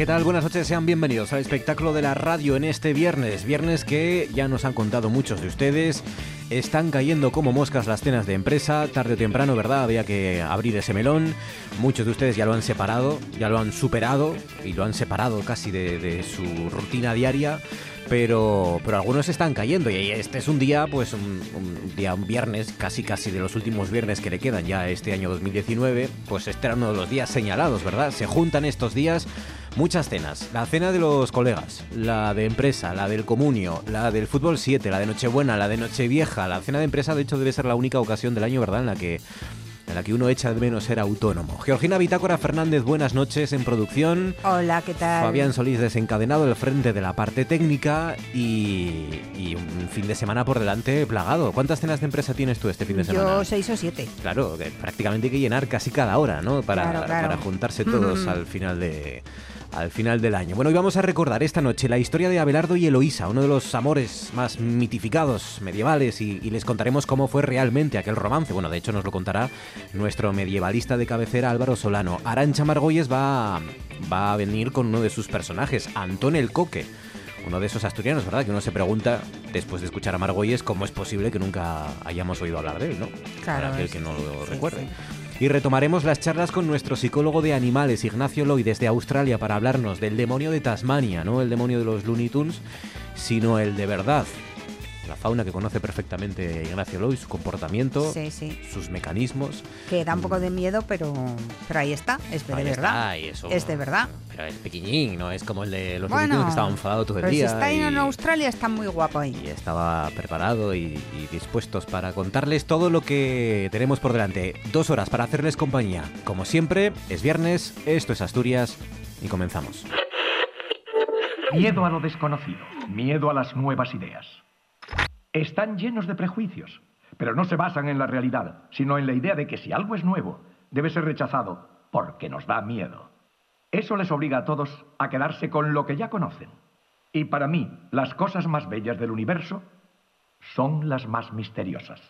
¿Qué tal? Buenas noches, sean bienvenidos al espectáculo de la radio en este viernes. Viernes que ya nos han contado muchos de ustedes. Están cayendo como moscas las cenas de empresa, tarde o temprano, ¿verdad? Había que abrir ese melón. Muchos de ustedes ya lo han separado, ya lo han superado y lo han separado casi de, su rutina diaria pero, pero algunos están cayendo y este es un día, pues un, un, día, un viernes, casi casi de los últimos viernes que le quedan ya este año 2019, pues este era uno de los días señalados, ¿verdad? Se juntan estos días muchas cenas. La cena de los colegas, la de empresa, la del comunio, la del fútbol 7, la de Nochebuena, la de Nochevieja. La cena de empresa, de hecho, debe ser la única ocasión del año, ¿verdad?, en la que en la que uno echa de menos ser autónomo. Georgina Bitácora Fernández, buenas noches en producción. Hola, ¿qué tal? Fabián Solís desencadenado al frente de la parte técnica y, y, un fin de semana por delante plagado. ¿Cuántas cenas de empresa tienes tú este fin de semana? Yo seis o siete. Claro, que prácticamente hay que llenar casi cada hora, ¿no? Para, Claro, claro. para juntarse todos al final de al final del año. Bueno, hoy vamos a recordar esta noche la historia de Abelardo y Eloísa, uno de los amores más mitificados medievales, y, y les contaremos cómo fue realmente aquel romance. Bueno, de hecho nos lo contará nuestro medievalista de cabecera Álvaro Solano. Arancha Margolles va, va a venir con uno de sus personajes, Antón el Coque. Uno de esos asturianos, ¿verdad? Que uno se pregunta, después de escuchar a Margolles, cómo es posible que nunca hayamos oído hablar de él, ¿no? Claro, Para aquel que no lo sí, recuerde. sí. Y retomaremos las charlas con nuestro psicólogo de animales, Ignacio Loy, desde Australia, para hablarnos del demonio de Tasmania, no el demonio de los Looney Tunes, sino el de verdad. La fauna que conoce perfectamente Ignacio Loy, su comportamiento, Sí, sí. sus mecanismos. Que da un poco de miedo, pero, pero ahí está. Es de Ahí verdad. está, y eso- Es de verdad. Pero es pequeñín, no es como el de los Bueno, que estaba enfadado todo el pero día. si está ahí en y- Australia, está muy guapo ahí. y estaba preparado y, y dispuestos para contarles todo lo que tenemos por delante. Dos horas para hacerles compañía. Como siempre, es viernes, esto es Asturias y comenzamos. Miedo a lo desconocido, miedo a las nuevas ideas. Están llenos de prejuicios, pero no se basan en la realidad, sino en la idea de que si algo es nuevo, debe ser rechazado porque nos da miedo. Eso les obliga a todos a quedarse con lo que ya conocen. Y para mí, las cosas más bellas del universo son las más misteriosas.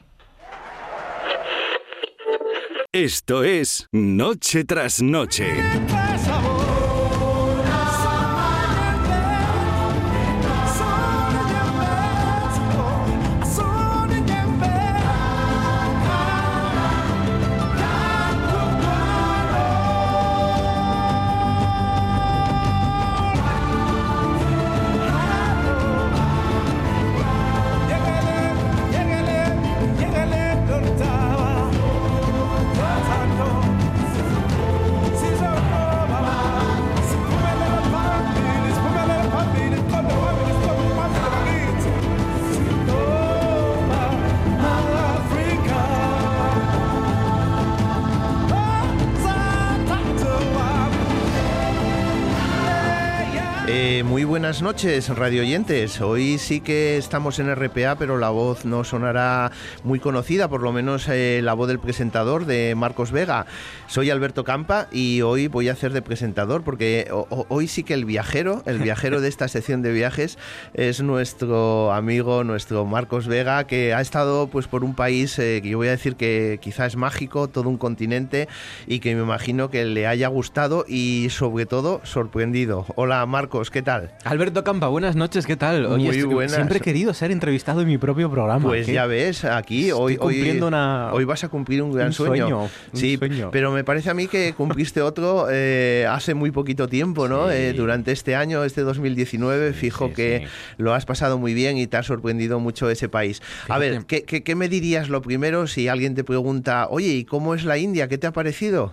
Esto es Noche tras Noche. Eh, muy buenas noches, radio oyentes. Hoy sí que estamos en RPA, pero la voz no sonará muy conocida, por lo menos eh, la voz del presentador de Marcos Vega. Soy Alberto Campa y hoy voy a hacer de presentador porque hoy sí que el viajero, el viajero de esta sección de viajes es nuestro amigo, nuestro Marcos Vega, que ha estado pues por un país eh, que yo voy a decir que quizá es mágico, todo un continente y que me imagino que le haya gustado y sobre todo sorprendido. Hola Marcos, ¿qué tal? Alberto Campa, buenas noches, ¿qué tal? Oye, Muy es- buenas. Siempre he querido ser entrevistado en mi propio programa. Pues ¿qué? ya ves, aquí Estoy hoy, hoy, cumpliendo una- hoy vas a cumplir un gran un sueño, un sí, sueño. pero me parece a mí que cumpliste otro eh, hace muy poquito tiempo, ¿no? Sí. Eh, durante este año, este 2019, fijo sí, que lo has pasado muy bien y te ha sorprendido mucho ese país. A ver, ¿qué, qué, qué me dirías lo primero si alguien te pregunta, oye, ¿y cómo es la India? ¿Qué te ha parecido?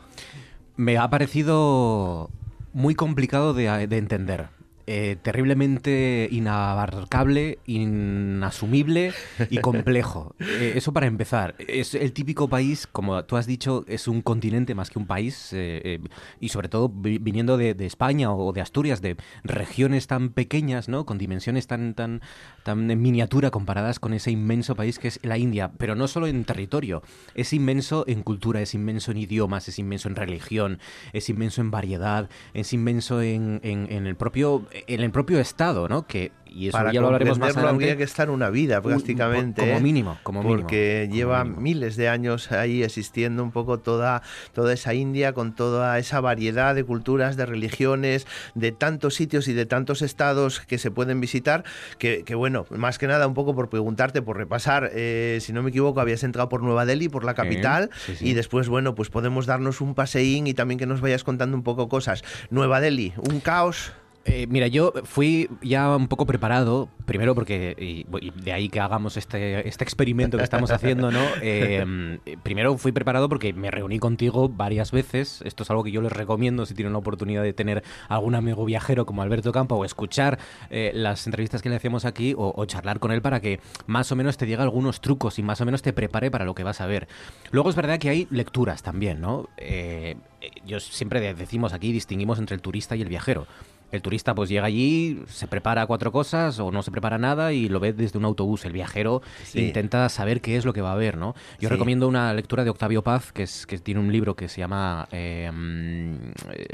Me ha parecido muy complicado de, de entender. Eh, terriblemente inabarcable, inasumible y complejo. Eh, eso para empezar. Es el típico país, como tú has dicho, es un continente más que un país, eh, y sobre todo vi- viniendo de, de España o de Asturias, de regiones tan pequeñas, ¿no? Con dimensiones tan, tan, tan en miniatura comparadas con ese inmenso país que es la India, pero no solo en territorio, es inmenso en cultura, es inmenso en idiomas, es inmenso en religión, es inmenso en variedad, es inmenso en, en- en el propio en el propio estado, ¿no? Que y eso Para ya lo hablaremos más adelante. habría que estar una vida prácticamente. como mínimo, como mínimo, Porque como lleva mínimo. miles de años ahí existiendo un poco toda, toda esa India con toda esa variedad de culturas, de religiones, de tantos sitios y de tantos estados que se pueden visitar. Que, que bueno, más que nada un poco por preguntarte, por repasar, eh, si no me equivoco, habías entrado por Nueva Delhi, por la capital, sí, sí. y después, bueno, pues podemos darnos un paseín y también que nos vayas contando un poco cosas. Nueva Delhi, un caos. Eh, mira, yo fui ya un poco preparado, primero porque, y, y de ahí que hagamos este, este experimento que estamos haciendo, ¿no? Eh, primero fui preparado porque me reuní contigo varias veces, esto es algo que yo les recomiendo si tienen la oportunidad de tener algún amigo viajero como Alberto Campo o escuchar eh, las entrevistas que le hacemos aquí o, o charlar con él para que más o menos te diga algunos trucos y más o menos te prepare para lo que vas a ver. Luego es verdad que hay lecturas también, ¿no? Eh, yo siempre de- decimos aquí, distinguimos entre el turista y el viajero. El turista pues llega allí, se prepara cuatro cosas o no se prepara nada y lo ve desde un autobús. El viajero Sí. intenta saber qué es lo que va a ver, ¿no? Yo Sí. recomiendo una lectura de Octavio Paz, que, es, que tiene un libro que se llama eh, mm, eh,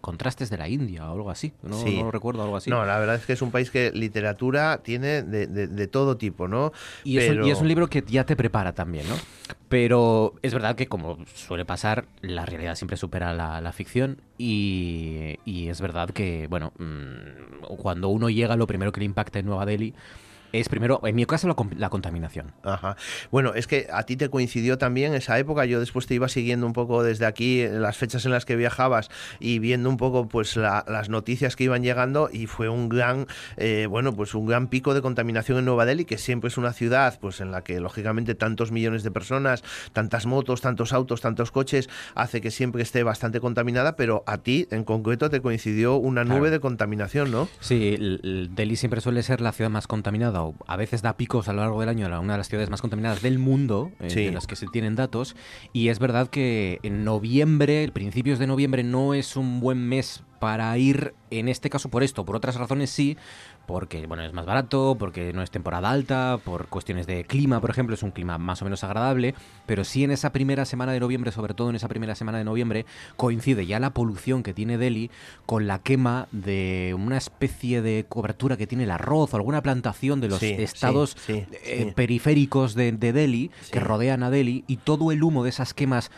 Contrastes de la India o algo así. No, Sí. no lo recuerdo, algo así. No, la verdad es que es un país que literatura tiene de, de- de todo tipo, ¿no? Y es, un, Pero- y es un libro que ya te prepara también, ¿no? Pero es verdad que, como suele pasar, la realidad siempre supera la, la ficción. Y, y es verdad que, bueno, mm, cuando uno llega, lo primero que le impacta en Nueva Delhi es primero, en mi caso, la, contaminación. Ajá. Bueno, es que a ti te coincidió también esa época. Yo después te iba siguiendo un poco desde aquí, en las fechas en las que viajabas y viendo un poco pues la- las noticias que iban llegando y fue un gran, eh, bueno, pues un gran pico de contaminación en Nueva Delhi, que siempre es una ciudad pues en la que lógicamente tantos millones de personas, tantas motos, tantos autos, tantos coches, hace que siempre esté bastante contaminada, pero a ti en concreto te coincidió una Claro. nube de contaminación, ¿no? Sí, el- el Delhi siempre suele ser la ciudad más contaminada, a veces da picos a lo largo del año, la- una de las ciudades más contaminadas del mundo, eh, Sí. de las que se tienen datos. Y es verdad que en noviembre, principios de noviembre, no es un buen mes para ir, en este caso por esto, por otras razones sí, porque bueno, es más barato, porque no es temporada alta, por cuestiones de clima, por ejemplo, es un clima más o menos agradable, pero sí en esa primera semana de noviembre, sobre todo en esa primera semana de noviembre, coincide ya la polución que tiene Delhi con la quema de una especie de cobertura que tiene el arroz o alguna plantación de los Sí, estados sí, eh, periféricos de, de Delhi que rodean a Delhi y todo el humo de esas quemas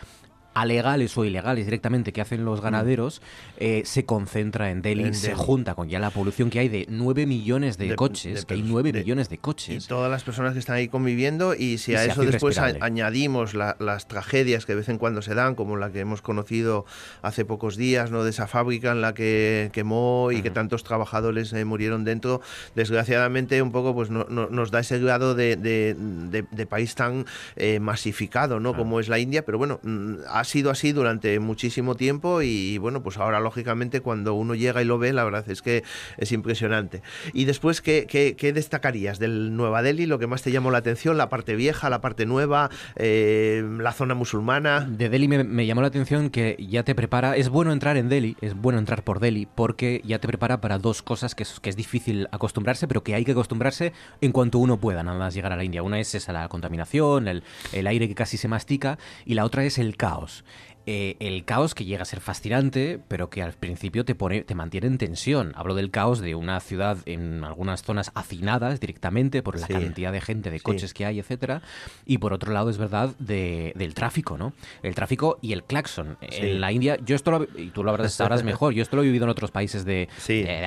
alegales o ilegales directamente que hacen los ganaderos eh, se concentra en Delhi, En se Delhi. junta con ya la polución que hay de 9 millones de, De- coches, de que hay pers- 9 de- millones de Y coches. todas las personas que están ahí conviviendo y si Y a eso después a- añadimos la- las tragedias que de vez en cuando se dan, como la que hemos conocido hace pocos días, ¿no? de esa fábrica en la que quemó y que tantos trabajadores eh, murieron dentro, desgraciadamente un poco pues no- no- nos da ese grado de, de- país tan eh, masificado ¿no? como es la India, pero bueno, mm, ha sido así durante muchísimo tiempo y bueno, pues ahora lógicamente cuando uno llega y lo ve, la verdad es que es impresionante. Y después, ¿qué, qué, qué destacarías del Nueva Delhi? Lo que más te llamó la atención, la parte vieja, la parte nueva, eh, la zona musulmana. De Delhi me, me llamó la atención que ya te prepara, es bueno entrar en Delhi, es bueno entrar por Delhi, porque ya te prepara para dos cosas que es, que es difícil acostumbrarse, pero que hay que acostumbrarse en cuanto uno pueda, nada más llegar a la India. Una es esa, la contaminación, el, el aire que casi se mastica, y la otra es el caos. Eh, el caos que llega a ser fascinante, pero que al principio te pone, te mantiene en tensión. Hablo del caos de una ciudad en algunas zonas hacinadas directamente por la Sí. cantidad de gente, de Sí. coches que hay, etcétera. Y por otro lado, es verdad, de- del tráfico, ¿no? El tráfico y el claxon. Sí. En la India, yo esto lo, y tú lo habrás- sabrás mejor, yo esto lo he vivido en otros países de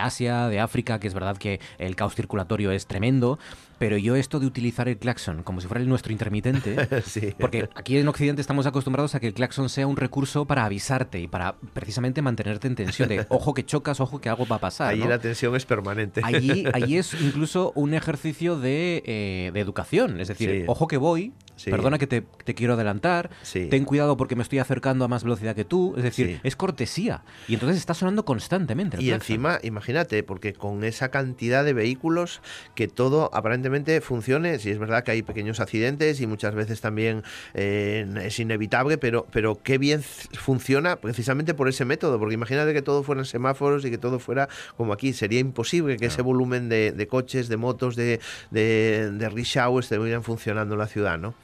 Asia, de África, que es verdad que el caos circulatorio es tremendo, pero yo esto de utilizar el claxon como si fuera el nuestro intermitente, sí. porque aquí en Occidente estamos acostumbrados a que el claxon sea un recurso para avisarte y para precisamente mantenerte en tensión de ojo que chocas, ojo que algo va a pasar. Allí ¿no? la tensión es permanente. Allí, allí es incluso un ejercicio de, eh, de educación. Es decir, Sí. ojo que voy, Sí. perdona que te, te quiero adelantar, ten cuidado porque me estoy acercando a más velocidad que tú. Es decir, es cortesía. Y entonces está sonando constantemente. el Y claxon. encima, imagínate, porque con esa cantidad de vehículos, que todo aparentemente funcione, si es verdad que hay pequeños accidentes y muchas veces también eh, es inevitable, pero, pero qué bien funciona precisamente por ese método, porque imagínate que todo fueran semáforos y que todo fuera como aquí, sería imposible que ese volumen de, de coches, de motos, de, de, de estuvieran funcionando en la ciudad, ¿no?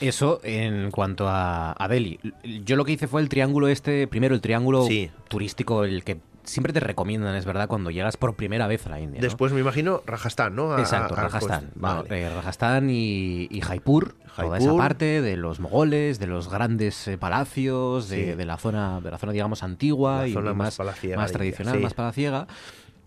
Eso en cuanto a, a Delhi. Yo lo que hice fue el triángulo este, primero el triángulo Sí. turístico, el que siempre te recomiendan, es verdad, cuando llegas por primera vez a la India. ¿no? Después me imagino Rajasthan, ¿no? A- Exacto, a- a- Rajasthan. Bueno, vale. eh, Rajasthan y, y Jaipur, toda esa parte de los mogoles, de los grandes eh, palacios, de, Sí. de la zona, de la zona digamos antigua La y, zona más más, más tradicional, sí. más palaciega.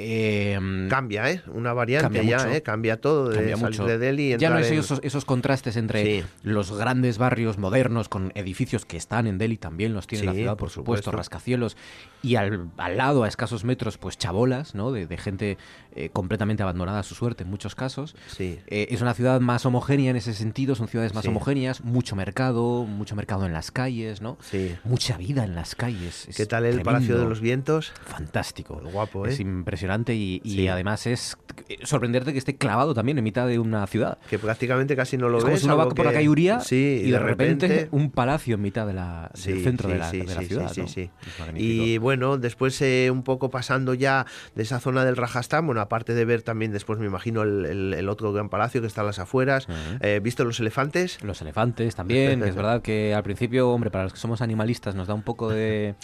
Eh, Cambia, ¿eh? Una variante Cambia ya, mucho. ¿eh? Cambia todo de Cambia salir mucho. de Delhi y ya no es en- esos, esos contrastes entre Sí. los grandes barrios modernos con edificios que están en Delhi, también los tiene la ciudad, por por supuesto, supuesto. rascacielos, y al, al lado, a escasos metros, pues chabolas, ¿no? De, de gente eh, completamente abandonada a su suerte en muchos casos. Sí. Eh, es una ciudad más homogénea en ese sentido, son ciudades más Sí. homogéneas, mucho mercado, mucho mercado en las calles, ¿no? Sí. Mucha vida en las calles. es ¿Qué tal el Palacio de los Vientos? Fantástico. Guapo, ¿eh? Es impresionante y, además es eh, sorprenderte que esté clavado también en mitad de una ciudad. Que prácticamente casi no lo es como ves. si uno va por la calle Uría sí, y, de repente, un palacio en mitad de la, Sí, del centro sí, de la, sí, de la sí, ciudad. Y bueno, después eh, un poco pasando ya de esa zona del Rajasthan, bueno, aparte de ver también después me imagino el, el- el otro gran palacio que está a las afueras, Ujú. eh, ¿visto los elefantes? Los elefantes también, que es verdad que al principio, hombre, para los que somos animalistas nos da un poco de,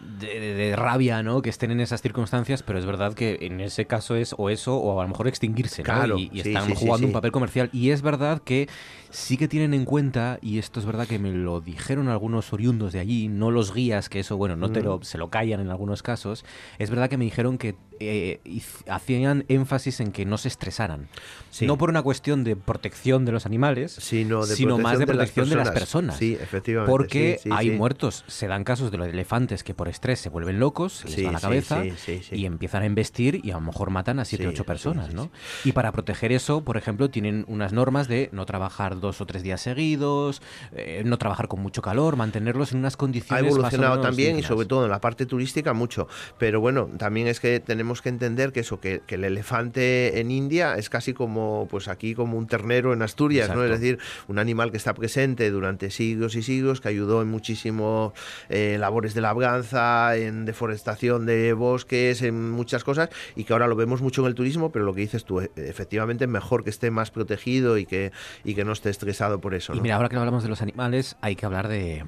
de, de- de rabia, ¿no? Que estén en esas circunstancias, pero es verdad que en ese caso es o eso o a lo mejor extinguirse, ¿no? Claro, y, y están sí, sí, jugando sí. un papel comercial. Y es verdad que sí que tienen en cuenta, y esto es verdad que me lo dijeron algunos oriundos de allí, no los guías, que eso, bueno, no te Mm. lo, se lo callan en algunos casos, es verdad que me dijeron que eh, hacían énfasis en que no se estresaran. Sí. No por una cuestión de protección de los animales, Sino, de sino más de protección de las personas. Sí, efectivamente. Porque sí, sí, hay muertos, se dan casos de los elefantes que por estrés se vuelven locos, se les va la cabeza y empiezan a embestir y a lo mejor matan a 7 o Sí, 8 sí, personas, ¿no? Y para proteger eso, por ejemplo, tienen unas normas de no trabajar dos o tres días seguidos, eh, no trabajar con mucho calor, mantenerlos en unas Ha condiciones más o evolucionado menos también y sobre todo en la parte turística mucho. Pero bueno, también es que tenemos que entender que eso, que, que el elefante en India es casi como, pues aquí como un ternero en Asturias, ¿no? Es decir, un animal que está presente durante siglos y siglos, que ayudó en muchísimos eh, labores de labranza, en deforestación de bosques, en muchas cosas, y que ahora lo vemos mucho en el turismo, pero lo que dices tú, e- efectivamente es mejor que esté más protegido y que, y que no esté estresado por eso. Y ¿no? mira, ahora que hablamos de los animales, hay que hablar de,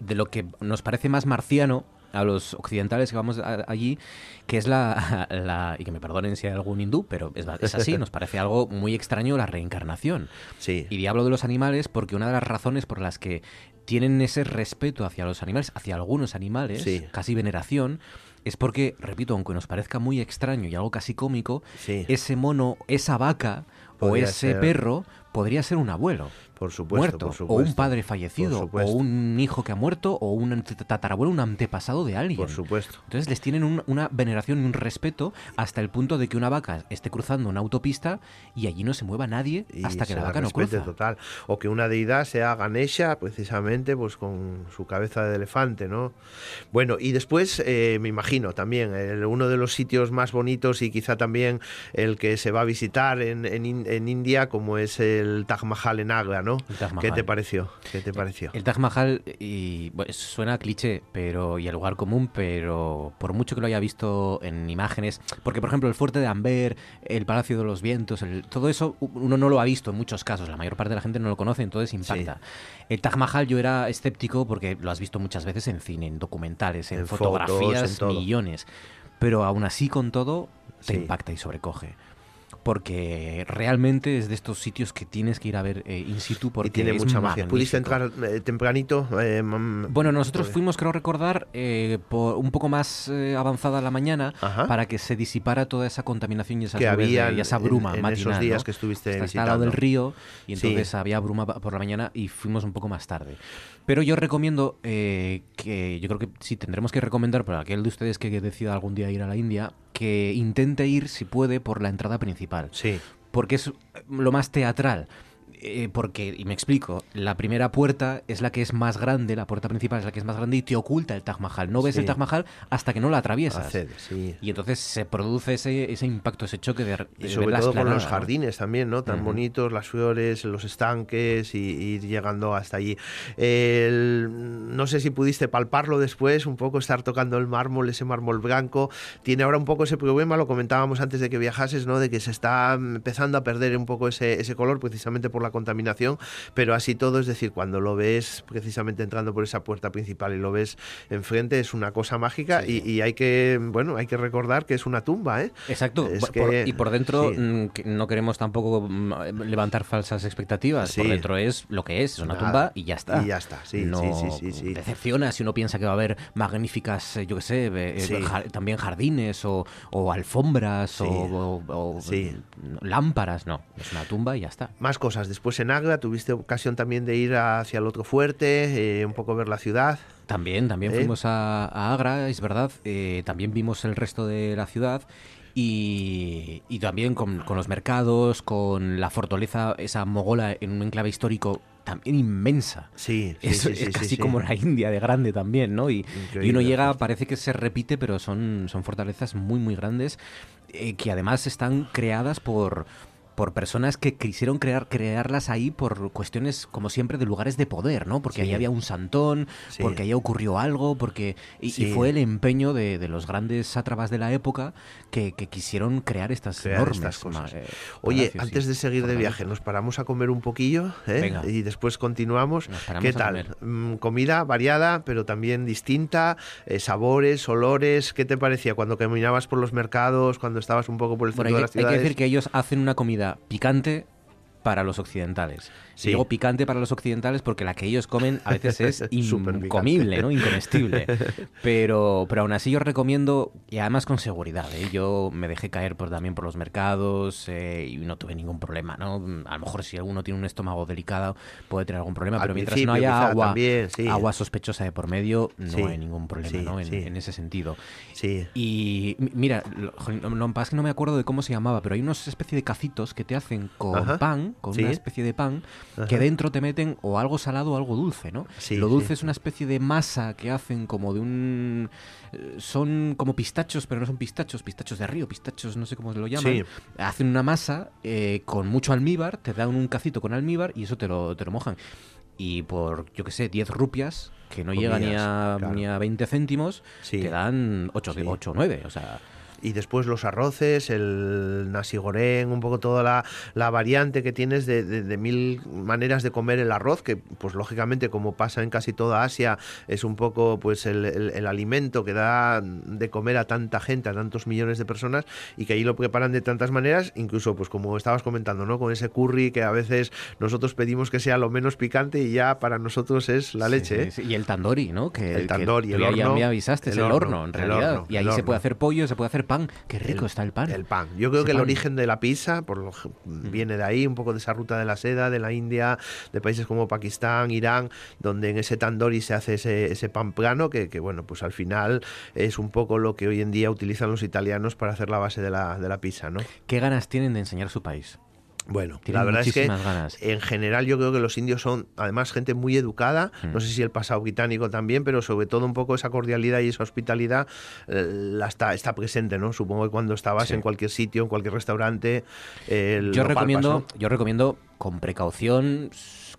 de lo que nos parece más marciano a los occidentales que vamos a- allí, que es la, la- y que me perdonen si hay algún hindú, pero es, es así, nos parece algo muy extraño la reencarnación. Sí. Y hablo de los animales porque una de las razones por las que tienen ese respeto hacia los animales, hacia algunos animales, Sí. casi veneración, es porque, repito, aunque nos parezca muy extraño y algo casi cómico, Sí. ese mono, esa vaca o ese ser- perro podría ser un abuelo Por supuesto, muerto, por o un padre fallecido, o un hijo que ha muerto, o un tatarabuelo, un antepasado de alguien. Por supuesto. Entonces les tienen un- una veneración y un respeto hasta el punto de que una vaca esté cruzando una autopista y allí no se mueva nadie Y hasta que la vaca no cruza. total. O que una deidad sea Ganesha, precisamente, pues con su cabeza de elefante, ¿no? Bueno, y después, eh, me imagino también, el- uno de los sitios más bonitos y quizá también el que se va a visitar en, en India, como es el Taj Mahal en Agra, ¿no? ¿Qué te pareció? ¿Qué te pareció? El Taj Mahal y, suena a cliché pero, y a lugar común, pero por mucho que lo haya visto en imágenes, porque por ejemplo el fuerte de Amber, el Palacio de los Vientos, el- todo eso uno no lo ha visto en muchos casos, la mayor parte de la gente no lo conoce, entonces impacta. El Taj Mahal yo era escéptico porque lo has visto muchas veces en cine, en documentales, en, En fotos, fotografías, en millones, pero aún así con todo te Sí. impacta y sobrecoge. Porque realmente es de estos sitios que tienes que ir a ver eh, in situ porque y tiene es mucha magia. ¿Pudiste entrar eh, tempranito? Eh, mm, Bueno, nosotros pues- fuimos, creo recordar, eh, por un poco más eh, avanzada la mañana Ajá. para que se disipara toda esa contaminación y, esas Que había y esa bruma en matinal, esos días ¿no? que estuviste Está, está al lado del río y Sí. entonces había bruma por la mañana y fuimos un poco más tarde. Pero yo recomiendo eh, que, yo creo que sí tendremos que recomendar para aquel de ustedes que decida algún día ir a la India, que intente ir, si puede, por la entrada principal Sí, porque es lo más teatral. Eh, porque, y me explico, la primera puerta es la que es más grande, la puerta principal es la que es más grande y te oculta el Taj Mahal. No ves Sí. el Taj Mahal hasta que no la atraviesas. accede, sí. Y entonces se produce ese, ese impacto, ese choque de, de Y sobre todo con los ¿no? jardines también, ¿no? Tan bonitos, las flores, los estanques y, y ir llegando hasta allí. El- no sé si pudiste palparlo después, un poco estar tocando el mármol, ese mármol blanco. Tiene ahora un poco ese problema, lo comentábamos antes de que viajases, ¿no? De que se está empezando a perder un poco ese, ese color precisamente por la contaminación, pero así todo, es decir, cuando lo ves precisamente entrando por esa puerta principal y lo ves enfrente, es una cosa mágica Sí. y, y hay que, bueno, hay que recordar que es una tumba, ¿eh? Exacto, Es por- que- y por dentro sí. mm, no queremos tampoco mm, levantar falsas expectativas. Por dentro es lo que es, es una Nada. tumba y ya está. Y ya está, sí, no decepciona si uno piensa que va a haber magníficas, eh, yo qué sé, eh, eh, también jardines o, o alfombras o, o- lámparas. No, es una tumba y ya está. Más cosas. Después en Agra tuviste ocasión también de ir hacia el otro fuerte, eh, un poco ver la ciudad. También, también ¿Eh? fuimos a, a Agra, es verdad. eh, también vimos el resto de la ciudad. Y, y también con, con los mercados, con la fortaleza, esa mogola en un enclave histórico también inmensa. Sí, sí, Es, sí, es sí, casi como la India de grande también, ¿no? Y, y uno llega, parece que se repite, pero son, son fortalezas muy, muy grandes eh, que además están creadas por por personas que quisieron crear crearlas ahí por cuestiones como siempre de lugares de poder, ¿no? Porque Sí. ahí había un santón, Sí. porque ahí ocurrió algo, porque y, fue el empeño de, de los grandes sátrapas de la época que, que quisieron crear estas Crear enormes estas cosas. eh, Oye, antes de seguir de viaje, nos paramos a comer un poquillo ¿eh? Venga. y después continuamos. ¿Qué tal? Mm, comida variada, pero también distinta, eh, sabores, olores. ¿Qué te parecía cuando caminabas por los mercados, cuando estabas un poco por el Bueno, centro hay, de las que- hay que ciudades? decir que ellos hacen una comida picante para los occidentales. Sí. Y digo picante para los occidentales porque la que ellos comen a veces es incomible, ¿no? Incomestible. Pero, pero aún así yo recomiendo, y además con seguridad, ¿eh? yo me dejé caer por, también por los mercados eh, y no tuve ningún problema, ¿no? A lo mejor si alguno tiene un estómago delicado puede tener algún problema, Al pero mientras no haya agua, también, sí. agua sospechosa de por medio, no Sí, hay ningún problema, ¿no? En, ese sentido. Sí. Y mi- mira, lo, lo- es que no me acuerdo de cómo se llamaba, pero hay unos especie de cacitos que te hacen con Ajá. pan, con una especie de pan, Ajá. que dentro te meten o algo salado o algo dulce, ¿no? Sí, lo dulce sí. es una especie de masa que hacen como de un... eh, Son como pistachos, pero no son pistachos, pistachos de río, pistachos, no sé cómo se lo llaman. Sí. Hacen una masa eh, con mucho almíbar, te dan un cacito con almíbar y eso te lo, te lo mojan. Y por, yo qué sé, 10 rupias, que no llega ni a, claro. ni a 20 céntimos, te dan 8 Sí. o 9. O sea, Y después los arroces, el nasi goreng, un poco toda la, la variante que tienes de, de- de mil maneras de comer el arroz, que pues lógicamente como pasa en casi toda Asia, es un poco pues el, el- el alimento que da de comer a tanta gente, a tantos millones de personas, y que ahí lo preparan de tantas maneras, incluso pues como estabas comentando, ¿no? Con ese curry que a veces nosotros pedimos que sea lo menos picante y ya para nosotros es la Sí, leche, ¿eh? sí. Y el tandoori, ¿no? Que, El que tandoori, tú el ya- ya horno, me avisaste, es el el horno, horno, en el realidad. horno, y ahí el se puede horno. hacer pollo, se puede hacer pan. Qué rico El- está el pan. El pan. Yo creo Ese que el origen de la pizza por lo, viene de ahí, un poco de esa ruta de la seda, de la India, de países como Pakistán, Irán, donde en ese tandoori se hace ese, ese pan plano que, que, bueno, pues al final es un poco lo que hoy en día utilizan los italianos para hacer la base de la, de la pizza, ¿no? ¿Qué ganas tienen de enseñar su país? Bueno, Tienen la verdad es que ganas. en general yo creo que los indios son además gente muy educada, Mm. no sé si el pasado británico también, pero sobre todo un poco esa cordialidad y esa hospitalidad eh, la está, está presente, ¿no? Supongo que cuando estabas Sí. en cualquier sitio, en cualquier restaurante, eh, Yo recomiendo, palpas, ¿no? yo recomiendo con precaución,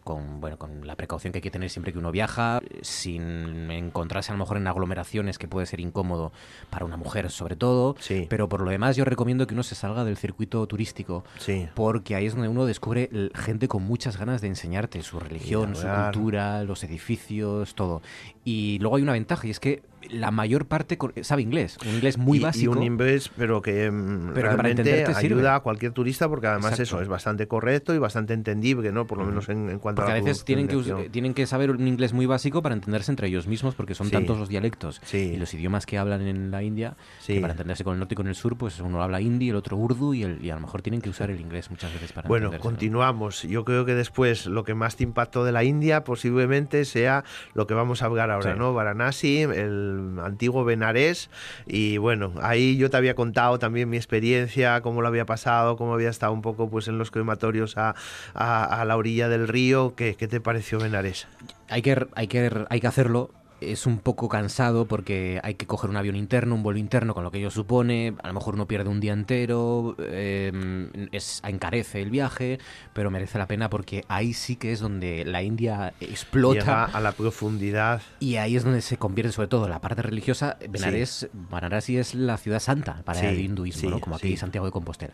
con bueno, con la precaución que hay que tener siempre que uno viaja, sin encontrarse a lo mejor en aglomeraciones que puede ser incómodo para una mujer sobre todo. Sí. Pero por lo demás yo recomiendo que uno se salga del circuito turístico. Sí. Porque ahí es donde uno descubre gente con muchas ganas de enseñarte su religión, su cultura, los edificios, todo. Y luego hay una ventaja y es que la mayor parte con- sabe inglés, un inglés muy y, básico. Y un inglés, pero que mm, Pero que realmente sirve. ayuda a cualquier turista porque además Exacto. eso es bastante correcto y bastante entendible, ¿no? Por lo menos en, en cuanto Porque a a la veces tienen que, tienen que saber un inglés muy básico para entenderse entre ellos mismos, porque son Sí. tantos los dialectos Sí. y los idiomas que hablan en la India, Sí. que para entenderse con el norte y con el sur, pues uno habla hindi, el otro urdu, y, el- y a lo mejor tienen que usar el inglés muchas veces para Bueno, entenderse, ¿no? continuamos. Yo creo que después lo que más te impactó de la India posiblemente sea lo que vamos a hablar ahora. ¿no? Varanasi, el antiguo Benarés. Y bueno, ahí yo te había contado también mi experiencia, cómo lo había pasado, cómo había estado un poco pues en los crematorios a, a- a la orilla del río. ¿Qué, qué te pareció Benarés? hay que, hay que, hay que hacerlo. Es un poco cansado porque hay que coger un avión interno, un vuelo interno, con lo que ello supone. A lo mejor uno pierde un día entero, eh, es, encarece el viaje, pero merece la pena porque ahí sí que es donde la India Llega explota a la profundidad. y ahí es donde se convierte sobre todo la parte religiosa. Benares, Varanasi es la ciudad santa para Sí, el hinduismo, sí, ¿no? como aquí sí. Santiago de Compostela.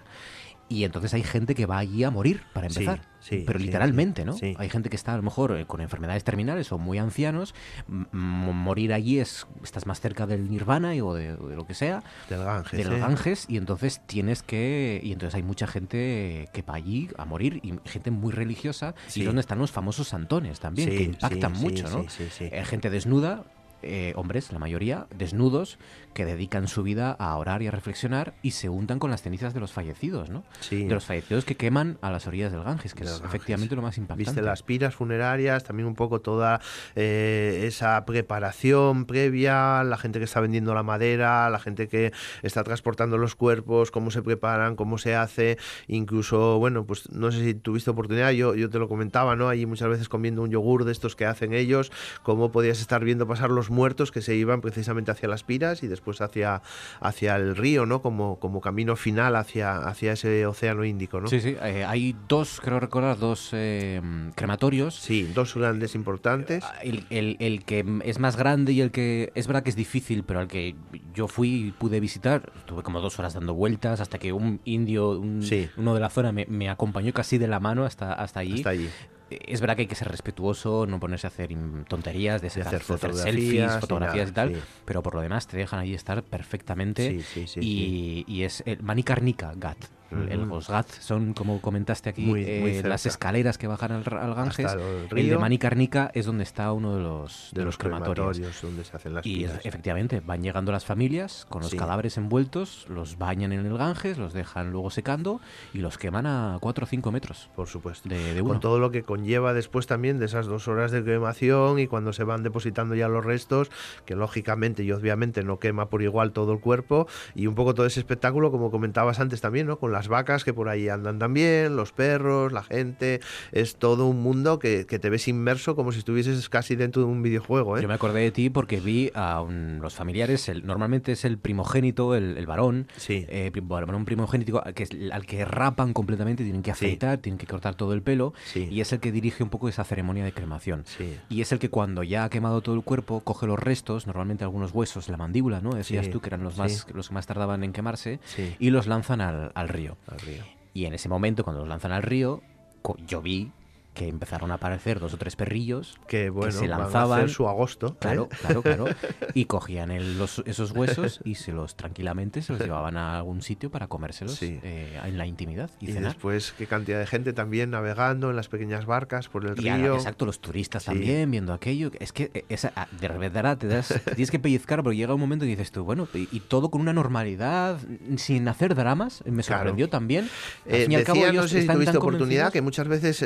Y entonces hay gente que va allí a morir, para empezar. sí, Pero sí, literalmente, sí, ¿no? sí. Hay gente que está a lo mejor eh, con enfermedades terminales o muy ancianos. M- morir allí es estás más cerca del nirvana y- o de, o de lo que sea, Del Ganges. del. Ganges, y entonces tienes que... Y entonces hay mucha gente que va allí a morir, y gente muy religiosa, y donde están los famosos santones también, que impactan mucho, ¿no? sí, sí, sí. Eh, gente desnuda, eh, hombres, la mayoría, desnudos, que dedican su vida a orar y a reflexionar y se untan con las cenizas de los fallecidos, ¿no? Sí. De los fallecidos que queman a las orillas del Ganges, que es efectivamente lo más impactante. Viste las piras funerarias, también un poco toda eh, esa preparación previa, la gente que está vendiendo la madera, la gente que está transportando los cuerpos, cómo se preparan, cómo se hace, incluso, bueno, pues no sé si tuviste oportunidad, yo, yo te lo comentaba, ¿no? Allí muchas veces comiendo un yogur de estos que hacen ellos, cómo podías estar viendo pasar los muertos que se iban precisamente hacia las piras y después hacia, hacia el río, ¿no? Como, como camino final hacia, hacia ese océano Índico, ¿no? Sí, sí, eh, hay dos, creo recordar, dos eh, crematorios. Sí, dos grandes importantes. El, el- el que es más grande y el que es verdad que es difícil, pero al que yo fui y pude visitar, estuve como dos horas dando vueltas hasta que un indio, un- Sí. uno de la zona, me, me acompañó casi de la mano hasta, hasta allí. Hasta allí. Es verdad que hay que ser respetuoso, no ponerse a hacer tonterías, de, sacar- hacer fotografías selfies, fotografías y nada, tal, sí. pero por lo demás te dejan allí estar perfectamente. Sí, sí, sí, y, y es el Manikarnika Ghat. El-. Gosgat son, como comentaste aquí, Muy- eh, muy las escaleras que bajan al, al Ganges. El El, de río. Manikarnika es donde está uno de los, de los crematorios. donde se hacen las Y efectivamente, van llegando las familias con los Sí. cadáveres envueltos, los bañan en el Ganges, los dejan luego secando y los queman a 4 o 5 metros por supuesto. de, de Con todo lo que conlleva después también de esas dos horas de cremación y cuando se van depositando ya los restos, que lógicamente y obviamente no quema por igual todo el cuerpo, y un poco todo ese espectáculo, como comentabas antes también, ¿no? Con las vacas que por ahí andan también, los perros, la gente, es todo un mundo que, que te ves inmerso como si estuvieses casi dentro de un videojuego, ¿eh? Yo me acordé de ti porque vi a un- los familiares, el- normalmente es el primogénito, el, el varón, Sí. eh, varón primogénito al que, al que rapan completamente, tienen que Sí. afeitar, tienen que cortar todo el pelo, Sí. y es el que dirige un poco esa ceremonia de cremación. Sí. Y es el que cuando ya ha quemado todo el cuerpo, coge los restos, normalmente algunos huesos, la mandíbula, ¿no? Decías Sí, tú que eran los, sí. más, los que más tardaban en quemarse, Sí. y los lanzan al, al río. Al río. Y en ese momento, cuando los lanzan al río, yo vi que empezaron a aparecer dos o tres perrillos Que bueno, se van a lanzaban. hacer su agosto. ¿eh? Claro, claro, claro. Y cogían el- los- esos huesos y se los tranquilamente se los llevaban a algún sitio para comérselos Sí. eh, en la intimidad y, Y cenar. después qué cantidad de gente también navegando en las pequeñas barcas por el Y ahora, río. exacto, los turistas Sí. también viendo aquello. Es que eh, esa, ah, de verdad te, das, te tienes que pellizcar porque llega un momento y dices tú, bueno, y, y todo con una normalidad, sin hacer dramas. Me Claro. sorprendió también. Al Eh, fin y al cabo, ellos no sé si tuviste oportunidad, que muchas veces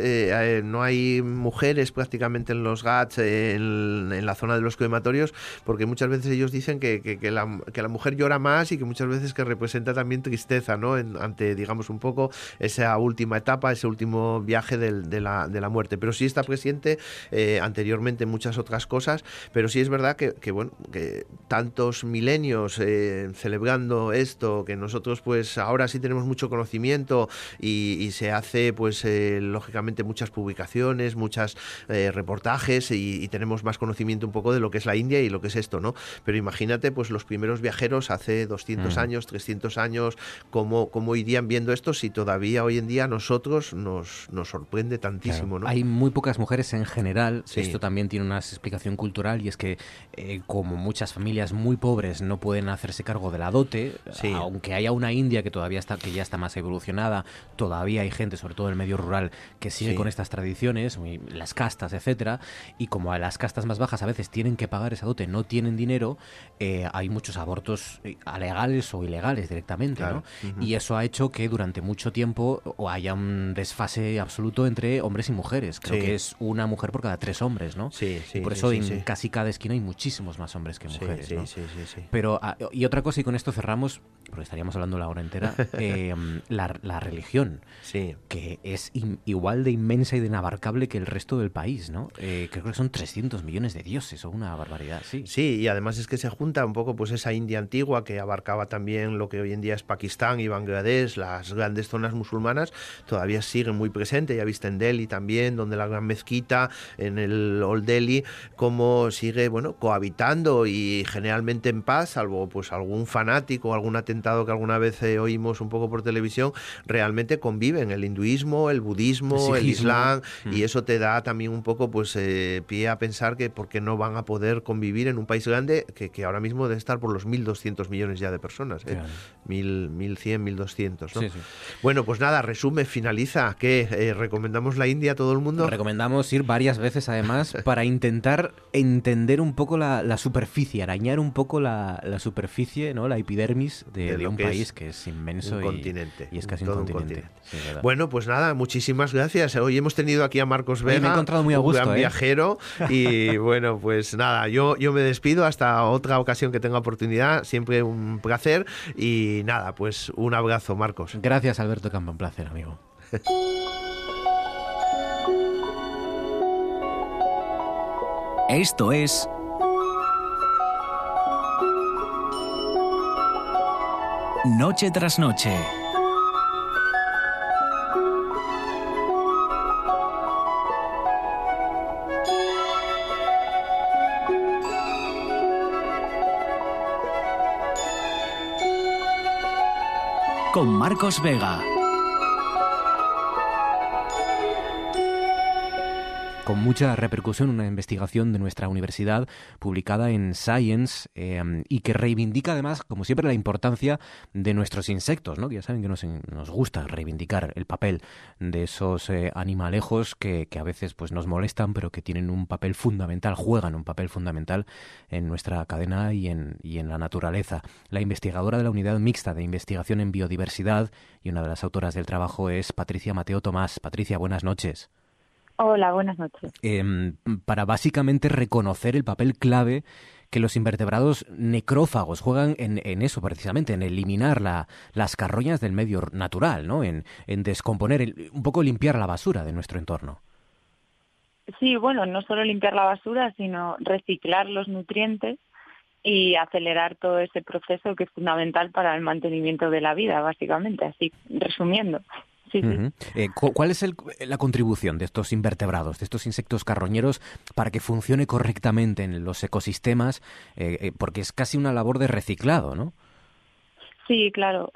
no hay mujeres prácticamente en los GATS, en, la zona de los crematorios, porque muchas veces ellos dicen que, que- la, que la mujer llora más y que muchas veces que representa también tristeza, ¿no? En- ante, digamos, un poco esa última etapa, ese último viaje de, la, de la muerte. Pero sí está presente eh, anteriormente en muchas otras cosas, pero sí es verdad que, bueno, que tantos milenios eh, celebrando esto, que nosotros pues ahora sí tenemos mucho conocimiento y, y se hace pues eh, lógicamente muchas publicidades publicaciones, muchas eh, reportajes y, tenemos más conocimiento un poco de lo que es la India y lo que es esto, ¿no? Pero imagínate, pues los primeros viajeros hace 200 mm. años, 300 años, cómo, cómo irían viendo esto si todavía hoy en día nosotros nos, nos sorprende tantísimo, ¿no? Hay muy pocas mujeres en general, esto también tiene una explicación cultural y es que eh, como muchas familias muy pobres no pueden hacerse cargo de la dote, aunque haya una India que todavía está, que ya está más evolucionada, todavía hay gente, sobre todo en el medio rural, que sigue con estas tradiciones, las castas, etcétera, y como a las castas más bajas a veces tienen que pagar esa dote, no tienen dinero, eh, hay muchos abortos eh, alegales o ilegales directamente, ¿no? Y eso ha hecho que durante mucho tiempo haya un desfase absoluto entre hombres y mujeres. Creo que es una mujer por cada tres hombres, ¿no? Sí, y por eso en casi cada esquina hay muchísimos más hombres que mujeres. ¿no? Pero, ah, y otra cosa, y con esto cerramos, porque estaríamos hablando la hora entera, eh, la, la, religión, que es igual de inmensa y de inabarcable que el resto del país, ¿no? Eh, creo que son 300 millones de dioses, o una barbaridad, sí. Sí, y además es que se junta un poco pues esa India antigua que abarcaba también lo que hoy en día es Pakistán y Bangladesh, las grandes zonas musulmanas, todavía siguen muy presentes, ya viste en Delhi también, donde la gran mezquita, en el Old Delhi, cómo sigue, bueno, cohabitando y generalmente en paz, salvo pues algún fanático, algún atentado que alguna vez eh, oímos un poco por televisión, realmente conviven el hinduismo, el budismo, el, islam, y mm. eso te da también un poco pues eh, pie a pensar que por qué no van a poder convivir en un país grande que, que ahora mismo debe estar por los 1.200 millones ya de personas, ¿eh? 1.100, 1.200, ¿no? Bueno, pues nada, resume, finaliza, que eh, recomendamos la India a todo el mundo. Recomendamos ir varias veces además para intentar entender un poco la, superficie, arañar un poco la, superficie, ¿no? la epidermis de, un país que es inmenso y, continente, y es casi un continente. bueno, pues nada, muchísimas gracias. Hoy hemos tenido aquí a Marcos Vega, me he encontrado muy a gusto, un gran ¿eh? viajero. Y bueno, pues nada, yo, yo me despido hasta otra ocasión que tenga oportunidad. Siempre un placer. Y nada, pues un abrazo, Marcos. Gracias, Alberto Campo. Un placer, amigo. Esto es Noche tras Noche. Con Marcos Vega. Con mucha repercusión una investigación de nuestra universidad publicada en Science em, y que reivindica además, como siempre, la importancia de nuestros insectos, ¿no? ya saben que nos, gusta reivindicar el papel de esos eh, animalejos que, que, a veces pues, nos molestan, pero que tienen un papel fundamental, juegan un papel fundamental en nuestra cadena y en, y en la naturaleza. La investigadora de la Unidad Mixta de Investigación en Biodiversidad y una de las autoras del trabajo es Patricia Mateo Tomás. Patricia, buenas noches. Hola, buenas noches. Em, para básicamente reconocer el papel clave que los invertebrados necrófagos juegan en, en eso precisamente, en eliminar la, las carroñas del medio natural, ¿no? En, en descomponer, un poco limpiar la basura de nuestro entorno. Sí, bueno, no solo limpiar la basura, sino reciclar los nutrientes y acelerar todo ese proceso que es fundamental para el mantenimiento de la vida, básicamente, así resumiendo. Eh, ¿Cuál es la contribución de estos invertebrados, de estos insectos carroñeros, para que funcione correctamente en los ecosistemas? Eh, eh, porque es casi una labor de reciclado, ¿no? Sí, claro.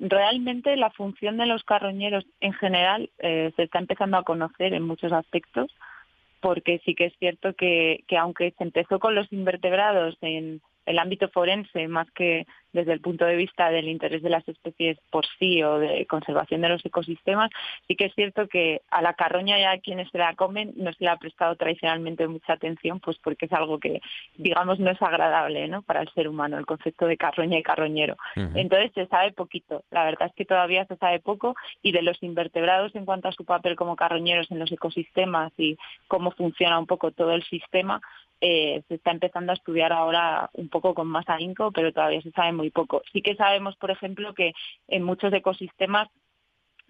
realmente la función de los carroñeros en general se está empezando a conocer en muchos aspectos, porque sí que es cierto que, que aunque se empezó con los invertebrados en el ámbito forense más que desde el punto de vista del interés de las especies por sí o de conservación de los ecosistemas, sí que es cierto que a la carroña ya quienes se la comen no se le ha prestado tradicionalmente mucha atención, pues porque es algo que, digamos, no es agradable ¿no? para el ser humano, el concepto de carroña y carroñero. Entonces se sabe poquito, la verdad es que todavía se sabe poco y de los invertebrados en cuanto a su papel como carroñeros en los ecosistemas y cómo funciona un poco todo el sistema, eh, se está empezando a estudiar ahora un poco con más ahínco, pero todavía se sabe muy poco. Sí que sabemos, por ejemplo, que en muchos ecosistemas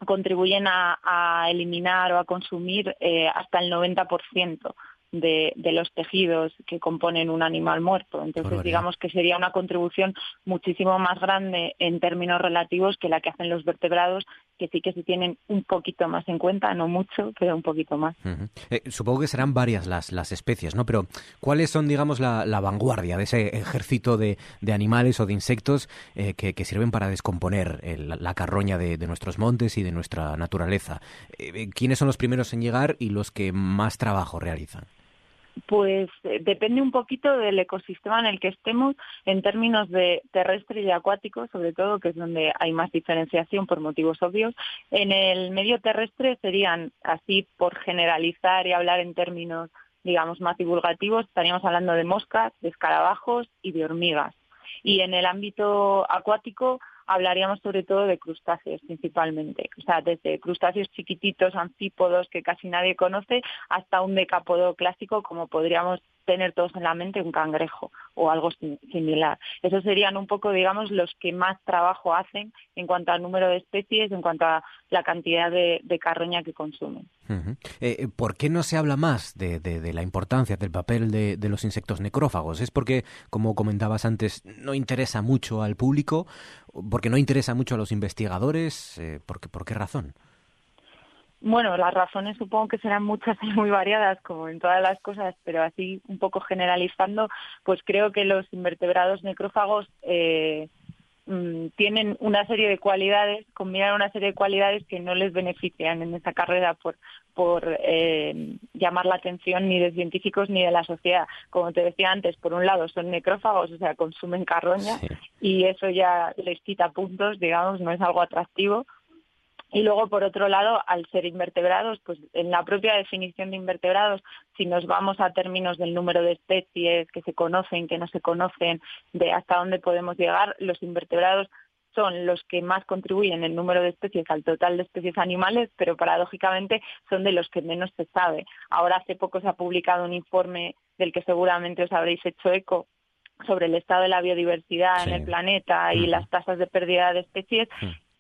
contribuyen a, eliminar o a consumir eh, hasta el 90% de, los tejidos que componen un animal muerto. Entonces, digamos que sería una contribución muchísimo más grande en términos relativos que la que hacen los vertebrados, que sí que se tienen un poquito más en cuenta, no mucho, pero un poquito más. Eh, supongo que serán varias las, las especies, ¿no? Pero, ¿cuáles son, digamos, la, vanguardia de ese ejército de, animales o de insectos eh, que, sirven para descomponer la carroña de, nuestros montes y de nuestra naturaleza? Eh, ¿Quiénes son los primeros en llegar y los que más trabajo realizan? Pues eh, depende un poquito del ecosistema en el que estemos en términos de terrestre y acuático, sobre todo, que es donde hay más diferenciación por motivos obvios. En el medio terrestre serían, así por generalizar y hablar en términos, digamos, más divulgativos, estaríamos hablando de moscas, de escarabajos y de hormigas. Y en el ámbito acuático hablaríamos sobre todo de crustáceos principalmente, o sea, desde crustáceos chiquititos, anfípodos que casi nadie conoce, hasta un decápodo clásico como podríamos tener todos en la mente un cangrejo o algo similar. Esos serían un poco, digamos, los que más trabajo hacen en cuanto al número de especies, en cuanto a la cantidad de, carroña que consumen. Eh, eh, ¿Por qué no se habla más de, la importancia del papel de, los insectos necrófagos? ¿Es porque, como comentabas antes, no interesa mucho al público? ¿Porque no interesa mucho a los investigadores? Eh, ¿por, ¿Por qué razón? Bueno, las razones supongo que serán muchas y muy variadas, como en todas las cosas, pero así un poco generalizando, pues creo que los invertebrados necrófagos eh, mm, tienen una serie de cualidades, combinan una serie de cualidades que no les benefician en esta carrera por, por eh, llamar la atención ni de científicos ni de la sociedad. Como te decía antes, por un lado son necrófagos, o sea, consumen carroña y eso ya les quita puntos, digamos, no es algo atractivo y luego, por otro lado, al ser invertebrados, pues en la propia definición de invertebrados, si nos vamos a términos del número de especies que se conocen, que no se conocen, de hasta dónde podemos llegar, los invertebrados son los que más contribuyen en número de especies al total de especies animales, pero paradójicamente son de los que menos se sabe. Ahora hace poco se ha publicado un informe del que seguramente os habréis hecho eco sobre el estado de la biodiversidad en el planeta y las tasas de pérdida de especies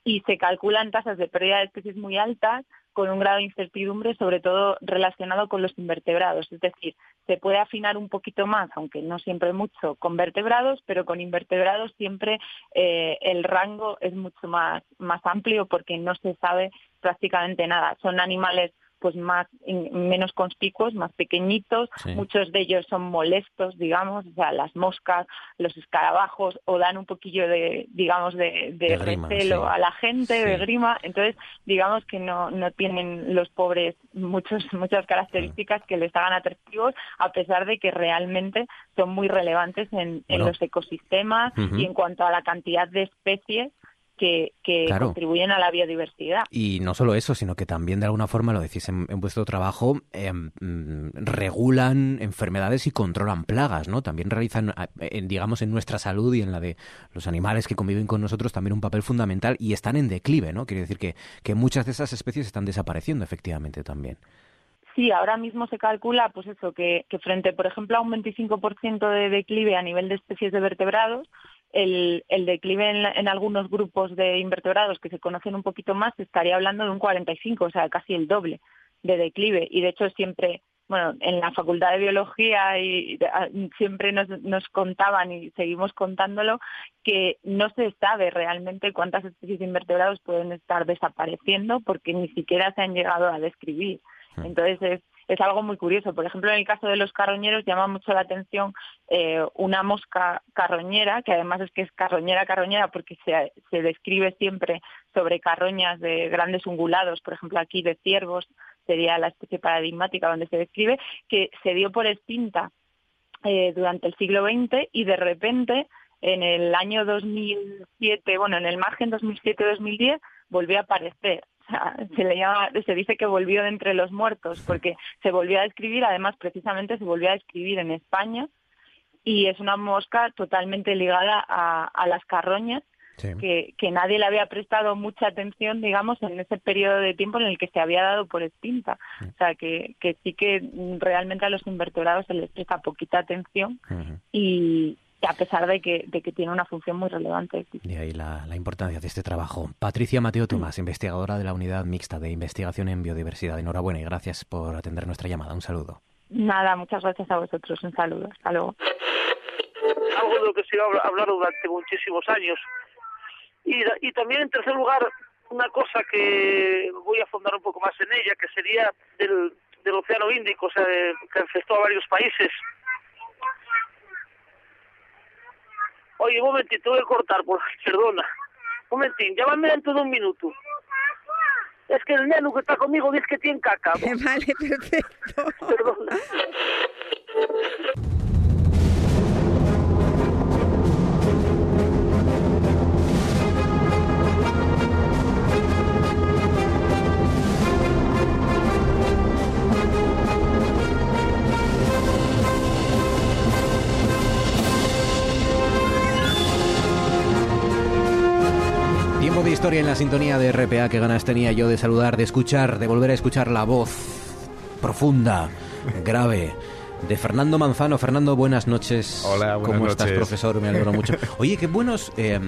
y se calculan tasas de pérdida de especies muy altas con un grado de incertidumbre, sobre todo relacionado con los invertebrados. Es decir, se puede afinar un poquito más, aunque no siempre mucho, con vertebrados, pero con invertebrados siempre eh, el rango es mucho más, más amplio porque no se sabe prácticamente nada. Son animales pues más menos conspicuos, más pequeñitos, muchos de ellos son molestos, digamos, o sea, las moscas, los escarabajos o dan un poquillo de digamos de, de, recelo a la gente, de grima, entonces digamos que no no tienen los pobres muchos muchas características que les hagan atractivos a pesar de que realmente son muy relevantes en, los ecosistemas y en cuanto a la cantidad de especies que, contribuyen a la biodiversidad. Y no solo eso, sino que también de alguna forma, lo decís en, vuestro trabajo, em, mm, regulan enfermedades y controlan plagas, ¿no? También realizan, en, digamos, en nuestra salud y en la de los animales que conviven con nosotros también un papel fundamental y están en declive, ¿no? Quiere decir que, que muchas de esas especies están desapareciendo efectivamente también. Sí, ahora mismo se calcula, pues eso, que, que frente, por ejemplo, a un 25% de declive a nivel de especies de vertebrados, el, declive en, algunos grupos de invertebrados que se conocen un poquito más estaría hablando de un 45, o sea, casi el doble de declive. Y de hecho siempre, bueno, en la Facultad de Biología y siempre nos, nos contaban y seguimos contándolo que no se sabe realmente cuántas especies de invertebrados pueden estar desapareciendo porque ni siquiera se han llegado a describir. Hmm. Entonces es es algo muy curioso. Por ejemplo, en el caso de los carroñeros llama mucho la atención eh, una mosca carroñera, que además es que es carroñera, carroñera, porque se, se describe siempre sobre carroñas de grandes ungulados, por ejemplo aquí de ciervos, sería la especie paradigmática donde se describe, que se dio por extinta eh, durante el siglo XX y de repente en el año 2007, bueno, en el margen 2007-2010 volvió a aparecer. Se le llama, se dice que volvió de entre los muertos, porque se volvió a describir, además precisamente se volvió a describir en España, y es una mosca totalmente ligada a, las carroñas, que, que, nadie le había prestado mucha atención, digamos, en ese periodo de tiempo en el que se había dado por extinta. O sea, que, que sí que realmente a los invertebrados se les presta poquita atención y, a pesar de que, de que tiene una función muy relevante. De ahí la, la importancia de este trabajo. Patricia Mateo Tomás, investigadora de la Unidad Mixta de Investigación en Biodiversidad. Enhorabuena y gracias por atender nuestra llamada. Un saludo. Nada, muchas gracias a vosotros. Un saludo. Hasta luego. algo de lo que se iba a hablar durante muchísimos años. Y, y también, en tercer lugar, una cosa que voy a fondar un poco más en ella, que sería del, del Océano Índico, o sea, de- que afectó a varios países. Oye, un momentito, voy a cortar, por, perdona. Un momentín, llámame dentro de un minuto. Es que el neno que está conmigo dice que tiene caca. Vale, perfecto. Perdona. De historia en la sintonía de RPA. Qué ganas tenía yo de saludar, de escuchar, de volver a escuchar la voz profunda, grave. De Fernando Manzano. Fernando, buenas noches. Hola, buenas ¿Cómo estás, profesor? Me alegro mucho. Oye, qué buenos. eh,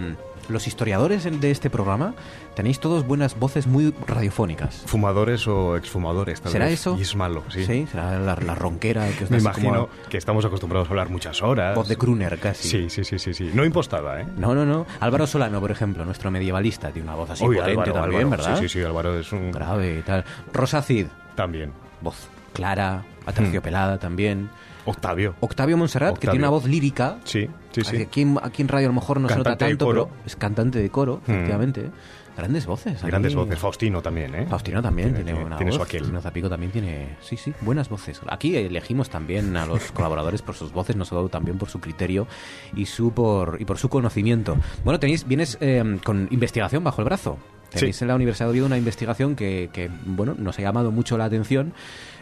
los historiadores de este programa tenéis todos buenas voces muy radiofónicas. Fumadores o exfumadores, tal ¿Será vez. eso? Y es malo, sí. será la, la ronquera que os Me imagino como que estamos acostumbrados a hablar muchas horas. voz de crooner casi. Sí, sí, sí, sí, sí. No impostada, ¿eh? No, no, no. Álvaro Solano, por ejemplo, nuestro medievalista, tiene una voz así Uy, potente Álvaro, también, Álvaro. ¿verdad? Sí, sí, sí, Álvaro es un... Grave y tal. Rosa Cid, También. voz clara, aterciopelada también. Octavio. Octavio Monserrat, que tiene una voz lírica. Sí, sí, sí. Aquí, aquí en radio a lo mejor no se nota Cantante tanto, pero es cantante de coro, Mm. efectivamente. Grandes voces. Grandes voces. Faustino también, ¿eh? Faustino también tiene, tiene, buena tiene voz. su aquel. Faustino Zapico también tiene, sí, sí, buenas voces. Aquí elegimos también a los colaboradores por sus voces, no solo también por su criterio y su por y por su conocimiento. Bueno, tenéis vienes eh, con investigación bajo el brazo. Tenéis Sí. en la Universidad de Oviedo una investigación que, que, bueno, nos ha llamado mucho la atención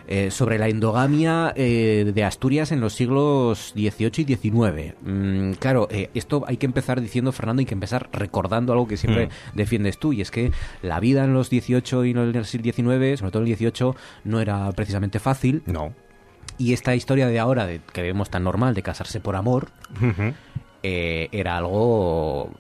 eh, sobre la endogamia eh, de Asturias en los siglos XVIII y XIX. Mm, claro, eh, esto hay que empezar diciendo, Fernando, hay que empezar recordando algo que siempre Mm. defiendes tú, y es que la vida en los XVIII y en el siglo XIX, sobre todo en el XVIII, no era precisamente fácil. No. Y esta historia de ahora, de, que vemos tan normal, de casarse por amor, eh, era algo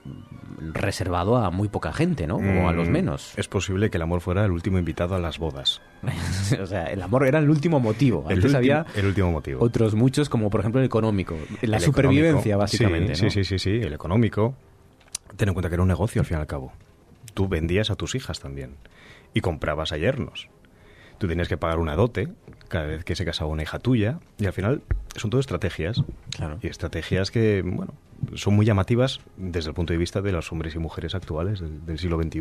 reservado a muy poca gente, ¿no? O a los Mm, menos. Es posible que el amor fuera el último invitado a las bodas. o sea, el amor era el último motivo. El Antes había el último motivo. otros muchos, como por ejemplo el económico. La El supervivencia, económico. básicamente. Sí, ¿no? sí, sí, sí, sí, el económico. Ten en cuenta que era un negocio al fin y al cabo. Tú vendías a tus hijas también y comprabas a yernos. Tú tenías que pagar una dote cada vez que se casaba una hija tuya y al final son todo estrategias. Claro. Y estrategias que, bueno, son muy llamativas desde el punto de vista de los hombres y mujeres actuales del, del siglo XXI.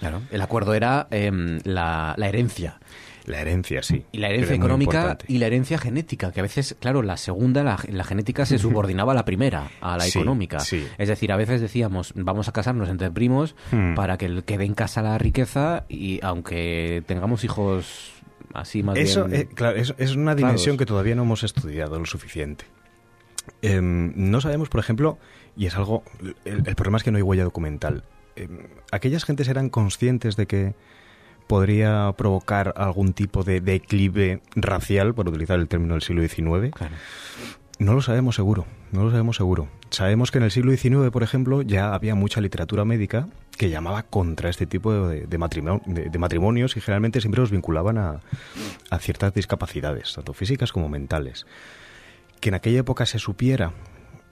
Claro. El acuerdo era em, la, la herencia. La herencia, sí. Y la herencia económica y la herencia genética, que a veces, claro, la segunda, la, la genética se subordinaba a la primera, a la Sí, económica. sí. Es decir, a veces decíamos, vamos a casarnos entre primos Hmm. para que el que en casa la riqueza y aunque tengamos hijos así más Eso, bien... eh, claro, es, es una dimensión que todavía no hemos estudiado lo suficiente. Em, no sabemos, por ejemplo, y es algo, el, el problema es que no hay huella documental. Em, aquellas gentes eran conscientes de que podría provocar algún tipo de declive racial, por utilizar el término del siglo XIX. Claro. No lo sabemos seguro, no lo sabemos seguro. Sabemos que en el siglo XIX, por ejemplo, ya había mucha literatura médica que llamaba contra este tipo de, de matrimo- de- de matrimonios y generalmente siempre los vinculaban a, a ciertas discapacidades, tanto físicas como mentales. Que en aquella época se supiera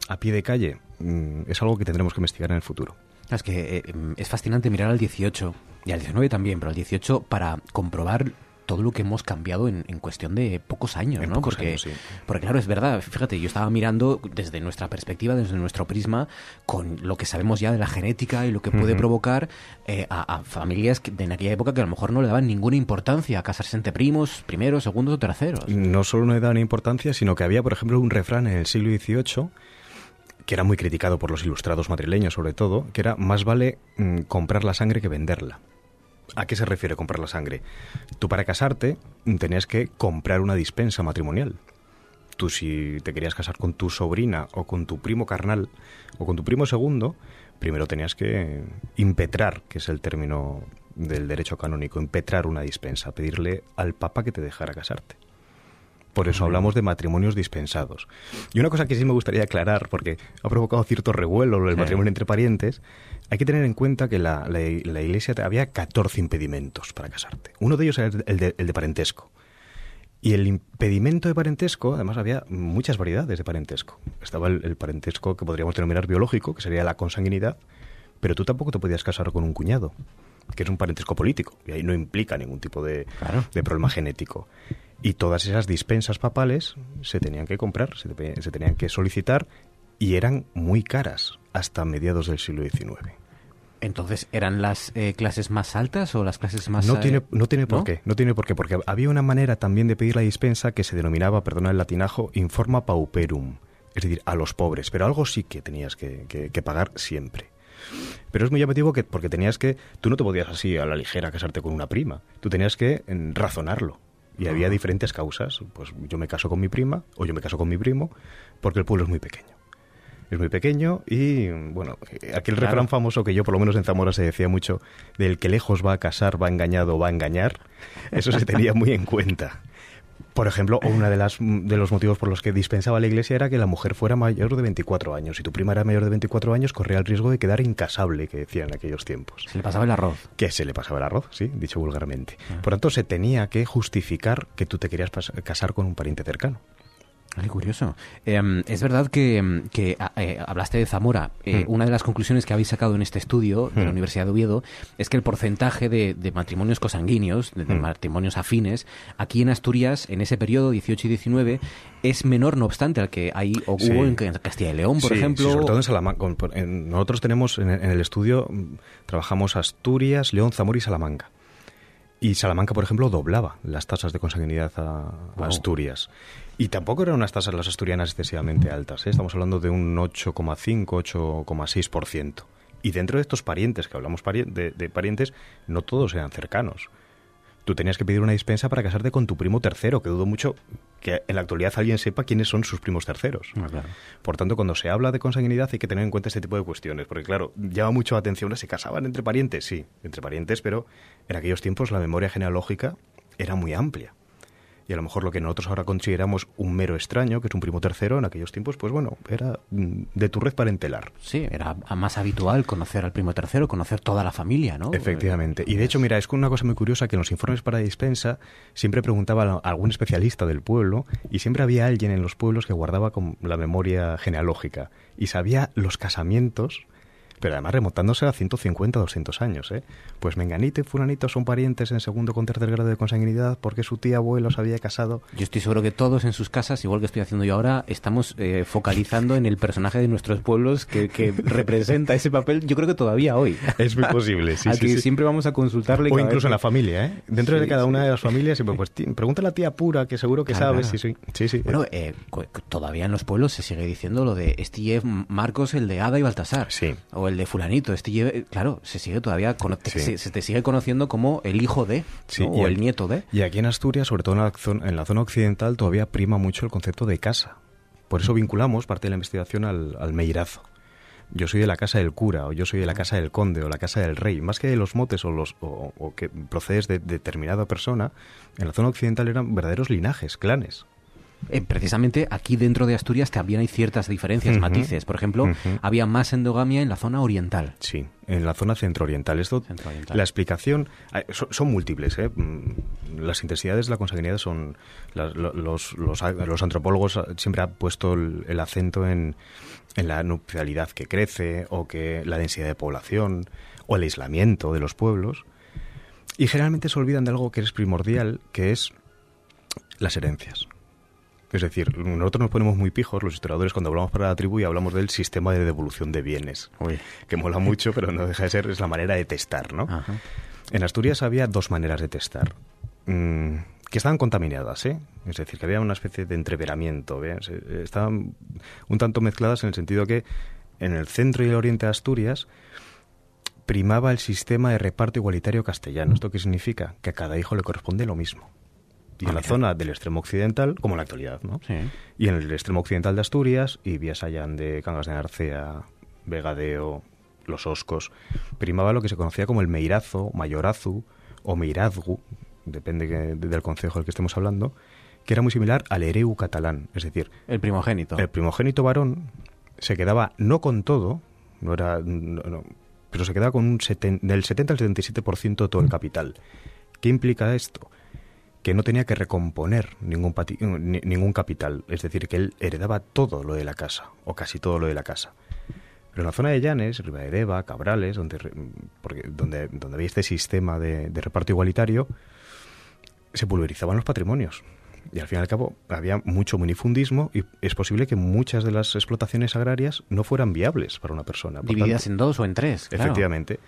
a pie de calle mm, es algo que tendremos que investigar en el futuro. Es que eh, es fascinante mirar al 18 y al 19 también, pero al 18 para comprobar todo lo que hemos cambiado en, en cuestión de pocos años, En ¿no? pocos porque, años, sí. porque claro, es verdad, fíjate, yo estaba mirando desde nuestra perspectiva, desde nuestro prisma, con lo que sabemos ya de la genética y lo que puede provocar eh, a, a familias que, de en aquella época que a lo mejor no le daban ninguna importancia a casarse entre primos, primeros, segundos o terceros. No solo no le daban importancia, sino que había, por ejemplo, un refrán en el siglo XVIII que era muy criticado por los ilustrados madrileños, sobre todo, que era más vale mm, comprar la sangre que venderla. ¿A qué se refiere comprar la sangre? Tú para casarte tenías que comprar una dispensa matrimonial. Tú si te querías casar con tu sobrina o con tu primo carnal o con tu primo segundo, primero tenías que impetrar, que es el término del derecho canónico, impetrar una dispensa, pedirle al papa que te dejara casarte. Por eso hablamos de matrimonios dispensados. Y una cosa que sí me gustaría aclarar, porque ha provocado cierto revuelo lo del Sí. matrimonio entre parientes, hay que tener en cuenta que la, la- la iglesia había 14 impedimentos para casarte. Uno de ellos era el de, el de parentesco. Y el impedimento de parentesco, además había muchas variedades de parentesco. Estaba el, el parentesco que podríamos denominar biológico, que sería la consanguinidad, pero tú tampoco te podías casar con un cuñado, que es un parentesco político, y ahí no implica ningún tipo de, de problema genético. Y todas esas dispensas papales se tenían que comprar, se, te- se tenían que solicitar y eran muy caras hasta mediados del siglo XIX. Entonces, ¿eran las eh, clases más altas o las clases más... No eh, tiene, no tiene por ¿no? qué, no tiene por qué, porque había una manera también de pedir la dispensa que se denominaba, perdona el latinajo, informa pauperum, es decir, a los pobres, pero algo sí que tenías que, que- que pagar siempre. Pero es muy llamativo que porque tenías que, tú no te podías así a la ligera casarte con una prima, tú tenías que mm, razonarlo. Y había diferentes causas, pues yo me caso con mi prima o yo me caso con mi primo, porque el pueblo es muy pequeño. Es muy pequeño y, bueno, aquel Claro. refrán famoso que yo por lo menos en Zamora se decía mucho, del que lejos va a casar, va engañado, va a engañar, eso se tenía muy en cuenta. Por ejemplo, uno de, las, de los motivos por los que dispensaba la iglesia era que la mujer fuera mayor de 24 años. Si tu prima era mayor de 24 años, corría el riesgo de quedar incasable, que decían en aquellos tiempos. Se le pasaba el arroz. Que se le pasaba el arroz, sí, dicho vulgarmente. Ah. Por tanto, se tenía que justificar que tú te querías casar con un pariente cercano. Qué curioso. Eh, es verdad que, em, que, a- eh, hablaste de Zamora. Eh, Hmm. Una de las conclusiones que habéis sacado en este estudio de la Hmm. Universidad de Oviedo es que el porcentaje de, de matrimonios cosanguíneos, de, de Hmm. matrimonios afines, aquí en Asturias, en ese periodo 18 y 19, es menor, no obstante, al que hay o Sí. hubo en Castilla y León, por Sí, ejemplo. sí, sobre todo en Salamanca. Nosotros tenemos en, en el estudio, mm, trabajamos Asturias, León, Zamora y Salamanca. Y Salamanca, por ejemplo, doblaba las tasas de consanguinidad a. Asturias. Y tampoco eran unas tasas las asturianas excesivamente altas. ¿eh? Estamos hablando de un 8,5, 8,6%. Y dentro de estos parientes, que hablamos pari- de, de parientes, no todos eran cercanos. Tú tenías que pedir una dispensa para casarte con tu primo tercero, que dudo mucho que en la actualidad alguien sepa quiénes son sus primos terceros. Ah, claro. Por tanto, cuando se habla de consanguinidad hay que tener en cuenta este tipo de cuestiones, porque claro, llama mucho la atención, ¿se casaban entre parientes? Sí, entre parientes, pero en aquellos tiempos la memoria genealógica era muy amplia. Y a lo mejor lo que nosotros ahora consideramos un mero extraño, que es un primo tercero, en aquellos tiempos, pues bueno, era mm, de tu red parentelar. Sí, era más habitual conocer al primo tercero, conocer toda la familia, ¿no? Efectivamente. Y de hecho, mira, es una cosa muy curiosa que en los informes para dispensa siempre preguntaba a algún especialista del pueblo y siempre había alguien en los pueblos que guardaba con la memoria genealógica y sabía los casamientos, pero además remontándose a 150, 200 años, ¿eh? Pues Menganito y Fulanito son parientes en segundo con tercer grado de consanguinidad porque su tía abuelo se había casado. Yo estoy seguro que todos en sus casas, igual que estoy haciendo yo ahora, estamos eh, focalizando en el personaje de nuestros pueblos que, que representa ese papel, yo creo que todavía hoy. Es muy posible, sí, sí, que sí. siempre vamos a consultarle. O incluso en la familia, ¿eh? Dentro de cada una de las familias, siempre, pues ti- pregunta a la tía pura, que seguro que Claro, sabe. claro. Sí, sí, sí. Bueno, eh, todavía en los pueblos se sigue diciendo lo de este Marcos, el de Ada y Baltasar. Sí. O el de Fulanito. Este claro, se sigue todavía, Sí. se, se te sigue conociendo como el hijo de, Sí, ¿no? y o el- el nieto de. Y aquí en Asturias, sobre todo en la, zona, en la zona occidental, todavía prima mucho el concepto de casa. Por eso vinculamos parte de la investigación al, al meirazo. Yo soy de la casa del cura, o yo soy de la casa del conde, o la casa del rey. Más que de los motes o, los, o, o que procedes de determinada persona, en la zona occidental eran verdaderos linajes, clanes. Eh, precisamente aquí dentro de Asturias también hay ciertas diferencias, matices. Por ejemplo, había más endogamia en la zona oriental. Sí, en la zona centro-oriental. Esto, Centro-oriental. la explicación eh, son, son múltiples. ¿eh? Mm, Las intensidades de la consanguinidad son. las- los, los, los antropólogos ah, siempre han puesto el, el acento en, en la nupcialidad que crece, o que la densidad de población, o el aislamiento de los pueblos. Y generalmente se olvidan de algo que es primordial, que es las herencias. Es decir, nosotros nos ponemos muy pijos, los historiadores, cuando hablamos para la tribu y hablamos del sistema de devolución de bienes. Que mola mucho, pero no deja de ser, es la manera de testar, ¿no? Ajá. En Asturias había dos maneras de testar. mm, que estaban contaminadas, ¿eh? Es decir, que había una especie de entreveramiento. ¿ve? Se- Estaban un tanto mezcladas en el sentido que en el centro y el oriente de Asturias primaba el sistema de reparto igualitario castellano. ¿Esto qué significa? Que a cada hijo le corresponde lo mismo. Y en la zona del extremo occidental, como en la actualidad, ¿no? Sí. Y en el extremo occidental de Asturias, y vías allán de Cangas de Narcea, Vegadeo, Los Oscos, primaba lo que se conocía como el meirazo, mayorazu o meirazgu, depende que- del concejo del que estemos hablando, que era muy similar al hereu catalán, es decir, El primogénito. el primogénito varón se quedaba no con todo, no era, no- no, pero se quedaba con un seten- del 70 al 77% de todo el capital. ¿Qué implica esto? Que no tenía que recomponer ningún, pati- ni- ningún capital, es decir, que él heredaba todo lo de la casa, o casi todo lo de la casa. Pero en la zona de Llanes, Ribadereva, Cabrales, donde, porque, donde, donde había este sistema de, de reparto igualitario, se pulverizaban los patrimonios. Y al fin y al cabo había mucho minifundismo y es posible que muchas de las explotaciones agrarias no fueran viables para una persona. Por Divididas tanto, en dos o en tres. claro. Efectivamente.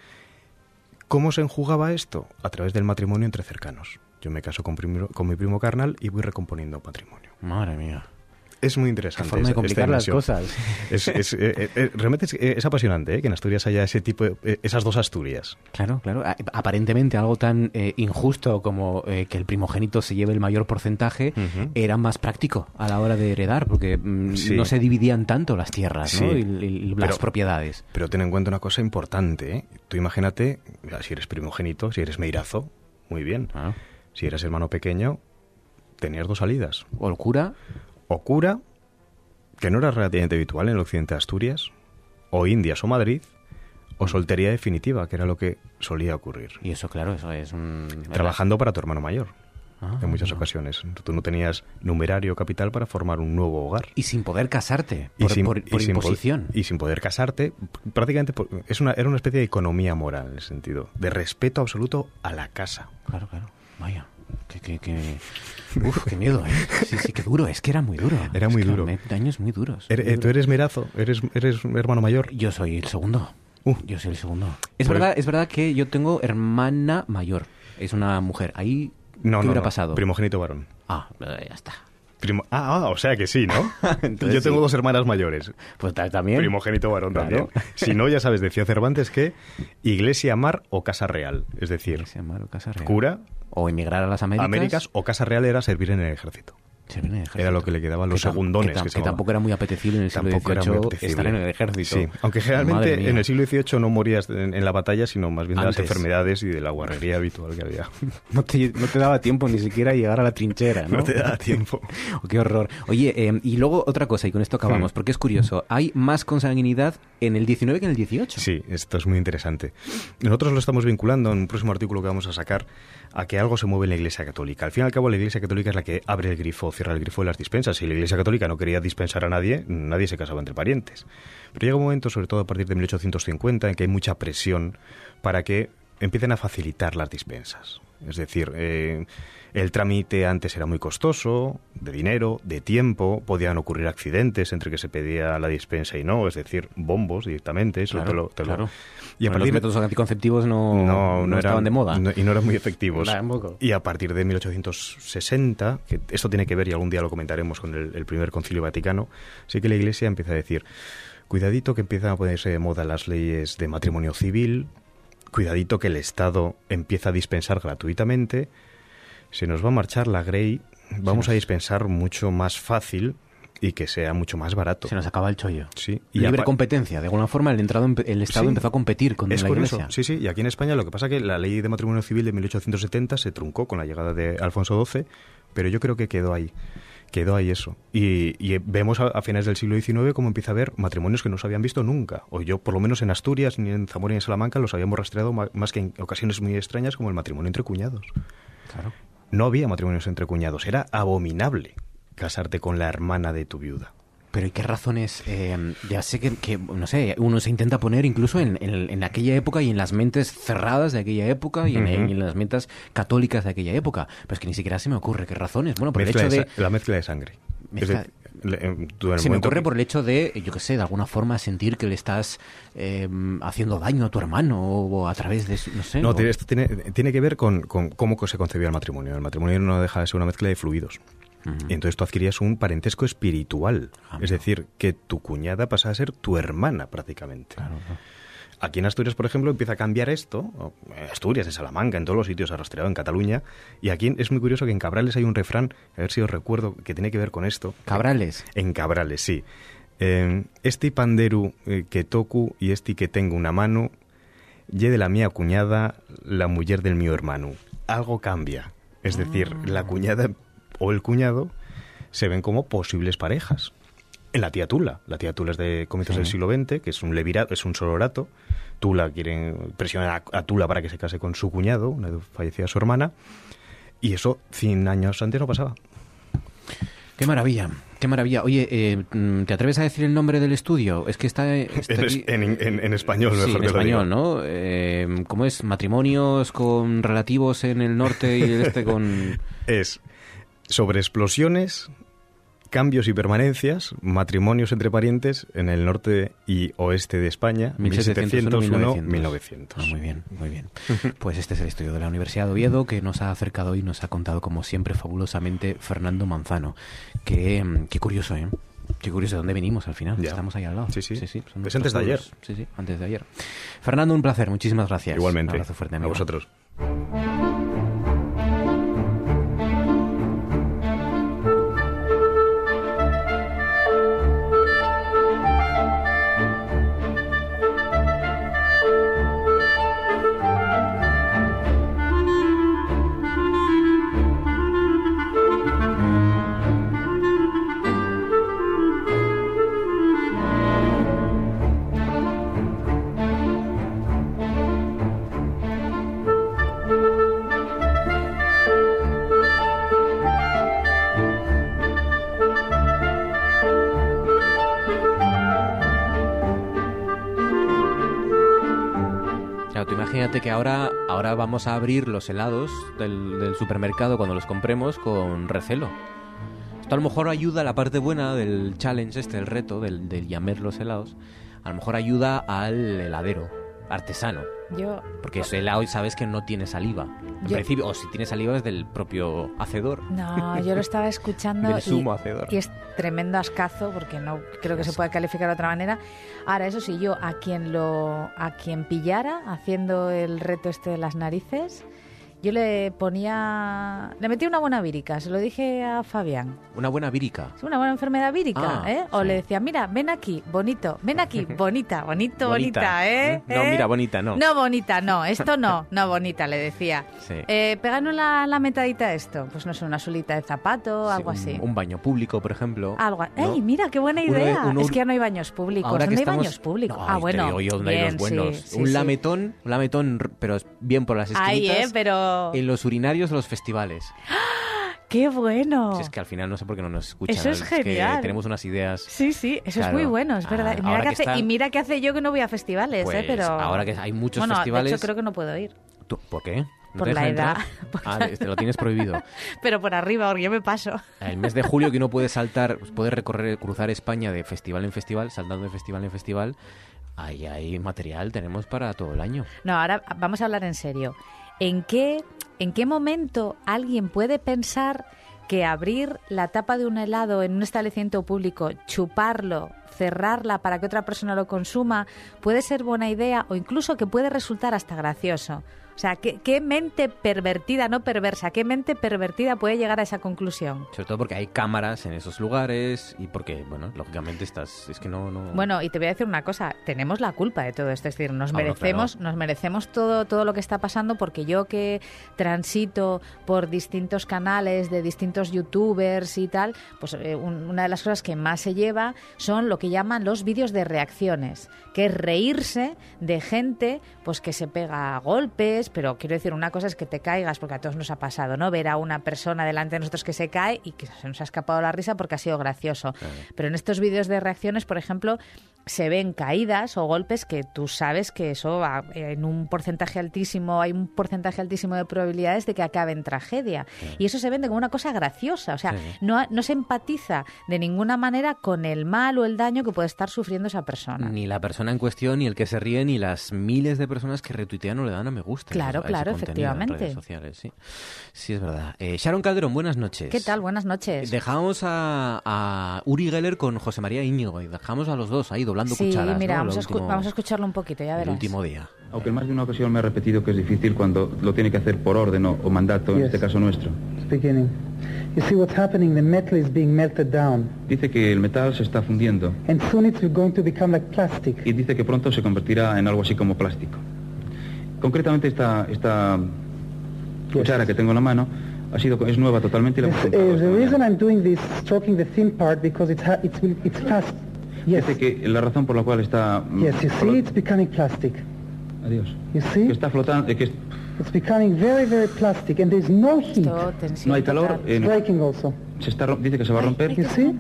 ¿Cómo se enjugaba esto? A través del matrimonio entre cercanos. Yo me caso con, primo- con mi primo carnal y voy recomponiendo patrimonio. Madre mía. Es muy interesante. forma de esta complicar las cosas. Es, es, eh, eh, realmente es, eh, apasionante eh, que en Asturias haya ese tipo, de- eh, esas dos Asturias. Claro, claro. Aparentemente algo tan eh, injusto como eh, que el primogénito se lleve el mayor porcentaje era más práctico a la hora de heredar, porque mm, Sí. no se dividían tanto las tierras y, y- y las Pero- propiedades. Pero ten en cuenta una cosa importante. ¿eh? Tú imagínate, si eres primogénito, si eres meirazo, muy bien. Ah. Si eres hermano pequeño, tenías dos salidas. O el cura, O cura, que no era relativamente habitual en el occidente de Asturias, o Indias o Madrid, o soltería definitiva, que era lo que solía ocurrir. y eso, claro, eso es un... Trabajando para tu hermano mayor, Ah, en muchas no. ocasiones. Tú no tenías numerario capital para formar un nuevo hogar. Y sin poder casarte, Y por, sin- por- y por sin po- imposición. y sin poder casarte, prácticamente es una, era una especie de economía moral en ese sentido, de respeto absoluto a la casa. Claro, claro. Vaya. Que, que, que... Uf, qué miedo, ¿eh? Sí, sí, qué duro. Es que era muy duro. Era Es muy que duro. me- Daños muy duros. Er- muy eh, ¿Tú eres merazo? ¿Eres, ¿Eres hermano mayor? Yo soy el segundo. Uh. Yo soy el segundo. Es Pues- verdad, es verdad que yo tengo hermana mayor. Es una mujer. Ahí No, ¿qué no, hubiera no. pasado? Primogénito varón. Ah, ya está. Primo- ah, ah, o sea que sí, ¿no? Entonces Yo tengo sí. dos hermanas mayores. Pues ta- también. Primogénito varón Claro. también. Si no, ya sabes, decía Cervantes que iglesia, mar o casa real. Es decir, Se llama Casa Real. cura, O emigrar a las Américas. Américas o casa real era servir en el ejército. Era lo que le quedaba a los Que segundones, Que, que que tampoco era muy apetecible en el siglo XVIII estar en el ejército. Sí, aunque generalmente en el siglo XVIII no morías en, en la batalla, sino más bien de las enfermedades y de la guarrería habitual que había. No te, no te daba tiempo ni siquiera llegar a la trinchera, ¿no? No te da tiempo. Oh, qué horror. Oye, eh, y luego otra cosa, y con esto acabamos, Hmm. porque es curioso. Hay más consanguinidad en el 19 que en el 18. Sí, esto es muy interesante. Nosotros lo estamos vinculando en un próximo artículo que vamos a sacar a que algo se mueve en la Iglesia Católica. Al fin y al cabo, la Iglesia Católica es la que abre el grifo, cierra el grifo de las dispensas. Si la Iglesia Católica no quería dispensar a nadie, nadie se casaba entre parientes. Pero llega un momento, sobre todo a partir de 1850, en que hay mucha presión para que empiecen a facilitar las dispensas. Es decir, eh, el trámite antes era muy costoso, de dinero, de tiempo, podían ocurrir accidentes entre que se pedía la dispensa y no, es decir, bombos directamente, eso Claro, te lo- te lo-. Y a Bueno, partir los métodos anticonceptivos no, no, no, estaban eran, de moda. no- y no eran muy efectivos. Y a partir de 1860, que esto tiene que ver y algún día lo comentaremos con el, el primer concilio vaticano, sí que la Iglesia empieza a decir, cuidadito que empiezan a ponerse de moda las leyes de matrimonio civil, cuidadito que el Estado empieza a dispensar gratuitamente, se nos va a marchar la Grey, vamos a dispensar mucho más fácil y que sea mucho más barato. Se nos acaba el chollo. Sí, Libre apa- competencia. De alguna forma, el, entrado el Estado Sí. empezó a competir con es la curioso, Iglesia. sí, sí, y aquí en España lo que pasa que la ley de matrimonio civil de 1870 se truncó con la llegada de Alfonso XII, pero yo creo que quedó ahí, quedó ahí eso. Y, y vemos a, a finales del siglo XIX cómo empieza a haber matrimonios que no se habían visto nunca, o yo por lo menos en Asturias, ni en Zamora ni en Salamanca los habíamos rastreado más que en ocasiones muy extrañas como el matrimonio entre cuñados. Claro. No había matrimonios entre cuñados, era abominable casarte con la hermana de tu viuda. Pero ¿y qué razones? eh, ya sé que, que, no sé, uno se intenta poner incluso en, en- en aquella época y en las mentes cerradas de aquella época y en, Ujú. y en las mentes católicas de aquella época. Pero es que ni siquiera se me ocurre qué razones. Bueno, por Mezcla el hecho de la mezcla de sangre. Es Mezcla- decir, em, Se me ocurre que- por el hecho de, yo qué sé, de alguna forma sentir que le estás eh, haciendo daño a tu hermano o, a través de, no sé. No, o- esto tiene, tiene que ver con, con cómo se concebía el matrimonio. El matrimonio no deja de ser una mezcla de fluidos. Ujú. Y entonces tú adquirías un parentesco espiritual. Ah, es decir, que tu cuñada pasa a ser tu hermana prácticamente. Claro, claro. Aquí en Asturias, por ejemplo, empieza a cambiar esto. Asturias, en Salamanca, en todos los sitios, ha rastreado en Cataluña. Y aquí es muy curioso que en Cabrales hay un refrán, a ver si os recuerdo, que tiene que ver con esto. Cabrales. En Cabrales, sí. Eh, este panderu eh, que tocu y este que tengo una mano, ye de la mía cuñada, la mujer del mío hermano. Algo cambia. Es decir, la cuñada o el cuñado se ven como posibles parejas. En la tía Tula. La tía Tula es de comienzos Sí. del siglo XX, que es un levirato, es un solorato. Tula quieren presionar a, a Tula para que se case con su cuñado, una vez fallecida su hermana. Y eso 100 años antes no pasaba. Qué maravilla, qué maravilla. Oye, eh, mm, ¿te atreves a decir el nombre del estudio? Es que está, está En, aquí- en- en- en español, Sí, mejor en que español. ¿no? Eh, ¿Cómo es? ¿Matrimonios con relativos en el norte y el este con...? Es sobre explosiones, cambios y permanencias, matrimonios entre parientes en el norte y oeste de España, 1701, 1701-1900. Ah, muy bien, muy bien. Pues este es el estudio de la Universidad de Oviedo que nos ha acercado y nos ha contado, como siempre, fabulosamente Fernando Manzano. Qué, mm, qué curioso, ¿eh? Qué curioso, ¿de dónde venimos al final? Ya. Estamos ahí al lado. Sí, sí. son Es nuestros antes de ayer. Sí, sí, antes de ayer. Fernando, un placer, muchísimas gracias. Igualmente. Un abrazo fuerte, a amigo. vosotros. Vamos a abrir los helados del, supermercado cuando los compremos con recelo. Esto a lo mejor ayuda, la parte buena del challenge este, el reto del, del llamer los helados, a lo mejor ayuda al heladero artesano. Yo, Porque helado sabes que no tiene saliva. En Yo- principio, o si tiene saliva es del propio hacedor. no, yo lo estaba escuchando Del y- sumo hacedor. y, es tremendo ascazo porque no creo que se pueda calificar de otra manera. Ahora, eso sí, yo a quien lo a quien pillara haciendo el reto este de las narices, yo le ponía le metí una buena vírica, se lo dije a Fabián. Una buena vírica. Es una buena enfermedad vírica, Ah, ¿eh? O sí. le decía, mira, ven aquí, bonito, ven aquí, bonita, bonito, bonita, ¿eh? No, ¿Eh? mira, bonita, no. No, bonita, no, esto no, no bonita, le decía. Sí. Eh, pégale la, la metadita a esto, pues no sé, una solita de zapato, Sí, algo un- así. Un baño público, por ejemplo. Algo. ¿no? ¡Ey, mira, qué buena de- idea! uno- es que ya no hay baños públicos. Ahora que ¿Dónde hay estamos- baños públicos? No, ah, bueno. yo hay bien, los buenos. sí, sí, un lametón, un lametón, pero bien por las esquinitas. eh, pero... En los urinarios de los festivales. ¡Qué bueno! Si es que al final no sé por qué no nos escuchan. Eso es que genial. tenemos unas ideas. Sí, sí, eso Claro. es muy bueno, es verdad. Ah, y, mira que que hace, y mira que hace yo que no voy a festivales, Pues, ¿eh? Pero... ahora que hay muchos bueno, festivales- de hecho creo que no puedo ir. ¿Tú- ¿Por qué? ¿No Por la edad. Ah, te lo tienes prohibido. Pero por arriba, porque yo me paso. El mes de julio que uno puede saltar, puede recorrer, cruzar España de festival en festival, saltando de festival en festival. Ahí hay material, tenemos para todo el año. No, ahora vamos a hablar en serio. ¿En qué, ¿En qué momento alguien puede pensar que abrir la tapa de un helado en un establecimiento público, chuparlo, cerrarla para que otra persona lo consuma, puede ser buena idea o incluso que puede resultar hasta gracioso? O sea, ¿qué, qué mente pervertida, no perversa, qué mente pervertida puede llegar a esa conclusión? Sobre todo porque hay cámaras en esos lugares y porque, bueno, lógicamente estás... Es que no... no... Bueno, y te voy a decir una cosa, tenemos la culpa de todo esto, es decir, nos Ah, bueno, merecemos, nos merecemos todo, todo lo que está pasando porque yo que transito por distintos canales de distintos youtubers y tal, pues eh, un- una de las cosas que más se lleva son lo que llaman los vídeos de reacciones, que es reírse de gente pues que se pega a golpes, pero quiero decir, una cosa es que te caigas, porque a todos nos ha pasado, ¿no? Ver a una persona delante de nosotros que se cae y que se nos ha escapado la risa porque ha sido gracioso. Pero en estos vídeos de reacciones, por ejemplo, se ven caídas o golpes que tú sabes que eso va en un porcentaje altísimo, hay un porcentaje altísimo de probabilidades de que acabe en tragedia. Y eso se vende como una cosa graciosa, o sea, Sí. no, no se empatiza de ninguna manera con el mal o el daño que puede estar sufriendo esa persona. Ni la persona en cuestión, ni el que se ríe, ni las miles de personas que retuitean o le dan a me gusta. Claro, a claro, en efectivamente. redes sociales, sí. sí, es verdad. Eh, Sharon Calderón, buenas noches. ¿Qué tal? Buenas noches. Dejamos a, a Uri Geller con José María Íñigo y dejamos a los dos ahí doblando Sí, cucharas. mira, ¿no? vamos, a escu- último- vamos a escucharlo un poquito, ya el verás. último día. Aunque en más de una ocasión me ha repetido que es difícil cuando lo tiene que hacer por orden o, o mandato, en este caso nuestro. beginning. You see what's happening, the metal is being melted down. Dice que el metal se está fundiendo And soon it's going to become like plastic. y dice que pronto se convertirá en algo así como plástico. Concretamente esta, esta cuchara que tengo en la mano ha sido, es nueva totalmente y la hemos comprado uh, the mañana. reason I'm doing this, stroking the thin part, because it's, ha- it's, will- it's fast. Yes, Dice que la razón por la cual está... mm, yes, you see, it's becoming plastic. Adiós. You see? Que está flotando, que, It's becoming very, very plastic, and there's no heat. No hay calor. eh, no. Breaking also. se está, dice que se va a romper, You see?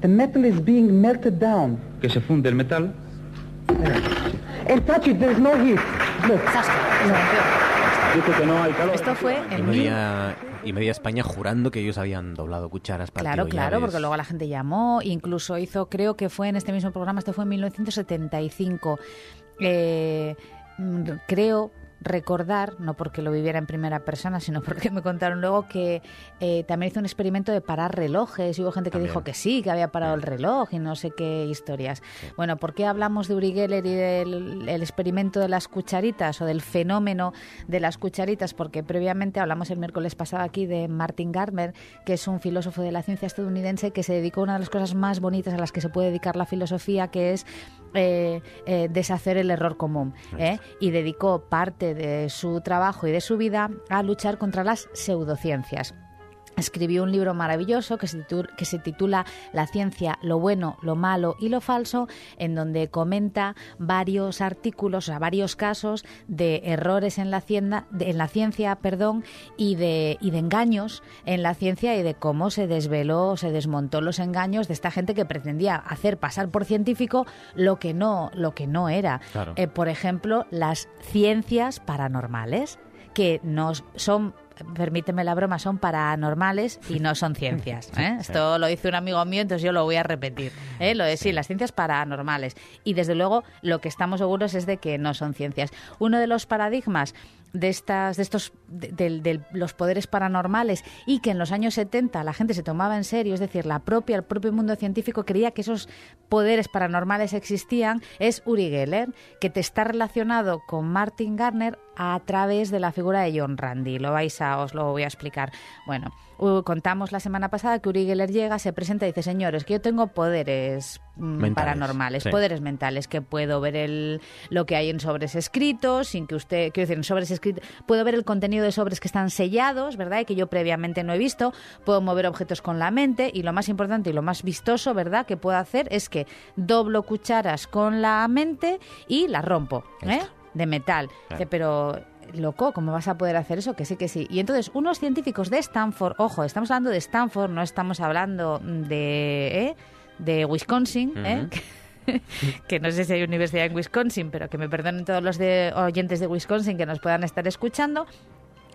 The metal is being melted down. que se funde el metal. And touch it, there's no heat. Look. Dice que no hay calor. Esto fue Y en media, y media España jurando que ellos habían doblado cucharas, partido Claro, claro, porque luego la gente llamó, incluso hizo, creo que fue en este mismo programa, esto fue en 1975. Eh, mm, creo recordar, no porque lo viviera en primera persona, sino porque me contaron luego que eh, también hizo un experimento de parar relojes y hubo gente que También. dijo que sí, que había parado el reloj y no sé qué historias. Bueno, ¿por qué hablamos de Uri Geller y del el experimento de las cucharitas o del fenómeno de las cucharitas? Porque previamente hablamos el miércoles pasado aquí de Martin Gardner, que es un filósofo de la ciencia estadounidense que se dedicó a una de las cosas más bonitas a las que se puede dedicar la filosofía, que es eh, eh, deshacer el error común. ¿eh? Y dedicó parte de su trabajo y de su vida a luchar contra las pseudociencias. Escribió un libro maravilloso que se, titu- que se titula La ciencia, lo bueno, lo malo y lo falso, en donde comenta varios artículos, o sea, varios casos de errores en la, de- en la ciencia perdón, y, de, y de engaños en la ciencia y de cómo se desveló, se desmontó los engaños de esta gente que pretendía hacer pasar por científico lo que no, lo que no era. Claro. Eh, por ejemplo, las ciencias paranormales, que no son permíteme la broma, son paranormales y no son ciencias. ¿eh? Esto lo dice un amigo mío, entonces yo lo voy a repetir. ¿eh? Lo de sí, las ciencias paranormales. Y desde luego lo que estamos seguros es de que no son ciencias. Uno de los paradigmas de estas de estos de, de- los poderes paranormales y que en los años 70 la gente se tomaba en serio, es decir, la propia el propio mundo científico creía que esos poderes paranormales existían, es Uri Geller, que te está relacionado con Martin Gardner a través de la figura de John Randy. Lo vais a os lo voy a explicar. Bueno, contamos la semana pasada que Uri Geller llega, se presenta y dice, "Señores, que yo tengo poderes mm, Mentales, paranormales, sí. poderes mentales, que puedo ver el, lo que hay en sobres escritos, sin que usted, quiero decir, en sobres escritos, puedo ver el contenido de sobres que están sellados, ¿verdad? Y que yo previamente no he visto, puedo mover objetos con la mente y lo más importante y lo más vistoso, ¿verdad? Que puedo hacer es que doblo cucharas con la mente y las rompo, ¿eh? De metal. Pero loco, ¿cómo vas a poder hacer eso? Que sí, que sí. Y entonces, unos científicos de Stanford, ojo, estamos hablando de Stanford, no estamos hablando de, ¿eh? de Wisconsin, ¿eh? que no sé si hay universidad en Wisconsin, pero que me perdonen todos los de, oyentes de Wisconsin que nos puedan estar escuchando.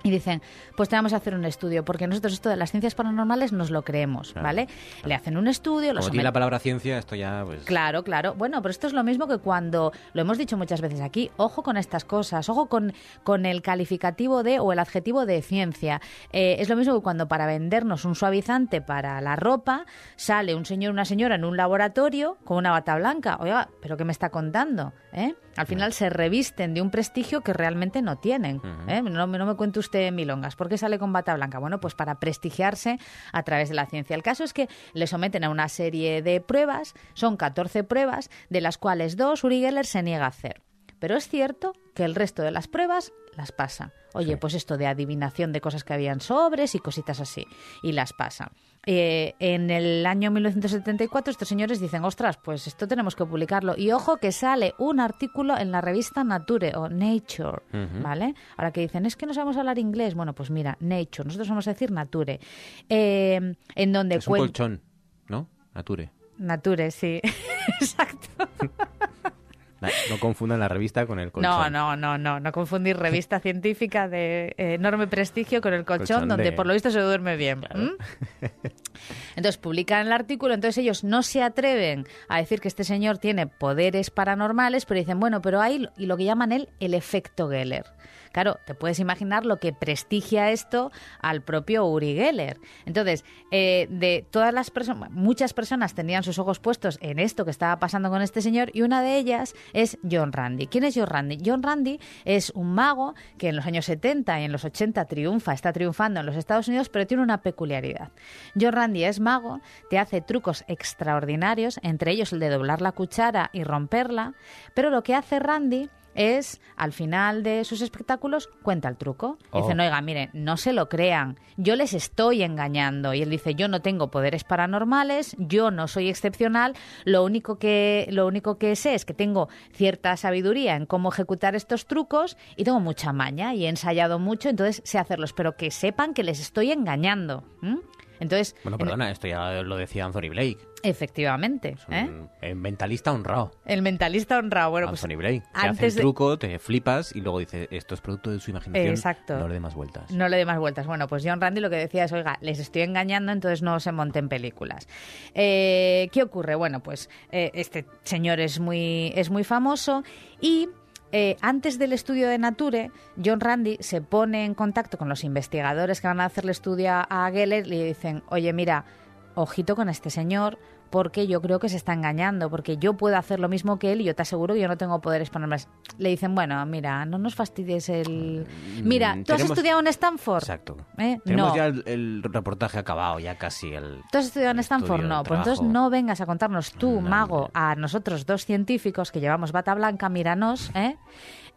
Y dicen, pues te vamos a hacer un estudio, porque nosotros esto de las ciencias paranormales nos lo creemos, ¿vale? Le hacen un estudio, lo Como la palabra ciencia, esto ya, pues... Claro, claro. Bueno, pero esto es lo mismo que cuando, lo hemos dicho muchas veces aquí, ojo con estas cosas, ojo con, con el calificativo de o el adjetivo de ciencia. Eh, es lo mismo que cuando para vendernos un suavizante para la ropa sale un señor o una señora en un laboratorio con una bata blanca. Oiga, ¿pero qué me está contando? ¿Eh? Al final se revisten de un prestigio que realmente no tienen. ¿eh? no, me- no me cuente usted milongas. ¿Por qué sale con bata blanca? Bueno, pues para prestigiarse a través de la ciencia. El caso es que le someten a una serie de pruebas, son 14 pruebas, de las cuales dos Uri Geller se niega a hacer. Pero es cierto que el resto de las pruebas las pasa. Oye, pues esto de adivinación de cosas que habían sobres y cositas así. Y las pasa. Eh, en el año 1974 estos señores dicen, ostras, pues esto tenemos que publicarlo. Y ojo que sale un artículo en la revista Nature o Nature. ¿vale? Ahora que dicen, es que no sabemos hablar inglés. Bueno, pues mira, Nature, nosotros vamos a decir Nature. Eh, en donde Es un colchón, ¿no? Nature. Nature, sí. Exacto. No confundan la revista con el colchón. No, no, no, no, no confundir revista científica de eh, enorme prestigio con el colchón, Colchón donde de- por lo visto se duerme bien. Entonces publican el artículo, entonces ellos no se atreven a decir que este señor tiene poderes paranormales, pero dicen, bueno, pero hay lo que llaman el, el efecto Geller. Claro, te puedes imaginar lo que prestigia esto al propio Uri Geller. Entonces, eh, de todas las personas, muchas personas tenían sus ojos puestos en esto que estaba pasando con este señor y una de ellas es John Randy. ¿Quién es John Randy? John Randy es un mago que en los años 70 y en los 80 triunfa, está triunfando en los Estados Unidos, pero tiene una peculiaridad. John Randy es mago, te hace trucos extraordinarios, entre ellos el de doblar la cuchara y romperla, pero lo que hace Randy es, al final de sus espectáculos, cuenta el truco. Oh. Dicen, oiga, miren, no se lo crean, yo les estoy engañando. Y él dice, yo no tengo poderes paranormales, yo no soy excepcional, lo único que, lo único que sé es que tengo cierta sabiduría en cómo ejecutar estos trucos y tengo mucha maña y he ensayado mucho, entonces sé hacerlos, pero que sepan que les estoy engañando. Entonces, Bueno, en- perdona, esto ya lo decía Anthony Blake. Efectivamente, ¿eh? Un eh, mentalista honrado. el mentalista honrado. Bueno, pues Anthony Blake. Que hace antes el de- truco, te flipas y luego dice, esto es producto de su imaginación. Exacto. No le dé más vueltas. No le dé más vueltas. Bueno, pues John Randy lo que decía es, oiga, les estoy engañando, entonces no se monten películas. Eh, ¿Qué ocurre? Bueno, pues eh, este señor es muy, es muy famoso y... eh, antes del estudio de Nature, John Randy se pone en contacto con los investigadores que van a hacer el estudio a- a Geller y le dicen, oye, mira, ojito con este señor, porque yo creo que se está engañando, porque yo puedo hacer lo mismo que él y yo te aseguro que yo no tengo poderes paranormales. Le dicen, bueno, mira, no nos fastidies el... Mira, Mm, ¿tú has estudiado en Stanford? Exacto. ¿Eh? Tenemos No. ya el, el reportaje acabado, ya casi el... ¿Tú has estudiado en Stanford? estudio, No, pues entonces no vengas a contarnos tú, mago, a nosotros dos científicos que llevamos bata blanca, míranos, ¿eh?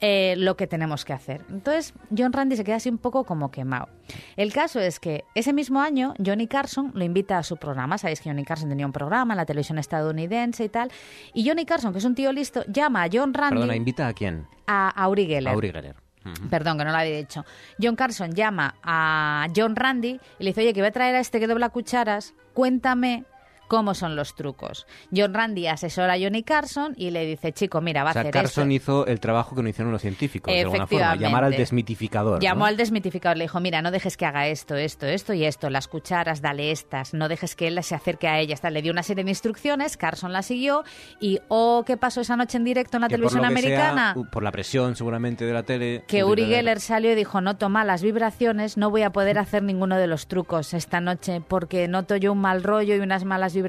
Eh, lo que tenemos que hacer. Entonces, John Randy se queda así un poco como quemado. El caso es que ese mismo año, Johnny Carson lo invita a su programa. Sabéis que Johnny Carson tenía un programa en la televisión estadounidense y tal. Y Johnny Carson, que es un tío listo, llama a John Randy Perdona, ¿invita a quién? a, a Uri Geller. A Uri Geller. Ujú. Perdón, que no lo había dicho. John Carson llama a John Randy y le dice, oye, que voy a traer a este que dobla cucharas, cuéntame cómo son los trucos. John Randy asesora a Johnny Carson y le dice, chico, mira, va O a sea, hacer Carson esto. hizo el trabajo que no hicieron los científicos, de alguna forma. Llamar al desmitificador. Llamó ¿no? al desmitificador, le dijo, mira, no dejes que haga esto, esto, esto y esto, las cucharas, dale estas, no dejes que él se acerque a ellas. Le dio una serie de instrucciones, Carson la siguió y, oh, ¿qué pasó esa noche en directo en la Que televisión sea, americana? por la presión seguramente de la tele. que Uri Geller salió y dijo, no toma las vibraciones, no voy a poder hacer ninguno de los trucos esta noche porque noto yo un mal rollo y unas malas vibraciones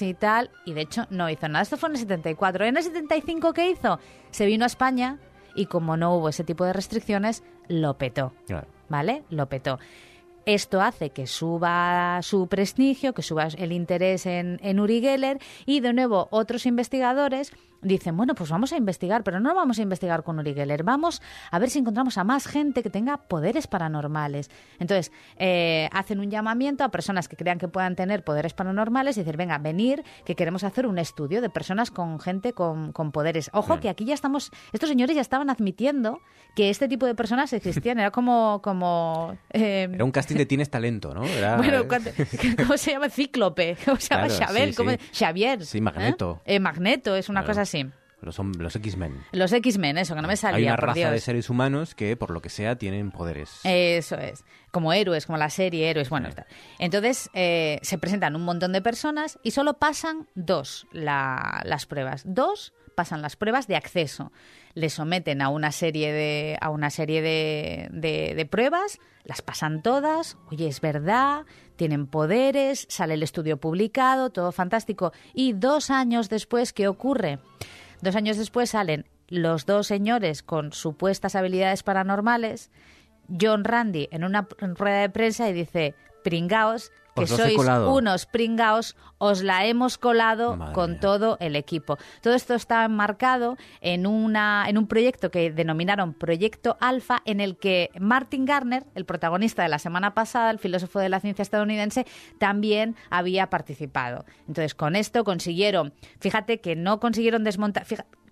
y tal. Y de hecho no hizo nada. Esto fue en el 74. En el 75, ¿qué hizo? Se vino a España y como no hubo ese tipo de restricciones, lo petó. Claro. ¿Vale? Lo petó. Esto hace que suba su prestigio, que suba el interés en, en Uri Geller y de nuevo otros investigadores dicen, bueno, pues vamos a investigar, pero no vamos a investigar con Uri Geller, vamos a ver si encontramos a más gente que tenga poderes paranormales. Entonces, eh, hacen un llamamiento a personas que crean que puedan tener poderes paranormales y decir, venga, venir, que queremos hacer un estudio de personas con gente con, con poderes. Ojo, que aquí ya estamos, estos señores ya estaban admitiendo que este tipo de personas existían, era como... como eh, Era un casting de tienes talento, ¿no? Era, bueno, ¿cuánto- ¿cómo se llama? Cíclope. ¿Cómo se llama? Claro, Xabel. sí, ¿cómo- sí. Xavier. Sí, Magneto. ¿eh? Eh, Magneto, es una Claro. cosa así. Los, los X-Men. Los X-Men, eso, que no me salía, Hay una por raza Dios. de seres humanos que, por lo que sea, tienen poderes. Eso es. Como héroes, como la serie Héroes. Bueno, está. Entonces, eh, se presentan un montón de personas y solo pasan dos la- las pruebas. Dos pasan las pruebas de acceso. Le someten a una serie de, a una serie de, de- de pruebas, las pasan todas. Oye, es verdad, tienen poderes, sale el estudio publicado, todo fantástico. Y dos años después, ¿qué ocurre? Dos años después salen los dos señores con supuestas habilidades paranormales, John Randy en una rueda de prensa y dice, pringaos, que Os sois colado". unos pringaos, os la hemos colado Madre con mía. todo el equipo. Todo esto está enmarcado en, una, en un proyecto que denominaron Proyecto Alfa, en el que Martin Garner, el protagonista de la semana pasada, el filósofo de la ciencia estadounidense, también había participado. Entonces, con esto consiguieron, fíjate que no consiguieron desmontar,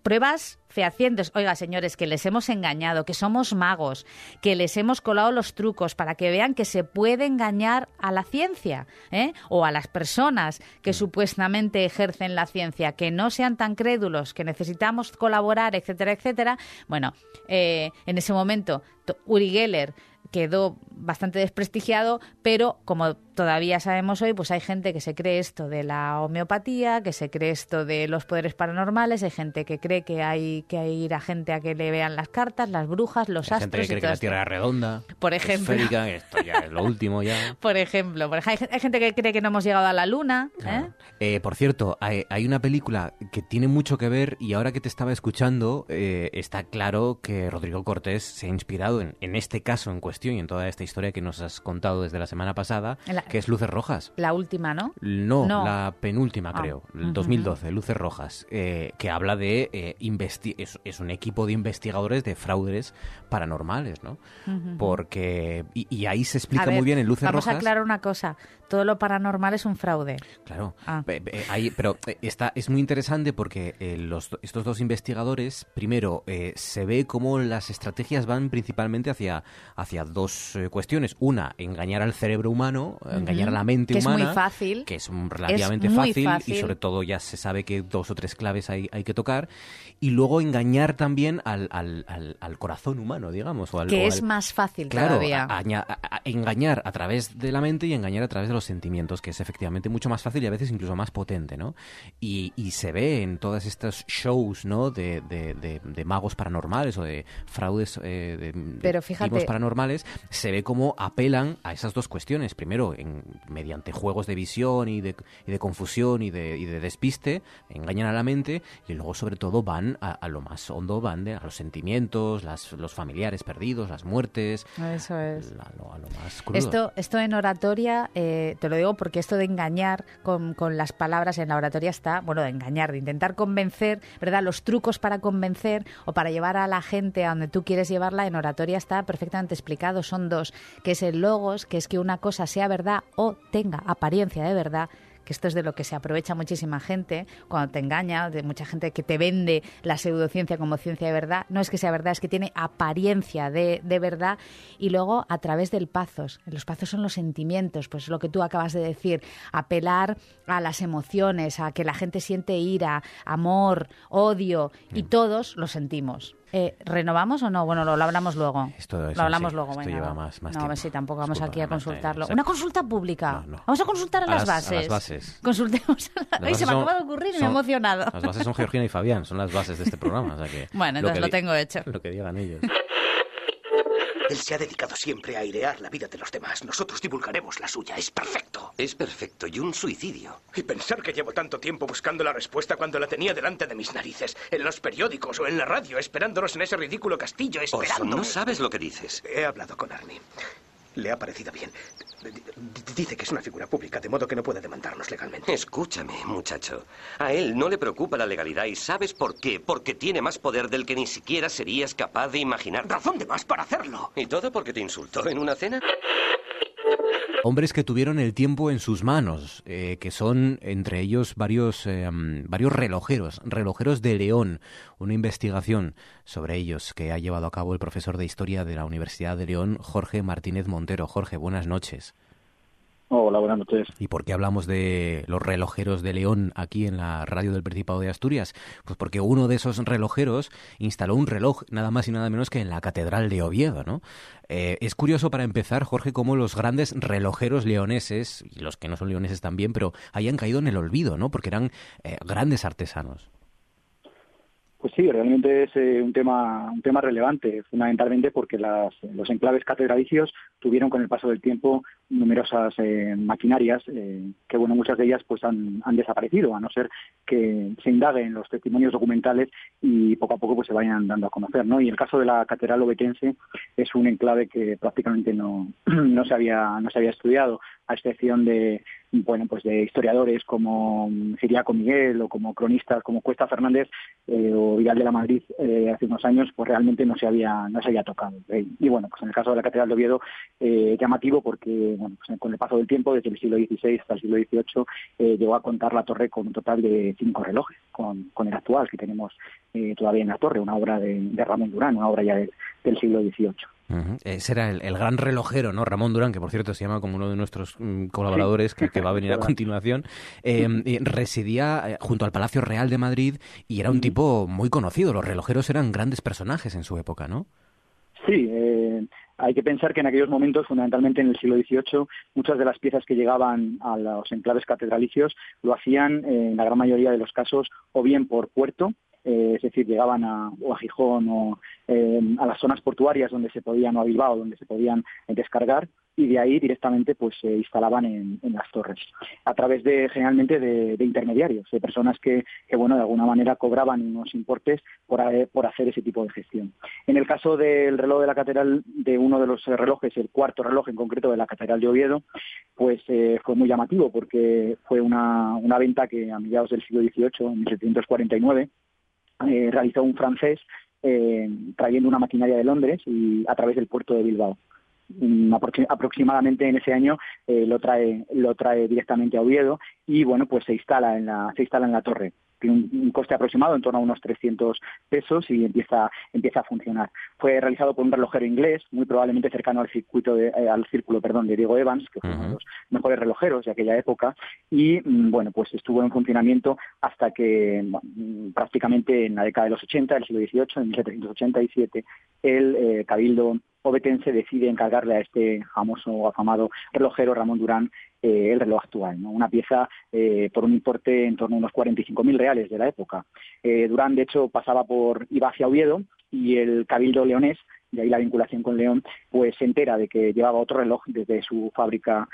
pruebas fehacientes. Oiga, señores, que les hemos engañado, que somos magos, que les hemos colado los trucos para que vean que se puede engañar a la ciencia ¿eh? o a las personas que supuestamente ejercen la ciencia, que no sean tan crédulos, que necesitamos colaborar, etcétera, etcétera. Bueno, eh, en ese momento to- Uri Geller quedó bastante desprestigiado, pero como todavía sabemos hoy, pues hay gente que se cree esto de la homeopatía, que se cree esto de los poderes paranormales, hay gente que cree que hay que ir a gente a que le vean las cartas, las brujas, los Hay gente astros que cree y que la esto. Tierra es redonda. Por ejemplo. Esférica, esto ya es lo último ya. Por ejemplo, por hay, hay gente que cree que no hemos llegado a la luna, ¿eh? Eh, por cierto, hay, hay una película que tiene mucho que ver y ahora que te estaba escuchando, eh, está claro que Rodrigo Cortés se ha inspirado en, en este caso en cuestión y en toda esta historia que nos has contado desde la semana pasada, En la- que es Luces Rojas. La última, ¿no? No, No. la penúltima Ah, creo, el ujú. 2012, Luces Rojas, eh, que habla de eh, es, es un equipo de investigadores de fraudes paranormales, ¿no? Porque y, y ahí se explica A ver, muy bien en Luces vamos a Rojas. aclarar una cosa. Todo lo paranormal es un fraude. Claro, Ah. Ahí- pero eh, está, es muy interesante porque eh, los, estos dos investigadores, primero, eh, se ve cómo las estrategias van principalmente hacia, hacia dos cuestiones. Una, engañar al cerebro humano, engañar a la mente Que es humana. muy fácil. Que es relativamente Es fácil, y sobre todo ya se sabe que dos o tres claves hay, hay que tocar. Y luego engañar también al, al, al- al corazón humano, digamos. O al, Que o es al- más fácil Claro, todavía. a- aña- a- a- engañar a través de la mente y engañar a través de los sentimientos, que es efectivamente mucho más fácil y a veces incluso más potente, ¿no? Y, y se ve en todos estos shows, ¿no? De, de- de- de magos paranormales o de fraudes eh, de, Pero fíjate- paranormales, se ve cómo apelan a esas dos cuestiones. Primero, en, mediante juegos de visión y de, y de confusión y de, y de despiste, engañan a la mente y luego sobre todo van a, a lo más hondo, van a los sentimientos, las, los familiares perdidos, las muertes, Eso es. a lo, a lo más crudo. Esto, esto en oratoria, eh, te lo digo porque esto de engañar con, con las palabras en la oratoria está, bueno, de engañar, de intentar convencer, ¿verdad? Los trucos para convencer o para llevar a la gente a donde tú quieres llevarla en oratoria está perfectamente explicado. Son dos, que es el logos, que es que una cosa sea verdad o tenga apariencia de verdad que esto es de lo que se aprovecha muchísima gente cuando te engaña, de mucha gente que te vende la pseudociencia como ciencia de verdad. No es que sea verdad, es que tiene apariencia de, de verdad. Y luego a través del pazos. Los pazos son los sentimientos, pues lo que tú acabas de decir, apelar a las emociones, a que la gente siente ira, amor, odio, y todos lo sentimos. Eh, ¿Renovamos o no? Bueno, lo, lo hablamos luego. Esto- lo hablamos sí, luego. esto venga, lleva va. más- más no, tiempo. sí, tampoco vamos Disculpa, aquí a consultarlo. no, no. Una consulta pública. Vamos a consultar a, A las, las- a bases. las bases. Consultemos a las Las Ay, se bases me son- acaba de ocurrir y me he son- emocionado. Las bases son Georgina y Fabián, son las bases de este programa. o sea que Bueno, entonces que lo tengo hecho. Lo que digan ellos. Él se ha dedicado siempre a airear la vida de los demás. Nosotros divulgaremos la suya. Es perfecto. Es perfecto y un suicidio. Y pensar que llevo tanto tiempo buscando la respuesta cuando la tenía delante de mis narices, en los periódicos o en la radio, esperándonos en ese ridículo castillo, esperando. no sabes lo que dices. He hablado con Arnie. Le ha parecido bien. Dice que es una figura pública, de modo que no puede demandarnos legalmente. Escúchame, muchacho. A él no le preocupa la legalidad y ¿sabes por qué? Porque tiene más poder del que ni siquiera serías capaz de imaginar. Razón de más para hacerlo. ¿Y todo porque te insultó en una cena? Hombres que tuvieron el tiempo en sus manos, eh, que son entre ellos varios, eh, mm, varios relojeros, relojeros de León, una investigación sobre ellos que ha llevado a cabo el profesor de Historia de la Universidad de León, Jorge Martínez Montero. Jorge, buenas noches. Hola, buenas noches. ¿Y por qué hablamos de los relojeros de León aquí en la radio del Principado de Asturias? Pues porque uno de esos relojeros instaló un reloj nada más y nada menos que en la Catedral de Oviedo, ¿no? Eh, es curioso para empezar, Jorge, cómo los grandes relojeros leoneses, y los que no son leoneses también, pero hayan caído en el olvido, ¿no? Porque eran eh, grandes artesanos. Pues sí, realmente es eh, un tema un tema relevante, fundamentalmente porque las- los enclaves catedralicios tuvieron con el paso del tiempo numerosas eh, maquinarias eh, que, bueno, muchas de ellas pues han, han desaparecido, a no ser que se indague en los testimonios documentales y poco a poco pues se vayan dando a conocer, ¿no? Y el caso de la catedral obetense es un enclave que prácticamente no, no se había no se había estudiado, a excepción de bueno pues de historiadores como Ciriaco Miguel o como cronistas como Cuesta Fernández eh, o Vidal de la Madrid eh, hace unos años pues realmente no se había no se había tocado. Eh, y bueno pues en el caso de la catedral de Oviedo eh, llamativo porque bueno pues con el paso del tiempo desde el siglo XVI hasta el siglo XVIII llegó a contar la torre con un total de cinco relojes con, con el actual que tenemos todavía en la torre una obra de, de Ramón Durán una obra ya de- del siglo XVIII Ujú. Ese era el, el gran relojero, ¿no? Ramón Durán, que por cierto se llama como uno de nuestros mm, colaboradores que, que va a venir a continuación. Eh, eh, residía eh, junto al Palacio Real de Madrid y era un tipo muy conocido. Los relojeros eran grandes personajes en su época, ¿no? Sí, eh, hay que pensar que en aquellos momentos, fundamentalmente en el siglo XVIII, muchas de las piezas que llegaban a los enclaves catedralicios lo hacían eh, en la gran mayoría de los casos o bien por puerto, eh, es decir, llegaban a, o a Gijón o eh, a las zonas portuarias donde se podían, o a Bilbao, donde se podían eh, descargar, y de ahí directamente pues se instalaban en, las torres a través de generalmente de, intermediarios, de personas que, bueno de alguna manera cobraban unos importes por, por hacer ese tipo de gestión. En el caso del reloj de la catedral, de uno de los relojes, el cuarto reloj en concreto de la catedral de Oviedo, pues fue muy llamativo porque fue una, una venta que a mediados del siglo XVIII, en 1749, eh, realizó un francés eh, trayendo una maquinaria de Londres y a través del puerto de Bilbao. Aproximadamente en ese año eh, lo trae lo trae directamente a Oviedo y bueno pues se instala en la se instala en la torre tiene un, coste aproximado en torno a unos 300 pesos y empieza, empieza a funcionar. Fue realizado por un relojero inglés, muy probablemente cercano al circuito de, eh, al círculo perdón, de Diego Evans, que fue uno de los mejores relojeros de aquella época, y mm, bueno, pues estuvo en funcionamiento hasta que mm, prácticamente en la década de los 80, del siglo XVIII, en 1787, el eh, Cabildo obetense decide encargarle a este famoso o afamado relojero Ramón Durán eh, el reloj actual, ¿no? una pieza eh, por un importe en torno a unos 45.000 reales de la época. Eh, Durán, de hecho, pasaba por iba hacia Oviedo y el cabildo leonés de ahí la vinculación con León, pues se entera de que llevaba otro reloj desde su fábrica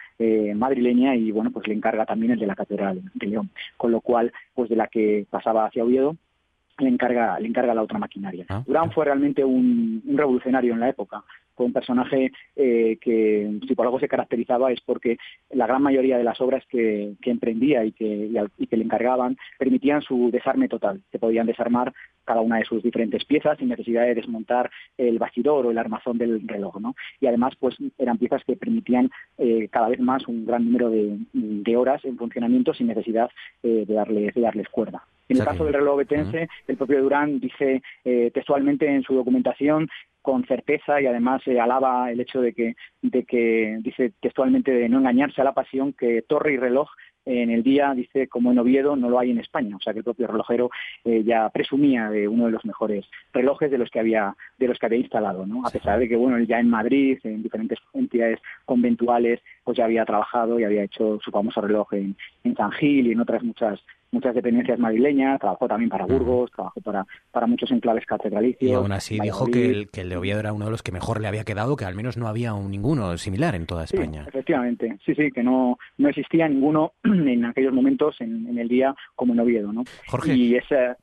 madrileña y bueno, pues le encarga también el de la Catedral de León, con lo cual, pues de la que pasaba hacia Oviedo, le encarga, le encarga la otra maquinaria. Ah, Durán fue realmente un, revolucionario en la época. Fue un personaje eh, que, si por algo se caracterizaba, es porque la gran mayoría de las obras que, emprendía y que, y, que le encargaban permitían su desarme total. Se podían desarmar cada una de sus diferentes piezas sin necesidad de desmontar el bastidor o el armazón del reloj. ¿no? Y además, pues eran piezas que permitían eh, cada vez más un gran número de, horas en funcionamiento sin necesidad eh, de, darles, de darles cuerda. En el caso del reloj betense, el propio Durán dice eh, textualmente en su documentación con certeza y además se alaba el hecho de que, de que dice textualmente de no engañarse a la pasión que torre y reloj en el día, dice, como en Oviedo, no lo hay en España. O sea que el propio relojero eh, ya presumía de uno de los mejores relojes de los que había, de los que había instalado, ¿no? A pesar de que, bueno, ya en Madrid, en diferentes entidades conventuales, pues ya había trabajado y había hecho su famoso reloj en, en San Gil y en otras muchas muchas dependencias madrileñas, trabajó también para Burgos, trabajó para, para muchos enclaves catedralicios. Y aún así dijo que el, que el de Oviedo era uno de los que mejor le había quedado, que al menos no había un, ninguno similar en toda España. Sí, efectivamente, sí, sí, que no, no existía ninguno en aquellos momentos en, el día como en Oviedo, ¿no? Jorge, y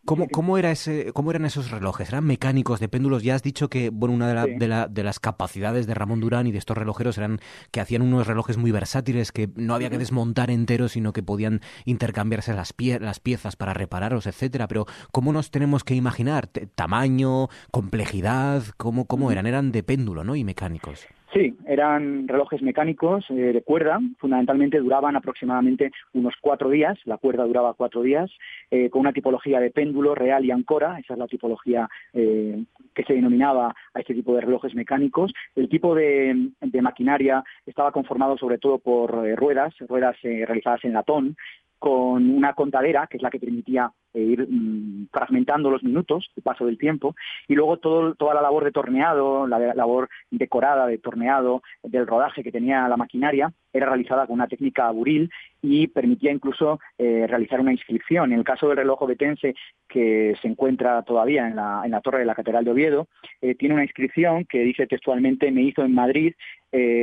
¿cómo, cómo, era ese, ¿cómo eran esos relojes? ¿Eran mecánicos de péndulos? Ya has dicho que bueno, una de, de, de las capacidades de Ramón Durán y de estos relojeros eran que hacían unos relojes muy versátiles, que no había que desmontar enteros, sino que podían intercambiarse las, pie las piezas para repararos, etcétera, pero ¿cómo nos tenemos que imaginar? ¿Tamaño, complejidad? ¿Cómo, cómo eran? Eran de péndulo, ¿no? Y mecánicos. Sí, eran relojes mecánicos eh, de cuerda, fundamentalmente duraban aproximadamente unos cuatro días, la cuerda duraba cuatro días, eh, con una tipología de péndulo real y ancora, esa es la tipología eh, que se denominaba a este tipo de relojes mecánicos. El tipo de, de maquinaria estaba conformado sobre todo por ruedas, ruedas realizadas en latón, con una contadera, que es la que permitía eh, ir mm, fragmentando los minutos, el paso del tiempo, y luego todo, toda la labor de torneado, la labor decorada de torneado, del rodaje que tenía la maquinaria, era realizada con una técnica buril y permitía incluso eh, realizar una inscripción. En el caso del reloj obetense, que se encuentra todavía en la, en la torre de la Catedral de Oviedo, eh, tiene una inscripción que dice textualmente, me hizo en Madrid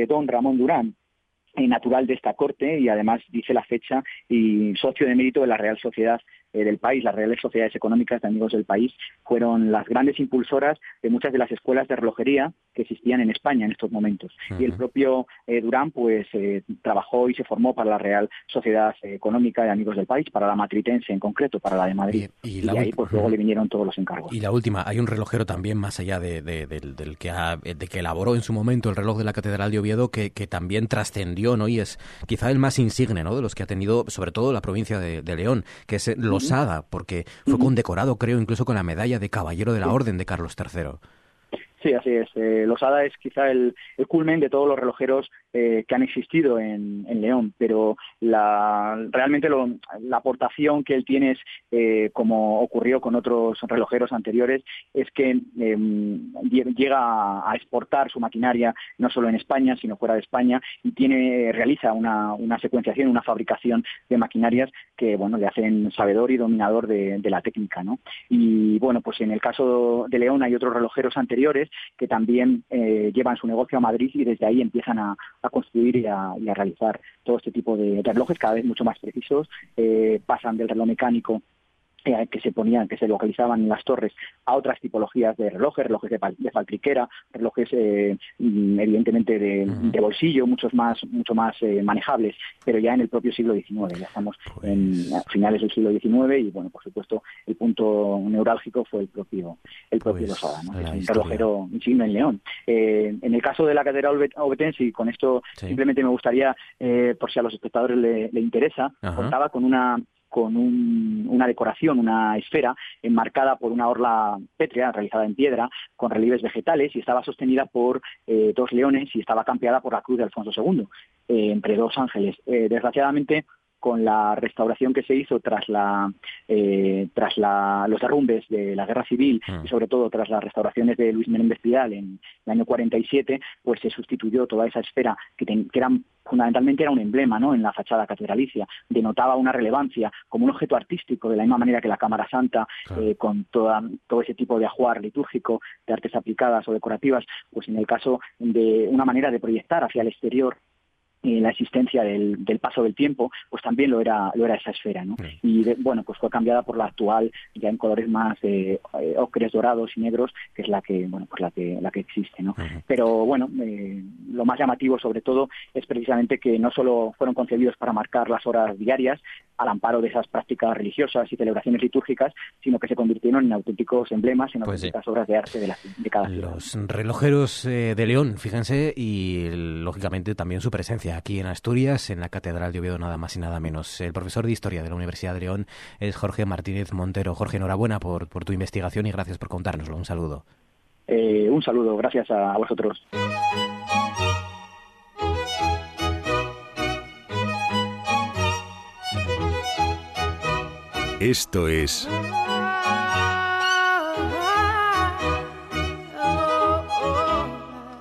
don Ramón Durán natural de esta corte y además dice la fecha y socio de mérito de la Real Sociedad del país, las reales sociedades económicas de amigos del país, fueron las grandes impulsoras de muchas de las escuelas de relojería que existían en España en estos momentos. Y el propio eh, Durán pues eh, trabajó y se formó para la Real Sociedad Económica de Amigos del País, para la matritense en concreto, para la de Madrid. Y, ahí pues luego le vinieron todos los encargos. Y la última, hay un relojero también más allá de, del, que de que elaboró en su momento el reloj de la Catedral de Oviedo que, que también trascendió, ¿no? Y es quizá el más insigne, ¿no? De los que ha tenido, sobre todo la provincia de, León, que es Porque fue condecorado, creo, incluso con la medalla de Caballero de la Orden de Carlos III. Sí, así es. Eh, Losada es quizá el, culmen de todos los relojeros eh, que han existido en, León, pero la, realmente la aportación que él tiene es, eh, como ocurrió con otros relojeros anteriores, es que em, llega a exportar su maquinaria no solo en España, sino fuera de España, y tiene, realiza una, una secuenciación, una fabricación de maquinarias que bueno, le hacen sabedor y dominador de, la técnica. ¿no? Y bueno, pues en el caso de León hay otros relojeros anteriores que también eh, llevan su negocio a Madrid y desde ahí empiezan a, construir y a, realizar todo este tipo de relojes cada vez mucho más precisos. Eh, pasan del reloj mecánico eh, que se ponían, que se localizaban en las torres a otras tipologías de relojes, relojes de, faltriquera, relojes eh, mm, evidentemente de, bolsillo, muchos más, mucho más eh, manejables, pero ya en el propio siglo XIX, ya estamos en pues finales del siglo XIX y bueno, por supuesto el punto neurálgico fue el propio, el propio pues un relojero insignia en León. en el caso de la catedral obetense, y con esto simplemente me gustaría, por si a los espectadores le, interesa, contaba con una con una decoración, una esfera enmarcada por una orla pétrea realizada en piedra con relieves vegetales y estaba sostenida por eh, dos leones y estaba campeada por la cruz de Alfonso II, eh, entre dos ángeles. Eh, desgraciadamente, con la restauración que se hizo tras la tras los derrumbes de la guerra civil mm. y sobre todo tras las restauraciones de Luis Menéndez Pidal en el año 47 pues se sustituyó toda esa esfera que, que eran fundamentalmente era un emblema ¿no? en la fachada catedralicia, denotaba una relevancia como un objeto artístico, de la misma manera que la Cámara Santa, eh, con toda, todo ese tipo de ajuar litúrgico, de artes aplicadas o decorativas, pues en el caso de una manera de proyectar hacia el exterior la existencia del, paso del tiempo, pues también lo era, lo era esa esfera, ¿no? Y bueno, pues fue cambiada por la actual, ya en colores más eh, eh, ocres, dorados y negros, que es la que, bueno, pues la que, la que existe, ¿no? Pero bueno, eh, lo más llamativo sobre todo es precisamente que no solo fueron concebidos para marcar las horas diarias, al amparo de esas prácticas religiosas y celebraciones litúrgicas, sino que se convirtieron en auténticos emblemas, en pues auténticas obras de arte de, la, de cada ciudad. Los relojeros de León, fíjense, y lógicamente también su presencia aquí en Asturias, en la Catedral de Oviedo, nada más y nada menos. El profesor de Historia de la Universidad de León es Jorge Martínez Montero. Jorge, enhorabuena por, por tu investigación y gracias por contárnoslo. Un saludo. Eh, un saludo, gracias a vosotros. Esto es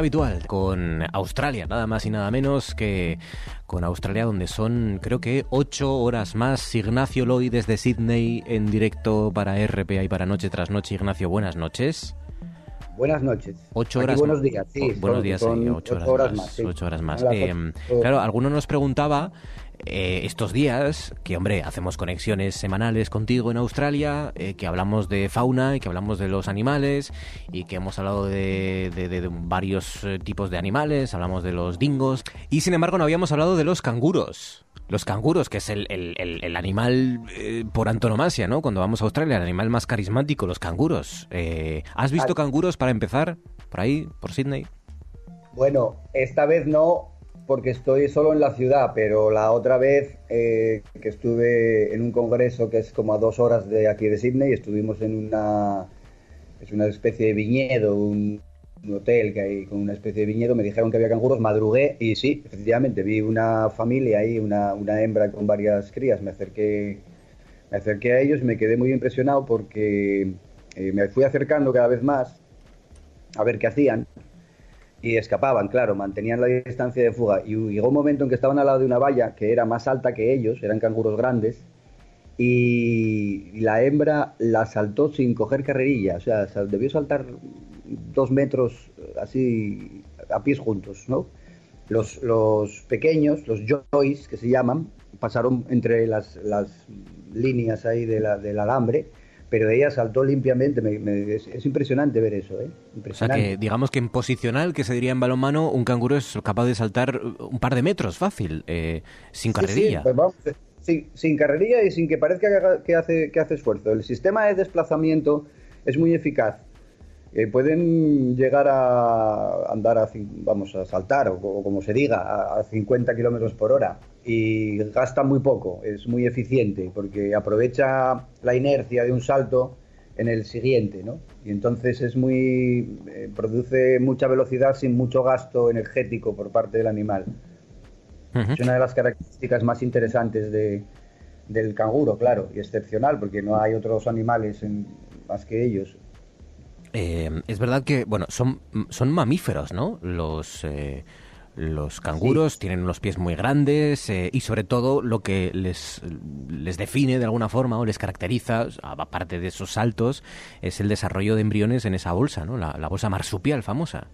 Habitual con Australia, nada más y nada menos que con Australia, donde son creo que ocho horas más. Ignacio Loy desde Sydney en directo para RPA y para Noche tras Noche. Ignacio, buenas noches. Buenas noches. Ocho horas. buenos días, sí. buenos días, ocho, horas, más. Ocho horas más. Eh, claro, alguno nos preguntaba eh, estos días, que hombre, hacemos conexiones semanales contigo en Australia, eh, que hablamos de fauna y que hablamos de los animales y que hemos hablado de, varios eh, tipos de animales, hablamos de los dingos y sin embargo no habíamos hablado de los canguros. Los canguros, que es el, el, animal por antonomasia, ¿no? Cuando vamos a Australia, el animal más carismático, los canguros. ¿Has visto canguros para empezar? Por ahí, por Sydney. Bueno, esta vez no, porque estoy solo en la ciudad, pero la otra vez eh, que estuve en un congreso que es como a dos horas de aquí de Sydney, estuvimos en una, es una especie de viñedo, un, hotel que hay con una especie de viñedo, me dijeron que había canguros, madrugué y sí, efectivamente, vi una familia ahí, una, hembra con varias crías, me acerqué, me acerqué a ellos y me quedé muy impresionado porque eh, me fui acercando cada vez más a ver qué hacían y escapaban, claro, mantenían la distancia de fuga. Y llegó un momento en que estaban al lado de una valla que era más alta que ellos, eran canguros grandes, y la hembra la saltó sin coger carrerilla, o sea, debió saltar dos metros así a pies juntos, ¿no? Los, los pequeños, los joys que se llaman, pasaron entre las, las líneas ahí de la- del alambre, pero ella saltó limpiamente. me- me- es, es impresionante ver eso, ¿eh? O sea Impresionante. que, digamos que en posicional, que se diría en balonmano, un canguro es capaz de saltar un par de metros fácil, eh, sin Sí, sí, carrerilla. pues vamos, sin, sin carrerilla y sin que parezca que, hace, que hace esfuerzo. El sistema de desplazamiento es muy eficaz. Eh, pueden llegar a andar a, vamos a saltar o, co- como se diga a, a 50 kilómetros por hora y gasta muy poco, es muy eficiente porque aprovecha la inercia de un salto en el siguiente, ¿no? Y entonces es muy eh, produce mucha velocidad sin mucho gasto energético por parte del animal. Es una de las características más interesantes de, del canguro, claro, y excepcional, porque no hay otros animales en- más que ellos. Eh, es verdad que, bueno, son, son mamíferos, ¿no? Los, eh, los canguros tienen unos pies muy grandes eh, y sobre todo lo que les, les define de alguna forma o les caracteriza, aparte de esos saltos, es el desarrollo de embriones en esa bolsa, ¿no? La, la bolsa marsupial famosa.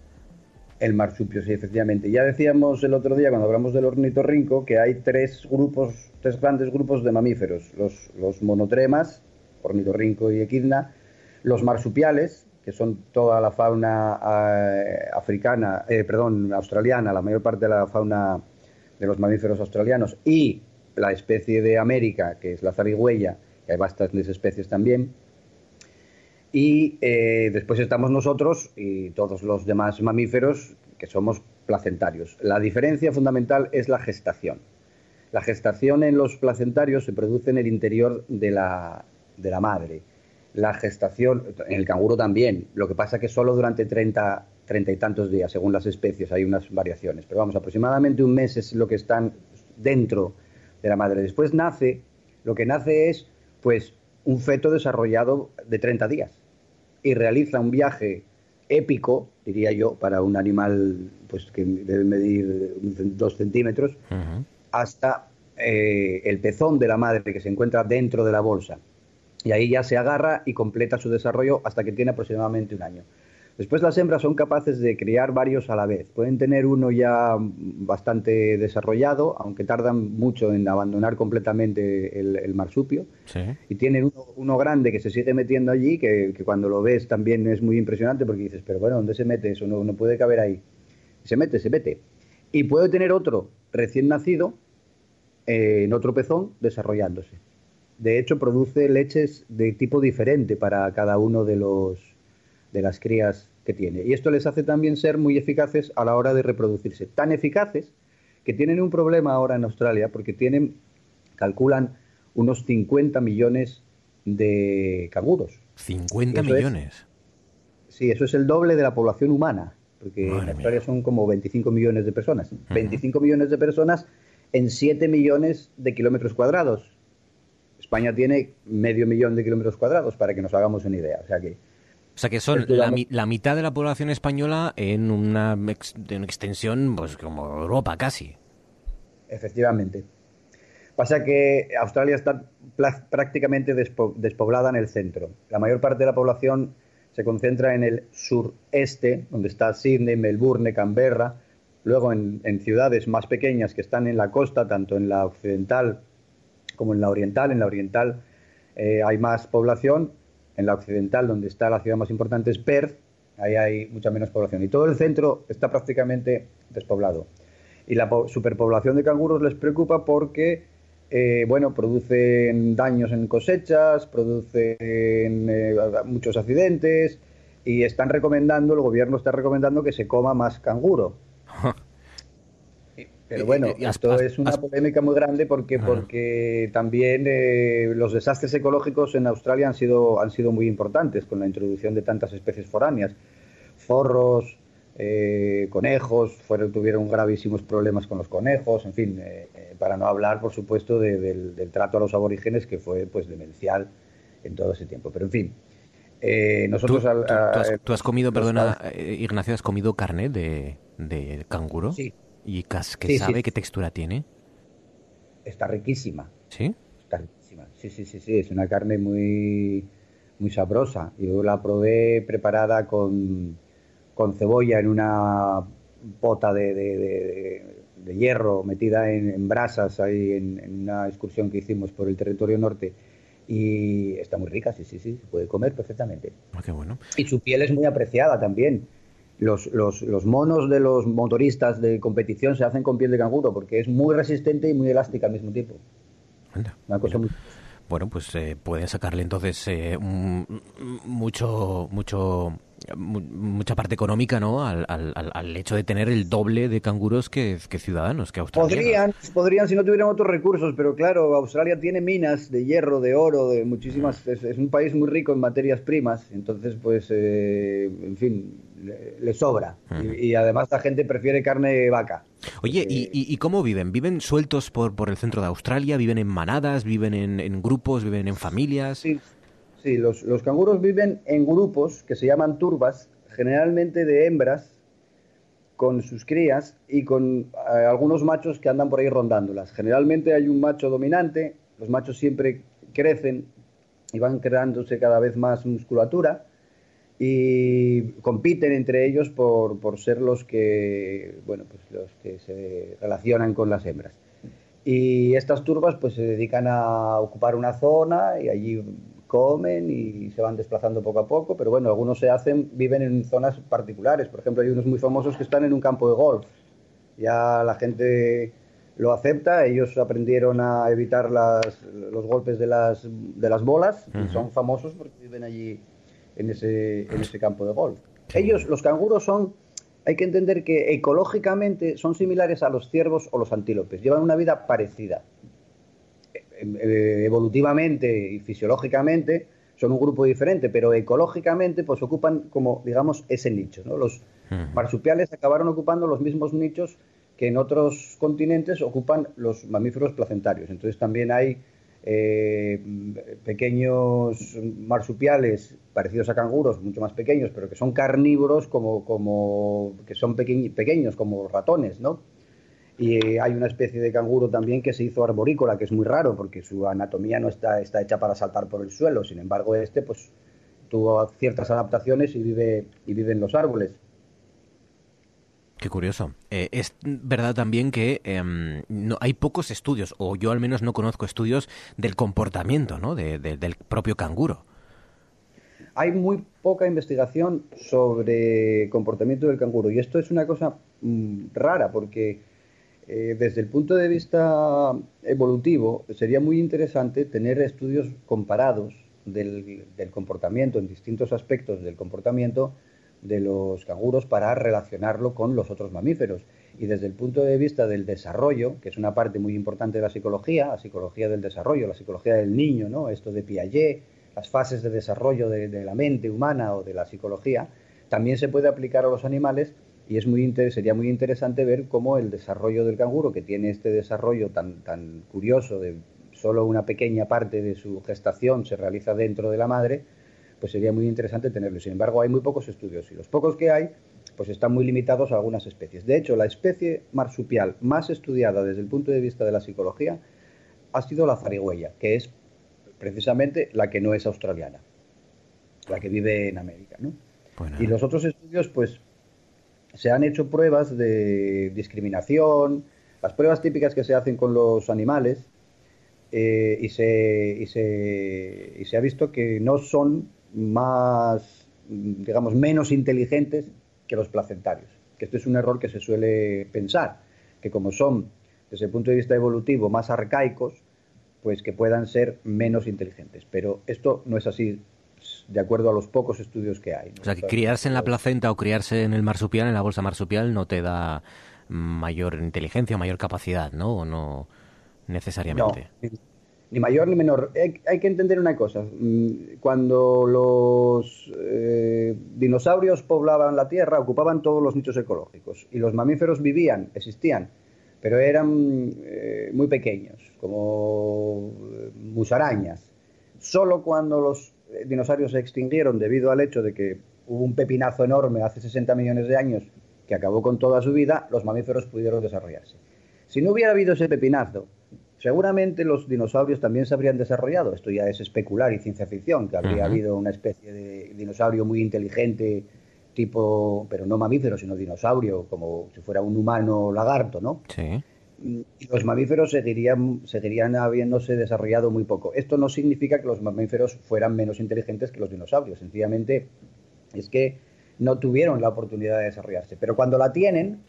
El marsupio, sí, efectivamente. Ya decíamos el otro día, cuando hablamos del ornitorrinco, que hay tres grupos, tres grandes grupos de mamíferos. Los, los monotremas, ornitorrinco y equidna, los marsupiales, que son toda la fauna eh, africana, eh, perdón, australiana, la mayor parte de la fauna de los mamíferos australianos, y la especie de América, que es la zarigüeya, que hay bastantes especies también, y eh, después estamos nosotros y todos los demás mamíferos que somos placentarios. La diferencia fundamental es la gestación. La gestación en los placentarios se produce en el interior de la, de la madre. La gestación, en el canguro también, lo que pasa que solo durante 30, 30 y tantos días, según las especies, hay unas variaciones. Pero vamos, aproximadamente un mes es lo que están dentro de la madre. Después nace, lo que nace es, pues, un feto desarrollado de 30 días y realiza un viaje épico, diría yo, para un animal pues que debe medir dos centímetros, hasta eh, el pezón de la madre que se encuentra dentro de la bolsa. Y ahí ya se agarra y completa su desarrollo hasta que tiene aproximadamente un año. Después las hembras son capaces de criar varios a la vez. Pueden tener uno ya bastante desarrollado, aunque tardan mucho en abandonar completamente el, el marsupio. Y tienen uno, uno grande que se sigue metiendo allí, que, que cuando lo ves también es muy impresionante porque dices, pero bueno, ¿dónde se mete eso? No, no puede caber ahí. Se mete, se mete. Y puede tener otro recién nacido eh, en otro pezón desarrollándose. De hecho, produce leches de tipo diferente para cada uno de los de las crías que tiene. Y esto les hace también ser muy eficaces a la hora de reproducirse. Tan eficaces que tienen un problema ahora en Australia porque tienen, calculan, unos 50 millones de canguros. 50 Eso es- millones. Sí, eso es el doble de la población humana, porque en Australia son como 25 millones de personas. 25 millones de personas en 7 millones de kilómetros cuadrados. España tiene medio millón de kilómetros cuadrados, para que nos hagamos una idea. O sea que O sea que son la, la mitad de la población española en una, ex- extensión pues como Europa casi. Efectivamente. Pasa que Australia está prácticamente despo- despoblada en el centro. La mayor parte de la población se concentra en el sureste, donde está Sydney, Melbourne, Canberra. Luego en, en ciudades más pequeñas que están en la costa, tanto en la occidental como en la oriental. En la oriental eh, hay más población. En la occidental, donde está la ciudad más importante, es Perth. Ahí hay mucha menos población. Y todo el centro está prácticamente despoblado. Y la po- superpoblación de canguros les preocupa porque, eh, bueno, producen daños en cosechas, producen eh, muchos accidentes y están recomendando, el gobierno está recomendando que se coma más canguro. Pero bueno, y has- esto has- es una polémica muy grande porque, porque también eh, los desastres ecológicos en Australia han sido, han sido muy importantes con la introducción de tantas especies foráneas. Zorros, eh, conejos, fueron, tuvieron gravísimos problemas con los conejos, en fin, eh, eh, para no hablar, por supuesto, de- del, del trato a los aborígenes que fue pues demencial en todo ese tiempo. Pero en fin, Eh, nosotros ¿Tú, al- a- tú has, eh, tú has comido, perdona, eh, Ignacio, has comido carne de, de canguro? Sí. ¿Y qué Sí, sí. sabe? ¿Qué textura tiene? Está riquísima. ¿Sí? Está riquísima. Sí, sí, sí, sí. Es una carne muy, muy sabrosa. Yo la probé preparada con, con cebolla en una pota de, de- de- de hierro metida en, en brasas ahí en, en una excursión que hicimos por el territorio norte. Y está muy rica, sí, sí, sí. Se puede comer perfectamente. Ah, qué bueno. Y su piel es muy apreciada también. Los, los, los monos de los motoristas de competición se hacen con piel de canguro porque es muy resistente y muy elástica al mismo tiempo. Una cosa muy... Bueno, pues eh, pueden sacarle entonces eh, un- mucho, mucho, mu- mucha parte económica, ¿no? Al, al- al- hecho de tener el doble de canguros que, que ciudadanos, que australianos. Podrían, podrían si no tuvieran otros recursos, pero claro, Australia tiene minas de hierro, de oro, de muchísimas. Es, es un país muy rico en materias primas, entonces, pues, eh, en fin, le, le sobra. y, y además la gente prefiere carne de vaca. Oye, ¿y, y, y cómo viven? ¿Viven sueltos por, por el centro de Australia? ¿Viven en manadas? ¿Viven en, en grupos? ¿Viven en familias? Sí, sí los, los canguros viven en grupos que se llaman turbas, generalmente de hembras, con sus crías y con eh, algunos machos que andan por ahí rondándolas. Generalmente hay un macho dominante, los machos siempre crecen y van creándose cada vez más musculatura y compiten entre ellos por, por ser los que, bueno, pues los que se relacionan con las hembras. Y estas turbas pues se dedican a ocupar una zona y allí comen y se van desplazando poco a poco, pero bueno, algunos se hacen, viven en zonas particulares. Por ejemplo, hay unos muy famosos que están en un campo de golf. Ya la gente lo acepta, ellos aprendieron a evitar las- los golpes de las, de las bolas y son famosos porque viven allí en ese, en ese campo de golf. Ellos, los canguros son, hay que entender que ecológicamente son similares a los ciervos o los antílopes, llevan una vida parecida. Eh, eh, evolutivamente y fisiológicamente son un grupo diferente, pero ecológicamente pues ocupan como, digamos, ese nicho. ¿no? Los marsupiales acabaron ocupando los mismos nichos que en otros continentes ocupan los mamíferos placentarios. Entonces también hay eh, pequeños marsupiales parecidos a canguros, mucho más pequeños, pero que son carnívoros como, como que son pequeñ- pequeños como ratones, ¿no? Y eh, hay una especie de canguro también que se hizo arborícola, que es muy raro porque su anatomía no está, está hecha para saltar por el suelo. Sin embargo, este pues tuvo ciertas adaptaciones y vive, y vive en los árboles. Qué curioso. Eh, es verdad también que em, no, hay pocos estudios, o yo al menos no conozco estudios del comportamiento ¿no? de- de- del propio canguro. Hay muy poca investigación sobre comportamiento del canguro y esto es una cosa mm, rara porque eh, desde el punto de vista evolutivo sería muy interesante tener estudios comparados del, comportamiento en distintos aspectos del comportamiento de los canguros para relacionarlo con los otros mamíferos. Y desde el punto de vista del desarrollo, que es una parte muy importante de la psicología, la psicología del desarrollo, la psicología del niño, ¿no? esto de Piaget, las fases de desarrollo de, de la mente humana o de la psicología, también se puede aplicar a los animales y es muy inter- sería muy interesante ver cómo el desarrollo del canguro, que tiene este desarrollo tan, tan curioso de solo una pequeña parte de su gestación se realiza dentro de la madre, pues sería muy interesante tenerlo. Sin embargo, hay muy pocos estudios y los pocos que hay pues están muy limitados a algunas especies. De hecho, la especie marsupial más estudiada desde el punto de vista de la psicología ha sido la zarigüeya, que es precisamente la que no es australiana, la que vive en América. ¿no? Y los otros estudios, pues, se han hecho pruebas de discriminación, las pruebas típicas que se hacen con los animales, eh, y, se, y, se, y se ha visto que no son más, digamos, menos inteligentes que los placentarios. Que esto es un error que se suele pensar, que como son, desde el punto de vista evolutivo, más arcaicos, pues que puedan ser menos inteligentes. Pero esto no es así de acuerdo a los pocos estudios que hay. ¿no? O sea, que criarse en la placenta o criarse en el marsupial, en la bolsa marsupial, no te da mayor inteligencia o mayor capacidad, ¿no? O no necesariamente. No, ni, mayor ni menor. Hay, que entender una cosa. Mm, Cuando los eh, dinosaurios poblaban la Tierra, ocupaban todos los nichos ecológicos y los mamíferos vivían, existían, pero eran eh, muy pequeños, como eh, musarañas. Solo cuando los dinosaurios se extinguieron debido al hecho de que hubo un pepinazo enorme hace 60 millones de años que acabó con toda su vida, los mamíferos pudieron desarrollarse. Si no hubiera habido ese pepinazo, seguramente los dinosaurios también se habrían desarrollado. Esto ya es especular y ciencia ficción, que habría habido una especie de dinosaurio muy inteligente, tipo, pero no mamífero, sino dinosaurio, como si fuera un humano lagarto, ¿no? Sí. Los mamíferos seguirían, seguirían habiéndose desarrollado muy poco. Esto no significa que los mamíferos fueran menos inteligentes que los dinosaurios, sencillamente es que no tuvieron la oportunidad de desarrollarse. Pero cuando la tienen,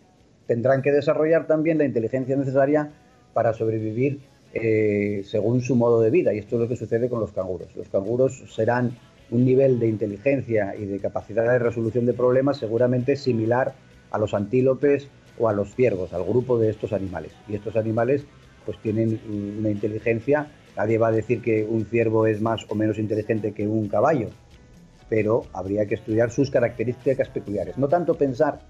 tendrán que desarrollar también la inteligencia necesaria para sobrevivir eh, según su modo de vida. Y esto es lo que sucede con los canguros. Los canguros serán un nivel de inteligencia y de capacidad de resolución de problemas seguramente similar a los antílopes o a los ciervos, al grupo de estos animales. Y estos animales pues tienen una inteligencia, nadie va a decir que un ciervo es más o menos inteligente que un caballo, pero habría que estudiar sus características peculiares. No tanto pensar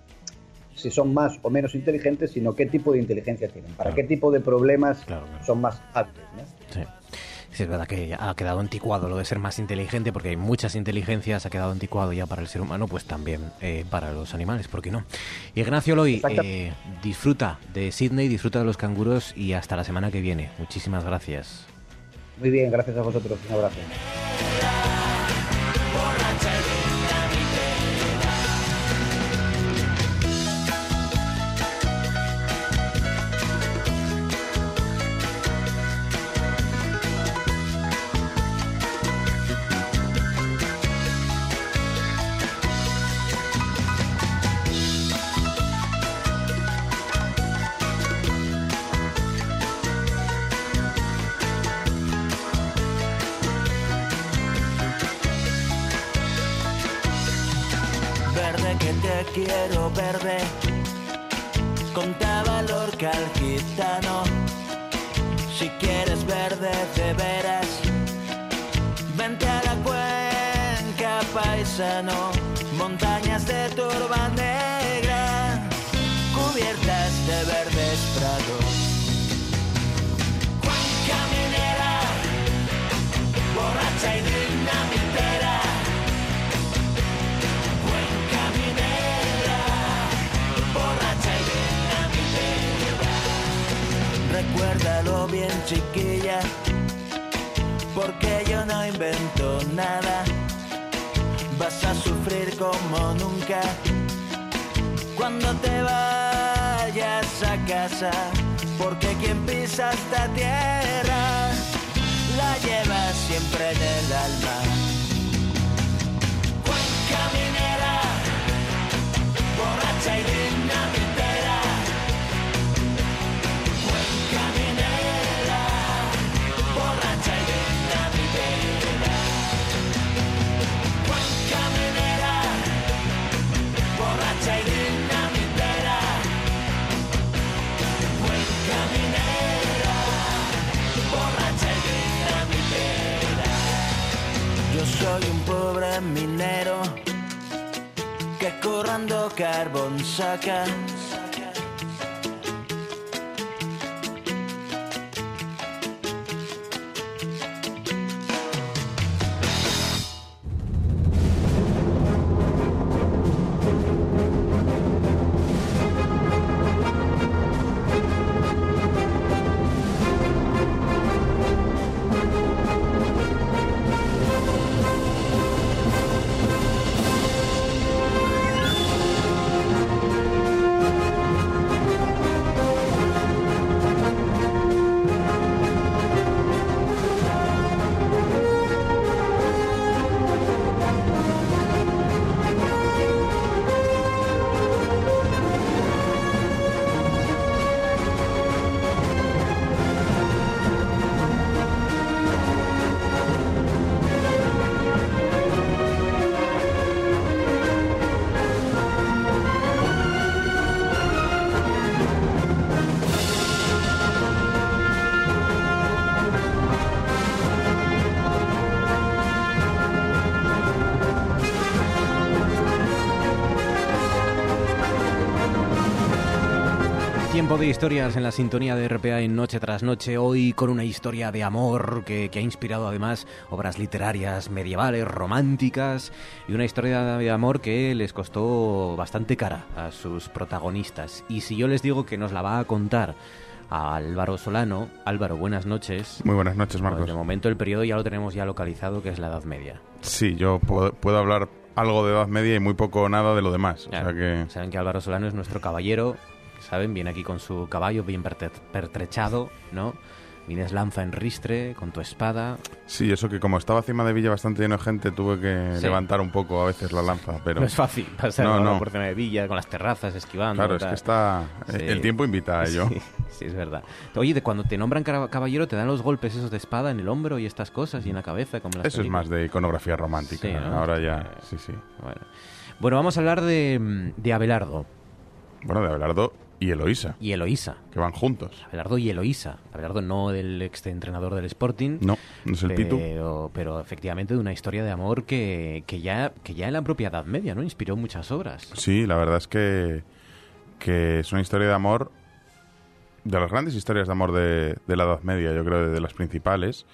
si son más o menos inteligentes, sino qué tipo de inteligencia tienen, para qué tipo de problemas son más. Sí. Sí, es verdad que ha quedado anticuado lo de ser más inteligente, porque hay muchas inteligencias, ha quedado anticuado ya para el ser humano, pues también eh, para los animales, ¿por qué no? Ignacio Loy, eh, disfruta de Sydney, disfruta de los canguros y hasta la semana que viene. Muchísimas gracias. Muy bien, gracias a vosotros. Un abrazo. Recuérdalo bien, chiquilla, porque yo no invento nada. Vas a sufrir como nunca cuando te vayas a casa, porque quien pisa esta tierra la lleva siempre en el alma. Pobre minero que currando carbón saca. De historias en la sintonía de RPA en Noche tras Noche, hoy con una historia de amor que, que, ha inspirado además obras literarias medievales, románticas y una historia de amor que les costó bastante cara a sus protagonistas. Y si yo les digo que nos la va a contar a Álvaro Solano, Álvaro, buenas noches. Muy buenas noches, Marcos. Pues de momento el periodo ya lo tenemos ya localizado, que es la Edad Media. Sí, yo puedo, puedo hablar algo de Edad Media y muy poco nada de lo demás. Claro. O sea que... Saben que Álvaro Solano es nuestro caballero, ¿saben? Viene aquí con su caballo bien pertre- pertrechado, ¿no? Vienes lanza en ristre, con tu espada. Sí, eso que como estaba encima de Villa bastante lleno de gente, tuve que Sí. levantar un poco a veces la lanza, pero... No es fácil pasar No, ¿no? por encima de Villa, con las terrazas, esquivando. Claro, es que está... Sí. El tiempo invita a ello. Sí, sí, es verdad. Oye, de cuando te nombran caballero, te dan los golpes esos de espada en el hombro y estas cosas y en la cabeza, como las Eso es películas? más de iconografía romántica. ¿no? Ahora ya, sí, sí. Bueno. Bueno, vamos a hablar de, de Abelardo. Bueno, de Abelardo y Eloísa. Y Eloísa. Que van juntos. Abelardo y Eloísa. Abelardo no del ex entrenador del Sporting. No, no es el Pitu. pero, pero efectivamente de una historia de amor que, que, ya, que ya en la propia Edad Media ¿no? inspiró muchas obras. Sí, la verdad es que, que es una historia de amor, de las grandes historias de amor de, de la Edad Media, yo creo, de las principales.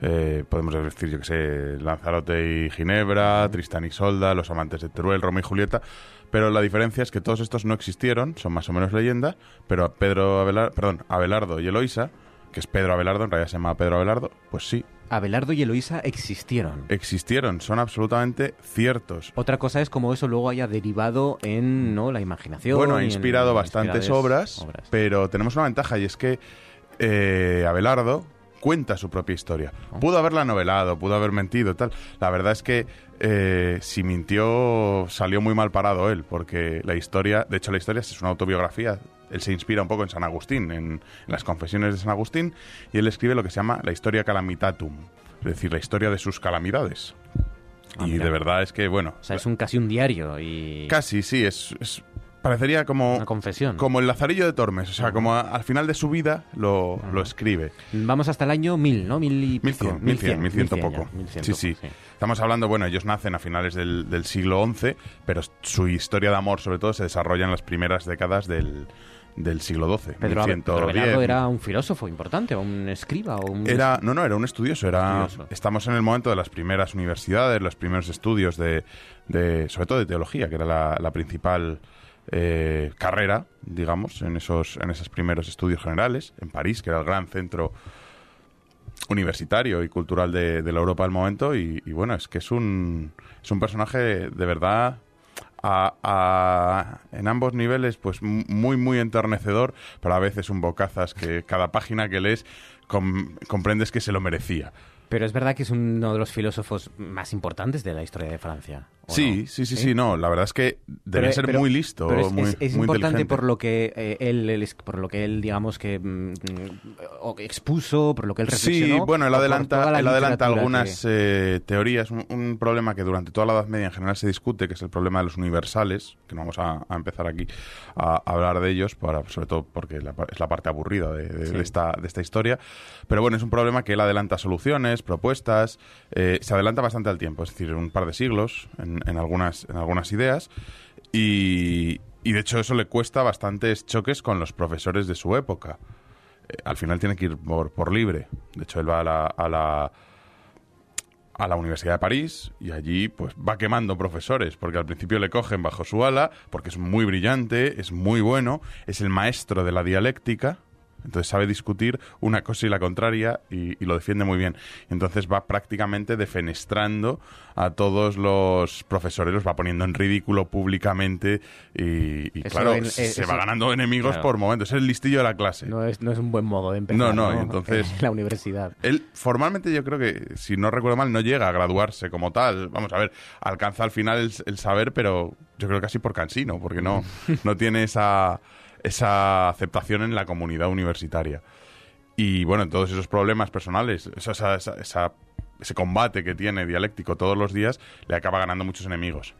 Eh, podemos decir, yo que sé, Lanzarote y Ginebra, Tristán y Solda, Los amantes de Teruel, Romeo y Julieta. Pero la diferencia es que todos estos no existieron, son más o menos leyenda, pero a Pedro Abelar- perdón, Abelardo y Eloísa, que es Pedro Abelardo, en realidad se llama Pedro Abelardo, pues sí, Abelardo y Eloísa existieron. existieron, son absolutamente ciertos. Otra cosa es como eso luego haya derivado en ¿no? la imaginación. Bueno, ha inspirado en bastantes obras, pero tenemos una ventaja y es que eh, Abelardo cuenta su propia historia. Oh. Pudo haberla novelado, pudo haber mentido, tal. La verdad es que eh, si mintió salió muy mal parado él, porque la historia, de hecho la historia es una autobiografía. Él se inspira un poco en San Agustín, en, en las confesiones de San Agustín, y él escribe lo que se llama la historia calamitatum, es decir, la historia de sus calamidades. Ah, y mira. de verdad es que, bueno, O sea, es un casi un diario y... Casi, sí, es, es- parecería como Una confesión. como el Lazarillo de Tormes, o sea, como a- al final de su vida lo, lo escribe. Vamos hasta el año 1000, ¿no? Mil y pico. 1100, 1100, 1100 ya, poco. 1100, sí, sí, Estamos hablando, bueno, ellos nacen a finales del, del siglo XI, pero su historia de amor, sobre todo, se desarrolla en las primeras décadas del, del siglo XII. Pedro, Abe- 1110. Pedro Abelardo era un filósofo importante, o un escriba, o un... Era, no, no, era un estudioso. Era, Estudioso. Estamos en el momento de las primeras universidades, los primeros estudios de, de sobre todo de teología, que era la, la principal eh, carrera, digamos, en esos, en esos primeros estudios generales, en París, que era el gran centro universitario y cultural de, la Europa del momento. Y, bueno, es que es un, es un personaje de verdad a- a- en ambos niveles, pues muy, muy enternecedor, pero a veces un bocazas que cada página que lees com- comprendes que se lo merecía. Pero es verdad que es uno de los filósofos más importantes de la historia de Francia. ¿O Sí, no? sí, sí, sí, no, la verdad es que debe ser pero- muy listo, pero es, muy, es- es muy importante por lo que eh, él, él por lo que él digamos que mm, mm, expuso, por lo que él reflexionó. Sí, bueno, él adelanta, él adelanta algunas eh, teorías. Un, un problema que durante toda la Edad Media en general se discute, que es el problema de los universales, que no vamos a, a empezar aquí a, hablar de ellos, para, sobre todo porque la es la parte aburrida de, de- Sí. de esta, de esta historia. Pero bueno, es un problema que él adelanta soluciones, propuestas, eh, se adelanta bastante al tiempo, es decir, un par de siglos en, en algunas, en algunas ideas. Y, y de hecho eso le cuesta bastantes choques con los profesores de su época. Eh, al final tiene que ir por, por libre. De hecho, él va a la, a la a la Universidad de París y allí pues va quemando profesores porque al principio le cogen bajo su ala porque es muy brillante, es muy bueno, es el maestro de la dialéctica, entonces sabe discutir una cosa y la contraria y, y lo defiende muy bien. Entonces va prácticamente defenestrando a todos los profesores, los va poniendo en ridículo públicamente y, claro, se va ganando enemigos claro. por momentos. Es el listillo de la clase. No es, no es un buen modo de empezar. No, no, y entonces- En la universidad. Él formalmente yo creo que, si no recuerdo mal, no llega a graduarse como tal. Vamos a ver, alcanza al final el, el saber, pero yo creo casi por cansino, porque no, no tiene esa, esa aceptación en la comunidad universitaria. Y bueno, todos esos problemas personales, esa- esa- esa- esa- ese combate que tiene dialéctico todos los días, le acaba ganando muchos enemigos.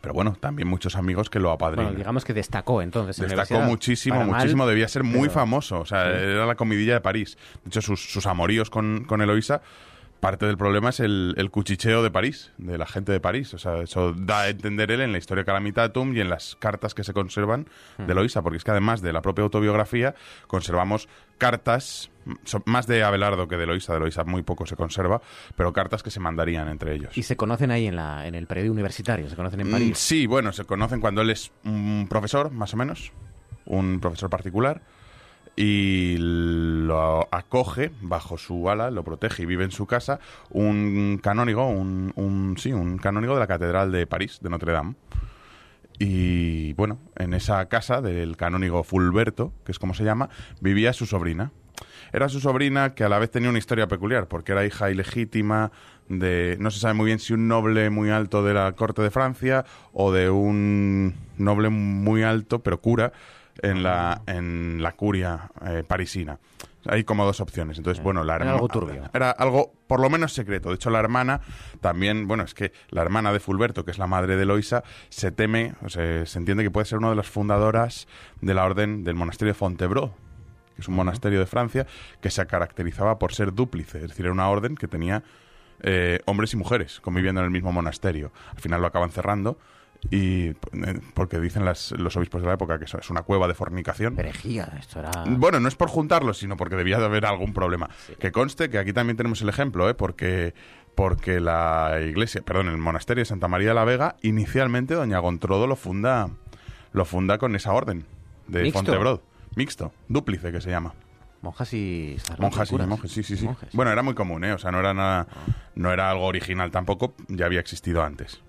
Pero bueno, también muchos amigos que lo apadrinan. Bueno, digamos que destacó entonces. en Destacó muchísimo, mal, muchísimo. Debía ser muy pero- famoso. O sea, Sí. era la comidilla de París. De hecho, sus, sus amoríos con, con Eloísa parte del problema es el, el cuchicheo de París, de la gente de París. O sea, eso da a entender él en la historia Calamitatum y en las cartas que se conservan de Loisa, porque es que además de la propia autobiografía, conservamos cartas, más de Abelardo que de Loisa, de Loisa muy poco se conserva, pero cartas que se mandarían entre ellos. Y se conocen ahí en, la, en el periodo universitario, se conocen en Mm, París. Sí, bueno, se conocen cuando él es un profesor, más o menos, un profesor particular, y lo acoge bajo su ala, lo protege y vive en su casa un canónigo, un, un- sí, un canónigo de la Catedral de París, de Notre Dame. Y bueno, en esa casa del canónigo Fulberto, que es como se llama, vivía su sobrina. Era su sobrina que a la vez tenía una historia peculiar, porque era hija ilegítima de, no se sabe muy bien si un noble muy alto de la corte de Francia o de un noble muy alto, pero cura, en la, en la curia eh, parisina. Hay como dos opciones. Entonces, bueno, la Era herma- algo turbio. Era algo, por lo menos, secreto. De hecho, la hermana también, bueno, es que la hermana de Fulberto, que es la madre de Loisa, se teme, o sea, se entiende que puede ser una de las fundadoras de la orden del monasterio de Fontevraud, que es un monasterio de Francia que se caracterizaba por ser dúplice, es decir, era una orden que tenía eh, hombres y mujeres conviviendo en el mismo monasterio. Al final lo acaban cerrando y eh, porque dicen las- los obispos de la época que eso es una cueva de fornicación. Herejía, esto era... Bueno, no es por juntarlos, sino porque debía de haber algún problema. Que conste que aquí también tenemos el ejemplo, ¿eh? porque porque la iglesia, perdón, el monasterio de Santa María de la Vega, inicialmente doña Gontrodo lo funda lo funda con esa orden de Mixto. Fontebrod, mixto, dúplice que se llama. Monjas y Monjas y monjes, sí, sí, sí. Monjes. Bueno, era muy común, ¿eh? O sea, no era nada, no era algo original tampoco, ya había existido antes.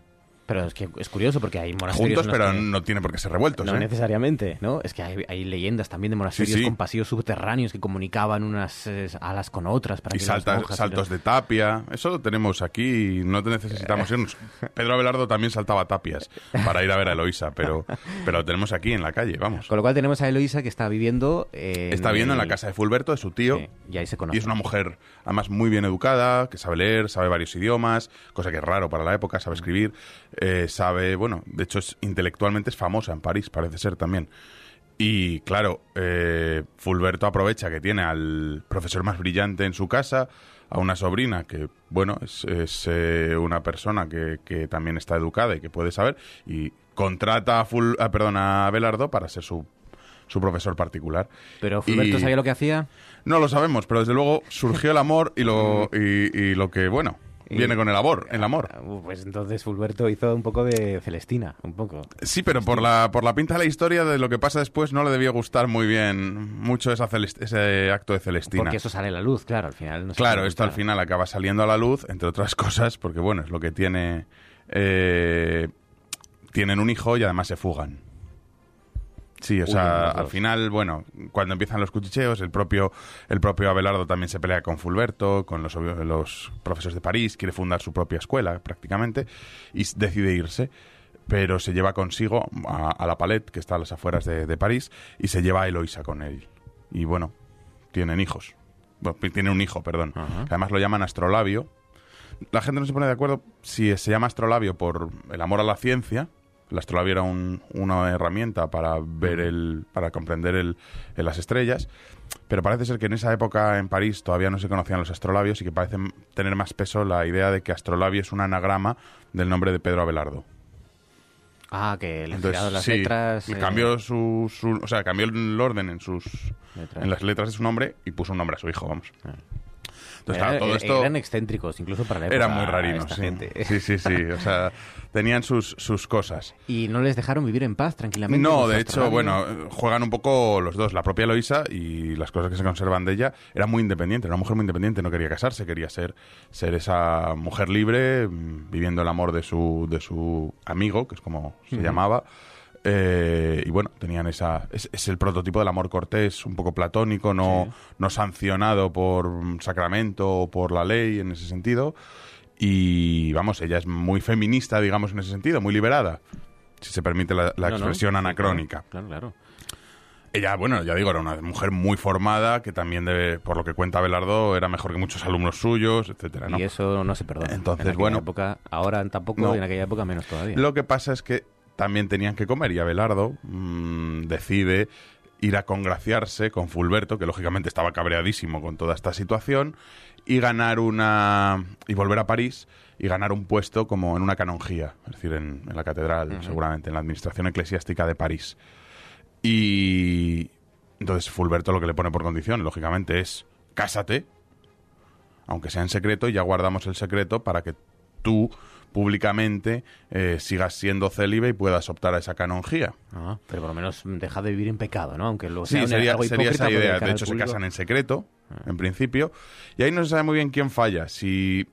Pero es que es curioso porque hay monasterios... Juntos, pero que- no tiene por qué ser revueltos, No ¿eh? necesariamente, ¿no? Es que hay, hay leyendas también de monasterios Sí, sí. con pasillos subterráneos que comunicaban unas eh, alas con otras para y que saltas- monjas y saltos de tapia. Eso lo tenemos aquí no te necesitamos irnos. Pedro Abelardo también saltaba tapias para ir a ver a Eloisa, pero, pero lo tenemos aquí en la calle, vamos. Con lo cual tenemos a Eloisa que está viviendo... en Está viviendo en la casa de Fulberto, de su tío. Sí, y ahí se Y conoce. es una mujer, además, muy bien educada, que sabe leer, sabe varios idiomas, cosa que es raro para la época, sabe escribir, eh, sabe, bueno, de hecho, es, intelectualmente es famosa en París, parece ser también. Y claro, eh, Fulberto aprovecha que tiene al profesor más brillante en su casa, a una sobrina que, bueno, es, es, eh, una persona que, que también está educada y que puede saber, y contrata a, Ful, ah, perdón, a Belardo para ser su, su profesor particular. Pero Fulberto Y- sabía lo que hacía. no lo sabemos, pero desde luego surgió el amor y lo, y, y lo que, bueno, viene con el amor, el amor. Uh, Pues entonces Fulberto hizo un poco de Celestina, un poco. Sí, pero por la, por la pinta de la historia de lo que pasa después no le debió gustar muy bien mucho esa ese acto de Celestina. Porque eso sale a la luz, claro, al final. no Claro, esto al final acaba saliendo a la luz, entre otras cosas, porque bueno, es lo que tiene... eh, tienen un hijo y además se fugan. Sí, o sea, al final, bueno, cuando empiezan los cuchicheos, el propio, el propio Abelardo también se pelea con Fulberto, con los, los profesores de París, quiere fundar su propia escuela prácticamente y decide irse, pero se lleva consigo a, a la Palette, que está a las afueras de, de París, y se lleva a Eloisa con él. Y bueno, tienen hijos. Bueno, tiene un hijo, perdón. que Además lo llaman astrolabio. La gente no se pone de acuerdo si se llama astrolabio por el amor a la ciencia. El astrolabio era un- una herramienta para ver el, para comprender el, el- las estrellas. Pero parece ser que en esa época en París todavía no se conocían los astrolabios y que parece tener más peso la idea de que astrolabio es un anagrama del nombre de Pedro Abelardo. Ah, que le han Entonces, tirado las sí, letras. eh, cambió su, su- o sea, cambió el orden en sus Letras. en las letras de su nombre y puso un nombre a su hijo, vamos. Entonces, Era- claro, todo era- esto Eran excéntricos, incluso para la época. era muy rarino, esta sí. gente. Sí, sí, sí, o sea, tenían sus, sus cosas. Y no les dejaron vivir en paz tranquilamente. No, de hecho, bueno, juegan un poco los dos. La propia Loisa y las cosas que se conservan de ella era muy independiente, era una mujer muy independiente, no quería casarse, quería ser, ser esa mujer libre, mm, viviendo el amor de su, de su amigo, que es como se llamaba. Eh, y bueno, tenían esa. Es, es el prototipo del amor cortés, un poco platónico, no, no sancionado por sacramento o por la ley en ese sentido. Y vamos, ella es muy feminista, digamos, en ese sentido, muy liberada, si se permite la, la No, no, expresión anacrónica. Claro, claro. Ella, bueno, ya digo, era una mujer muy formada, que también, debe, por lo que cuenta Belardo, era mejor que muchos alumnos suyos, etcétera, ¿no? Y eso no se perdona. Entonces, En aquella bueno. época, ahora tampoco, No. y en aquella época menos todavía. Lo que pasa es que también tenían que comer y Abelardo mm, decide ir a congraciarse con Fulberto, que lógicamente estaba cabreadísimo con toda esta situación, y ganar una. y volver a París y ganar un puesto como en una canonjía, es decir, en, en la catedral, seguramente, en la administración eclesiástica de París. Y. Entonces Fulberto lo que le pone por condición, lógicamente, es cásate, aunque sea en secreto, y ya guardamos el secreto para que tú públicamente eh, sigas siendo célibe y puedas optar a esa canonjía. Ah, pero por lo menos deja de vivir en pecado, ¿no? Aunque lo Sí, sea sería, algo sería esa idea. De hecho, se casan en secreto, en principio. Y ahí no se sabe muy bien quién falla. Si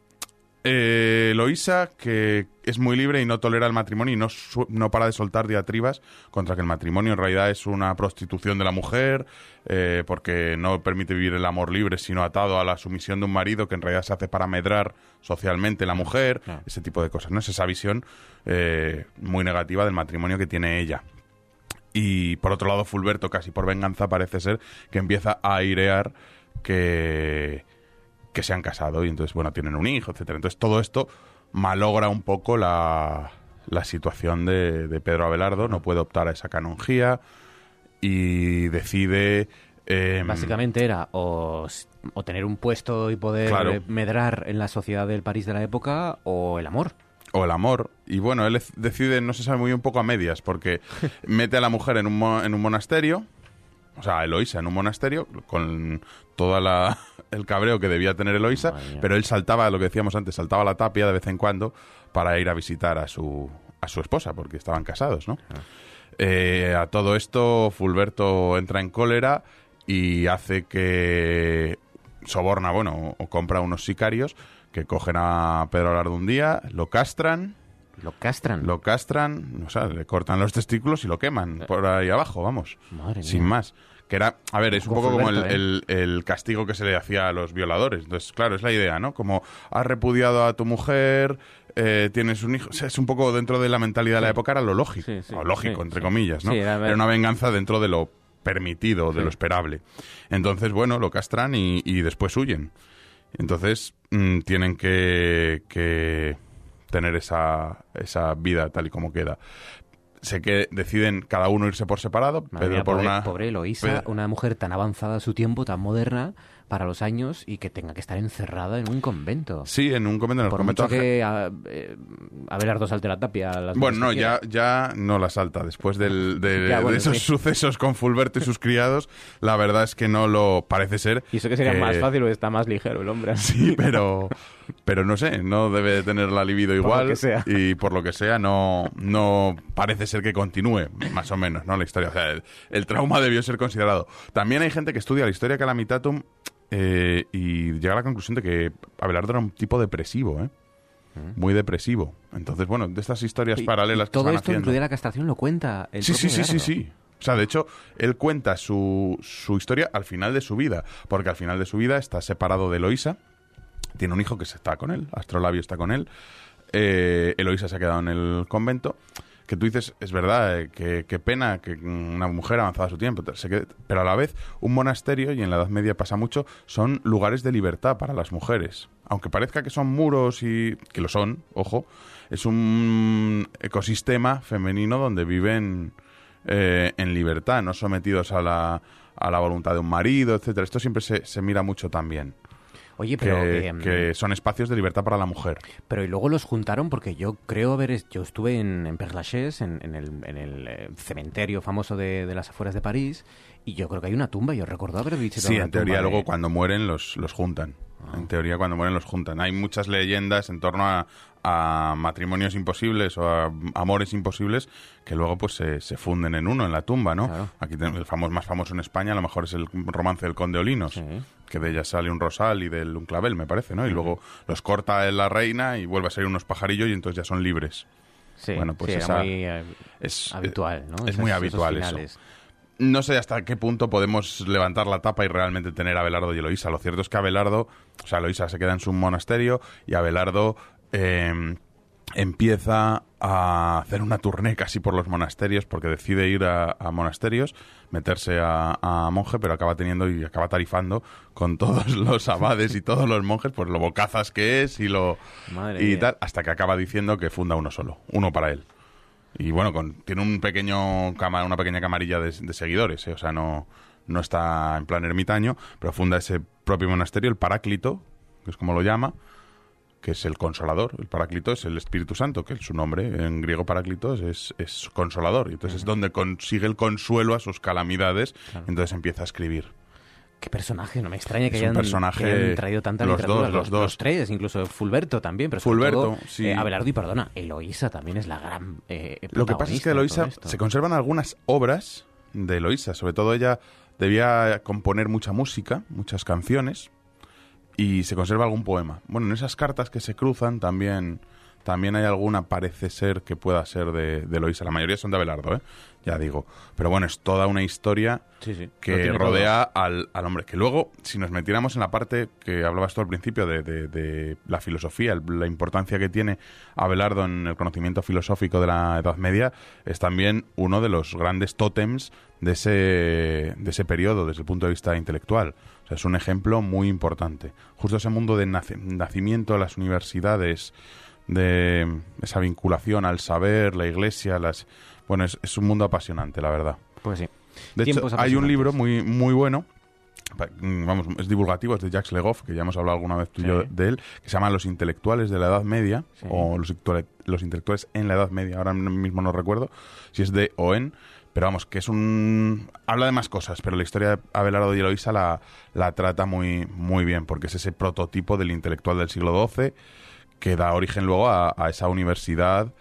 eh, Loisa, que es muy libre y no tolera el matrimonio y no, su- no para de soltar diatribas contra que el matrimonio en realidad es una prostitución de la mujer, eh, porque no permite vivir el amor libre, sino atado a la sumisión de un marido que en realidad se hace para medrar socialmente la mujer, ese tipo de cosas. ¿no? Es esa visión eh, muy negativa del matrimonio que tiene ella. Y por otro lado, Fulberto, casi por venganza, parece ser que empieza a airear que, que se han casado y entonces, bueno, tienen un hijo, etcétera. Entonces todo esto malogra un poco la, la situación de, de Pedro Abelardo, no puede optar a esa canonjía y decide... em, Básicamente era o, o tener un puesto y poder Claro. medrar en la sociedad del París de la época o el amor. o el amor. Y bueno, él ec- decide, no se sabe muy bien, un poco a medias, porque mete a la mujer en un, mo- en un monasterio, o sea, a Eloisa en un monasterio, con toda la el cabreo que debía tener Eloisa, pero él saltaba, lo que decíamos antes, saltaba la tapia de vez en cuando para ir a visitar a su, a su esposa, porque estaban casados, ¿no? Eh, a todo esto, Fulberto entra en cólera y hace que soborna, bueno, o compra unos sicarios que cogen a Pedro Abelardo un día, lo castran. Lo castran. Lo castran, o sea, le cortan los testículos y lo queman por ahí abajo, vamos. Madre sin mía. más. Que era, a ver, es un poco como el, ¿eh? el- el castigo que se le hacía a los violadores. Entonces, claro, es la idea, ¿no? Como has repudiado a tu mujer, eh, tienes un hijo. O sea, es un poco dentro de la mentalidad de la época, era lo lógico. o lógico, sí, entre sí. comillas, ¿no? Sí, era- era una venganza dentro de lo permitido, de lo esperable. Entonces, bueno, lo castran y, y después huyen. Entonces, mm, tienen que, que tener esa, esa vida tal y como queda. Sé que deciden cada uno irse por separado. Madre Pedro mía, por pobre, una. pobre Eloísa, una mujer tan avanzada a su tiempo, tan moderna para los años y que tenga que estar encerrada en un convento. Sí, en un convento, en el Por convento mucho que a, eh, Abelardo salte la tapia. las Bueno, no, que ya, ya no la salta. Después del- de, Ya, bueno, de esos sí. sucesos con Fulberto y sus criados, la verdad es que no lo parece ser. Y eso que sería más fácil porque está más ligero el hombre. Sí, pero, pero no sé, no debe de tener la libido lo igual. que sea. Y por lo que sea, no, no parece ser que continúe, más o menos, ¿no? La historia. O sea, el, el trauma debió ser considerado. También hay gente que estudia la historia Calamitatum eh, y llega a la conclusión de que Abelardo era un tipo depresivo, ¿eh? Muy depresivo. Entonces, bueno, de estas historias Y- paralelas y que todo se van esto, incluida la castración, lo cuenta el Sí, sí, sí, sí, sí. O sea, de hecho, él cuenta su, su historia al final de su vida, porque al final de su vida está separado de Eloisa, tiene un hijo que está con él, Astrolabio está con él, eh, Eloisa se ha quedado en el convento, que tú dices, es verdad, eh, que, qué pena que una mujer avanzada a su tiempo, pero a la vez un monasterio, y en la Edad Media pasa mucho, son lugares de libertad para las mujeres. Aunque parezca que son muros y que lo son, ojo, es un ecosistema femenino donde viven eh, en libertad, no sometidos a la, a la voluntad de un marido, etcétera. Esto siempre se, se mira mucho también. Oye, pero, que, em, que son espacios de libertad para la mujer. Pero y luego los juntaron porque yo creo haber... Yo estuve en, en Père Lachaise, en, en el, en el, eh, cementerio famoso de, de las afueras de París, y yo creo que hay una tumba. Yo recuerdo haber visitado Sí, en teoría tumba de- luego cuando mueren los, los juntan. En teoría cuando mueren los juntan. Hay muchas leyendas en torno a, a matrimonios imposibles o a amores imposibles que luego pues se, se funden en uno, en la tumba, ¿no? Aquí tenemos el famoso, más famoso en España a lo mejor es el romance del Conde Olinos, que de ella sale un rosal y del un clavel, me parece, ¿no? Y luego los corta la reina y vuelve a salir unos pajarillos y entonces ya son libres. Sí, bueno, pues sí, era esa- muy, eh, es habitual, ¿no? Es muy habitual eso. No sé hasta qué punto podemos levantar la tapa y realmente tener a Abelardo y Eloísa. Lo cierto es que Abelardo, o sea, Eloísa se queda en su monasterio y Abelardo eh, empieza a hacer una tournée casi por los monasterios porque decide ir a, a monasterios, meterse a, a monje, pero acaba teniendo y acaba tarifando con todos los abades y todos los monjes, por lo bocazas que es y lo Madre y mía. tal, hasta que acaba diciendo que funda uno solo, uno para él. Y bueno, con, tiene un pequeño cama, una pequeña camarilla de, de seguidores, ¿eh? o sea, no, no está en plan ermitaño, pero funda ese propio monasterio, el Paráclito, que es como lo llama, que es el consolador. El Paráclito es el Espíritu Santo, que es su nombre en griego Paráclitos es, es consolador. Y entonces es donde consigue el consuelo a sus calamidades. Entonces empieza a escribir. Qué personaje, no me extraña que, hayan, personaje- que hayan traído tanta los literatura, dos, los dos. tres, incluso Fulberto también, pero Fulberto, todo, sí. eh, Abelardo y perdona, Eloísa también es la gran eh, Lo que pasa es que Eloísa se conservan algunas obras de Eloísa, sobre todo ella debía componer mucha música, muchas canciones y se conserva algún poema. Bueno, en esas cartas que se cruzan también también hay alguna parece ser que pueda ser de, de Eloísa. La mayoría son de Abelardo, ¿eh? Ya digo. Pero bueno, es toda una historia Sí, sí, lo que rodea al, al hombre. Que luego, si nos metiéramos en la parte que hablabas tú al principio de, de- de la filosofía, el- la importancia que tiene Abelardo en el conocimiento filosófico de la Edad Media, es también uno de los grandes tótems de ese, de ese periodo desde el punto de vista intelectual. O sea, es un ejemplo muy importante. Justo ese mundo nace- nacimiento, las universidades, de esa vinculación al saber, la iglesia, las... Bueno, es, es un mundo apasionante, la verdad. Pues sí. De hecho, hay un libro muy, muy bueno, mm, vamos, es divulgativo, es de Jacques Legoff, que ya hemos hablado alguna vez tú y yo de él, que se llama Los intelectuales de la Edad Media, Sí. o los, intele- los intelectuales en la Edad Media, ahora mismo no recuerdo si es de o en, pero vamos, que es un... Habla de más cosas, pero la historia de Abelardo y Eloísa la, la trata muy, muy bien, porque es ese prototipo del intelectual del siglo XII que da origen luego a, a esa universidad.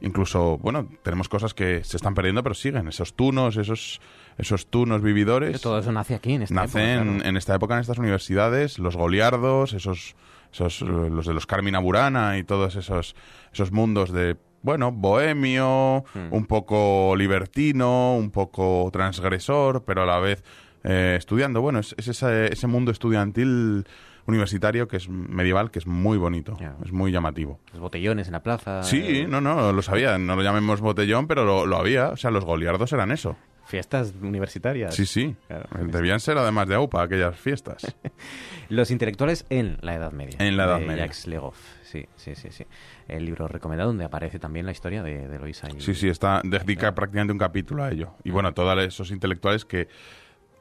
Incluso, bueno, tenemos cosas que se están perdiendo, pero siguen. Esos tunos, esos, esos tunos vividores. Todo eso nace aquí, en esta Nacen época, claro. en esta época en estas universidades, los goliardos, esos, esos los de los Carmina Burana y todos esos, esos mundos de, bueno, bohemio, Hmm. un poco libertino, un poco transgresor, pero a la vez eh, estudiando. Bueno, es, es ese, ese mundo estudiantil universitario que es medieval, que es muy bonito, es muy llamativo. Los botellones en la plaza. Sí, eh, no, no, lo sabía. No lo llamemos botellón, pero lo, lo había. O sea, los goliardos eran eso. Fiestas universitarias. Sí, sí. Debían ser además de AUPA aquellas fiestas. Los intelectuales en la Edad Media. En la Edad de Media. Jacques Legoff. Sí, sí, sí, sí. El libro recomendado donde aparece también la historia de, de Eloísa. y- Sí, sí, está dedica prácticamente un capítulo a ello. Y bueno, todos esos intelectuales que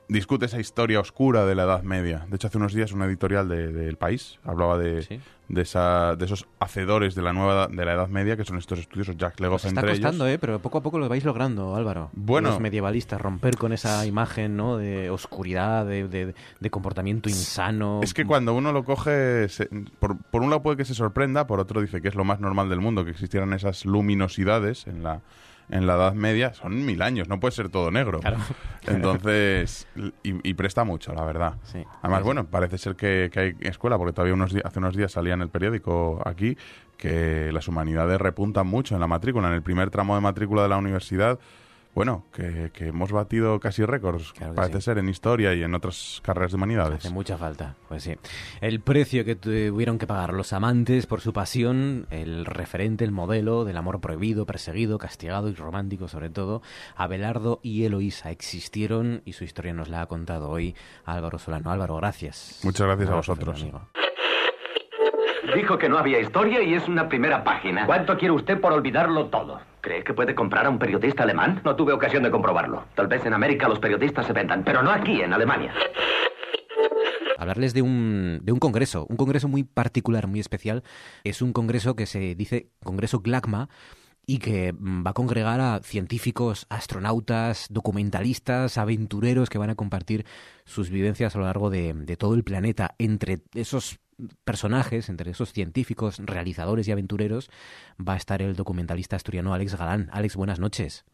discute esa historia oscura de la Edad Media. De hecho, hace unos días una editorial de- del país hablaba de, de, esa, de esos hacedores de la nueva edad- de la Edad Media, que son estos estudios, Jacques Legoff Os está entre costando, ellos. ¿eh? Pero poco a poco lo vais logrando, Álvaro. Bueno. Los medievalistas, romper con esa imagen, ¿no? De oscuridad, de, de- de comportamiento insano. Es que cuando uno lo coge, se- por, por un lado puede que se sorprenda, por otro dice que es lo más normal del mundo, que existieran esas luminosidades en la, en la Edad Media. Son mil años, no puede ser todo negro. Entonces, y, y presta mucho, la verdad. Además, Sí, bueno, parece ser que, que hay escuela, porque todavía unos hace unos días salía en el periódico aquí que las humanidades repuntan mucho en la matrícula, en el primer tramo de matrícula de la universidad. Bueno, que, que hemos batido casi récords, parece ser, en historia y en otras carreras de humanidades. Hace mucha falta, pues sí. El precio que tuvieron que pagar los amantes por su pasión, el referente, el modelo del amor prohibido, perseguido, castigado y romántico sobre todo, Abelardo y Eloísa existieron y su historia nos la ha contado hoy Álvaro Solano. Álvaro, gracias. Muchas gracias a vosotros. amigo. Dijo que no había historia y es una primera página. ¿Cuánto quiere usted por olvidarlo todo? ¿Cree que puede comprar a un periodista alemán? No tuve ocasión de comprobarlo. Tal vez en América los periodistas se vendan, pero no aquí, en Alemania. hablarles de un, de un congreso, un congreso muy particular, muy especial. Es un congreso que se dice Congreso GLACMA y que mm, va a congregar a científicos, astronautas, documentalistas, aventureros que van a compartir sus vivencias a lo largo de, de todo el planeta. Entre esos personajes, entre esos científicos, realizadores y aventureros, va a estar el documentalista asturiano Alex Galán. Alex, buenas noches.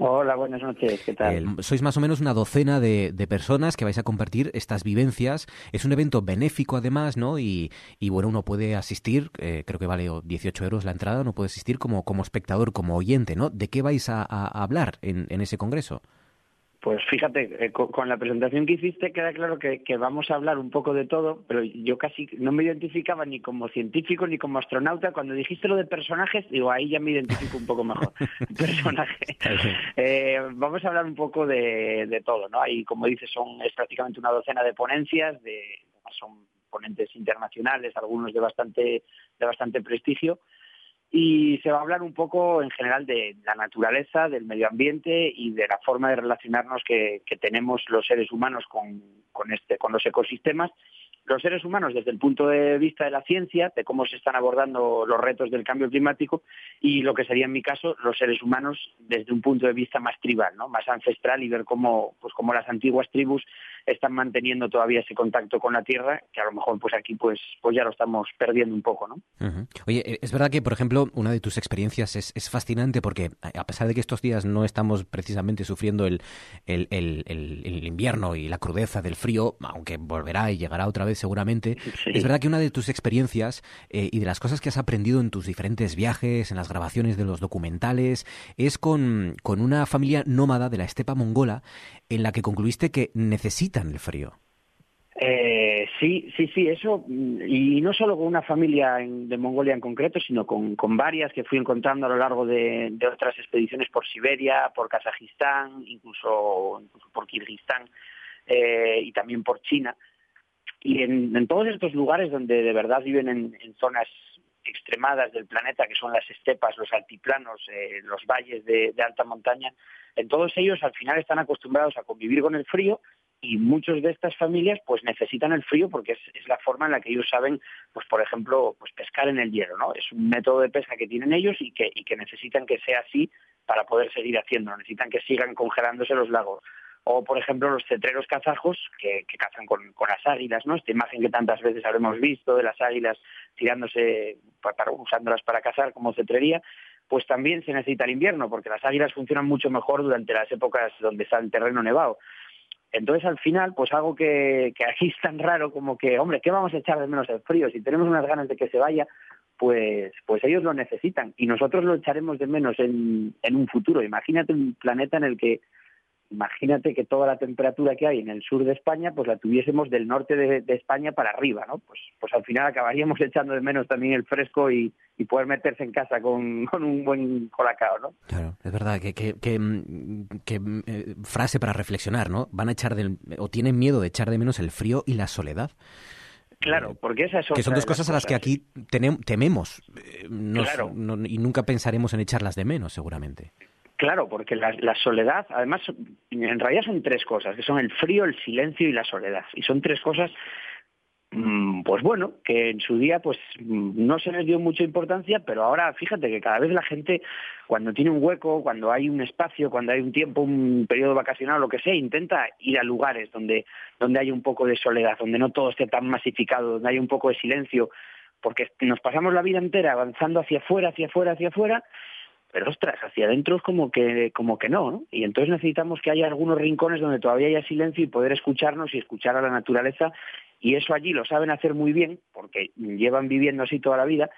Hola, buenas noches, ¿qué tal? El- sois más o menos una docena de, de personas que vais a compartir estas vivencias. Es un evento benéfico además, ¿no? Y, y bueno, uno puede asistir, eh, creo que vale 18 euros la entrada, uno puede asistir como, como espectador, como oyente, ¿no? ¿De qué vais a, hablar en, en ese congreso? Pues fíjate, eh, co- con, la presentación que hiciste queda claro que, que vamos a hablar un poco de todo, pero yo casi no me identificaba ni como científico ni como astronauta. Cuando dijiste lo de personajes, digo, ahí ya me identifico un poco mejor. Personaje. Eh, vamos a hablar un poco de, de todo, ¿no? Hay, como dices, son es prácticamente una docena de ponencias, de, son ponentes internacionales, algunos de bastante, de bastante prestigio. Y se va a hablar un poco en general de la naturaleza, del medio ambiente y de la forma de relacionarnos que, que tenemos los seres humanos con, con, este, con los ecosistemas los seres humanos desde el punto de vista de la ciencia, de cómo se están abordando los retos del cambio climático y lo que sería en mi caso los seres humanos desde un punto de vista más tribal, ¿no? más ancestral y ver cómo, pues, cómo las antiguas tribus están manteniendo todavía ese contacto con la tierra, que a lo mejor pues aquí pues, pues ya lo estamos perdiendo un poco. ¿no? Oye, eh, es verdad que, por ejemplo, una de tus experiencias es, es, fascinante porque a pesar de que estos días no estamos precisamente sufriendo el, el, el, el invierno y la crudeza del frío, aunque volverá y llegará otra vez seguramente. Es verdad que una de tus experiencias eh, y de las cosas que has aprendido en tus diferentes viajes, en las grabaciones de los documentales, es con, con una familia nómada de la estepa mongola en la que concluiste que necesitan el frío. Eh, sí, sí, sí, eso, y no solo con una familia en, de Mongolia en concreto, sino con, con, varias que fui encontrando a lo largo de, de, otras expediciones por Siberia, por Kazajistán, incluso, incluso por Kirguistán eh, y también por China. Y en, todos estos lugares donde de verdad viven en, zonas extremadas del planeta, que son las estepas, los altiplanos, eh, los valles de, de, alta montaña, en todos ellos al final están acostumbrados a convivir con el frío y muchos de estas familias pues necesitan el frío porque es, es, la forma en la que ellos saben, pues por ejemplo, pues pescar en el hielo, ¿no? Es un método de pesca que tienen ellos y que, y que necesitan que sea así para poder seguir haciendo, necesitan que sigan congelándose los lagos o por ejemplo los cetreros kazajos que, que cazan con, las águilas, ¿no? Esta imagen que tantas veces habremos visto de las águilas tirándose, para, usándolas para cazar como cetrería, pues también se necesita el invierno, porque las águilas funcionan mucho mejor durante las épocas donde está el terreno nevado. Entonces, al final, pues algo que, que aquí es tan raro como que, hombre, ¿qué vamos a echar de menos el frío? Si tenemos unas ganas de que se vaya, pues, pues ellos lo necesitan y nosotros lo echaremos de menos en, en un futuro. Imagínate un planeta en el que imagínate que toda la temperatura que hay en el sur de España, pues la tuviésemos del norte de, de España para arriba, ¿no? Pues, pues al final acabaríamos echando de menos también el fresco y, y poder meterse en casa con, con, un buen colacao, ¿no? Claro, es verdad, que, que, que, que eh, frase para reflexionar, ¿no? Van a echar del, o tienen miedo de echar de menos el frío y la soledad. Claro, porque esas son... Que son dos cosas a las que aquí tenem, tememos eh, nos, claro. no, y nunca pensaremos en echarlas de menos, seguramente. Claro, porque la, la, soledad, además, en realidad son tres cosas, que son el frío, el silencio y la soledad. Y son tres cosas, mmm, pues bueno, que en su día pues no se les dio mucha importancia, pero ahora fíjate que cada vez la gente, cuando tiene un hueco, cuando hay un espacio, cuando hay un tiempo, un periodo vacacional, lo que sea, intenta ir a lugares donde, donde hay un poco de soledad, donde no todo esté tan masificado, donde hay un poco de silencio, porque nos pasamos la vida entera avanzando hacia afuera, hacia afuera, hacia afuera, pero ostras, hacia adentro es como que, como que no, ¿no? Y entonces necesitamos que haya algunos rincones donde todavía haya silencio y poder escucharnos y escuchar a la naturaleza, y eso allí lo saben hacer muy bien, porque llevan viviendo así toda la vida,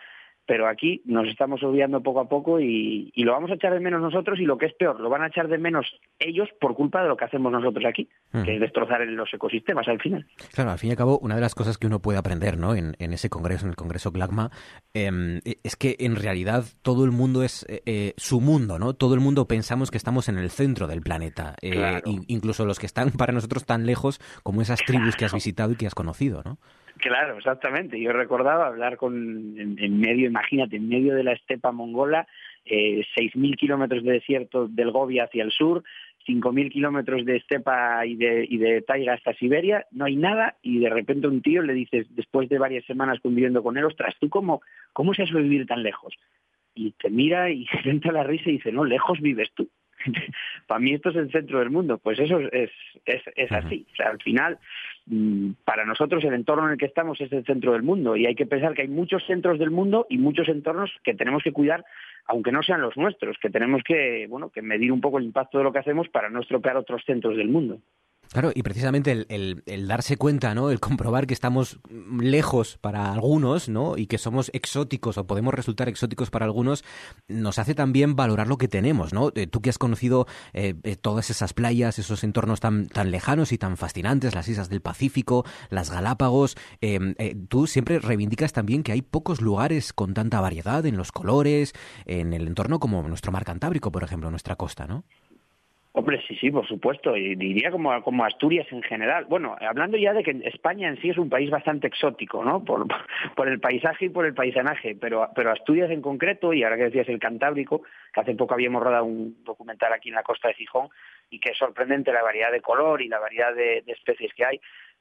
pero aquí nos estamos olvidando poco a poco y, y, lo vamos a echar de menos nosotros y lo que es peor, lo van a echar de menos ellos por culpa de lo que hacemos nosotros aquí, -huh. que es destrozar los ecosistemas al final. Claro, al fin y al cabo, una de las cosas que uno puede aprender ¿no? en, en ese congreso, en el congreso Glagma, eh, es que en realidad todo el mundo es eh, eh, su mundo, ¿no? Todo el mundo pensamos que estamos en el centro del planeta, eh, claro. incluso los que están para nosotros tan lejos como esas tribus claro. que has visitado y que has conocido, ¿no? Claro, exactamente. Yo recordaba hablar con, en, medio, imagínate, en medio de la estepa mongola, eh, 6.000 kilómetros de desierto del Gobi hacia el sur, 5.000 kilómetros de estepa y de, y de taiga hasta Siberia, no hay nada y de repente un tío le dices, después de varias semanas conviviendo con él, ostras, ¿tú cómo, cómo se has vivir tan lejos? Y te mira y se entra la risa y dice, no, lejos vives tú. para mí esto es el centro del mundo. Pues eso es, es, es así. O sea, al final, mm, para nosotros el entorno en el que estamos es el centro del mundo y hay que pensar que hay muchos centros del mundo y muchos entornos que tenemos que cuidar aunque no sean los nuestros, que tenemos que, bueno, que medir un poco el impacto de lo que hacemos para no estropear otros centros del mundo. Claro, y precisamente el, darse cuenta, ¿no? El comprobar que estamos lejos para algunos, ¿no? Y que somos exóticos o podemos resultar exóticos para algunos, nos hace también valorar lo que tenemos, ¿no? Eh, tú que has conocido eh, todas esas playas, esos entornos tan, tan lejanos y tan fascinantes, las islas del Pacífico, las Galápagos, eh, tú siempre reivindicas también que hay pocos lugares con tanta variedad en los colores, en el entorno como nuestro mar Cantábrico, por ejemplo, nuestra costa, ¿no? Hombre, sí, sí, por supuesto. Y diría como, como Asturias en general. Bueno, hablando ya de que España en sí es un país bastante exótico, ¿no? Por, por el paisaje y por el paisanaje. Pero, pero Asturias en concreto, y ahora que decías el Cantábrico, que hace poco habíamos rodado un documental aquí en la costa de Gijón, y que es sorprendente la variedad de color y la variedad de, especies que hay.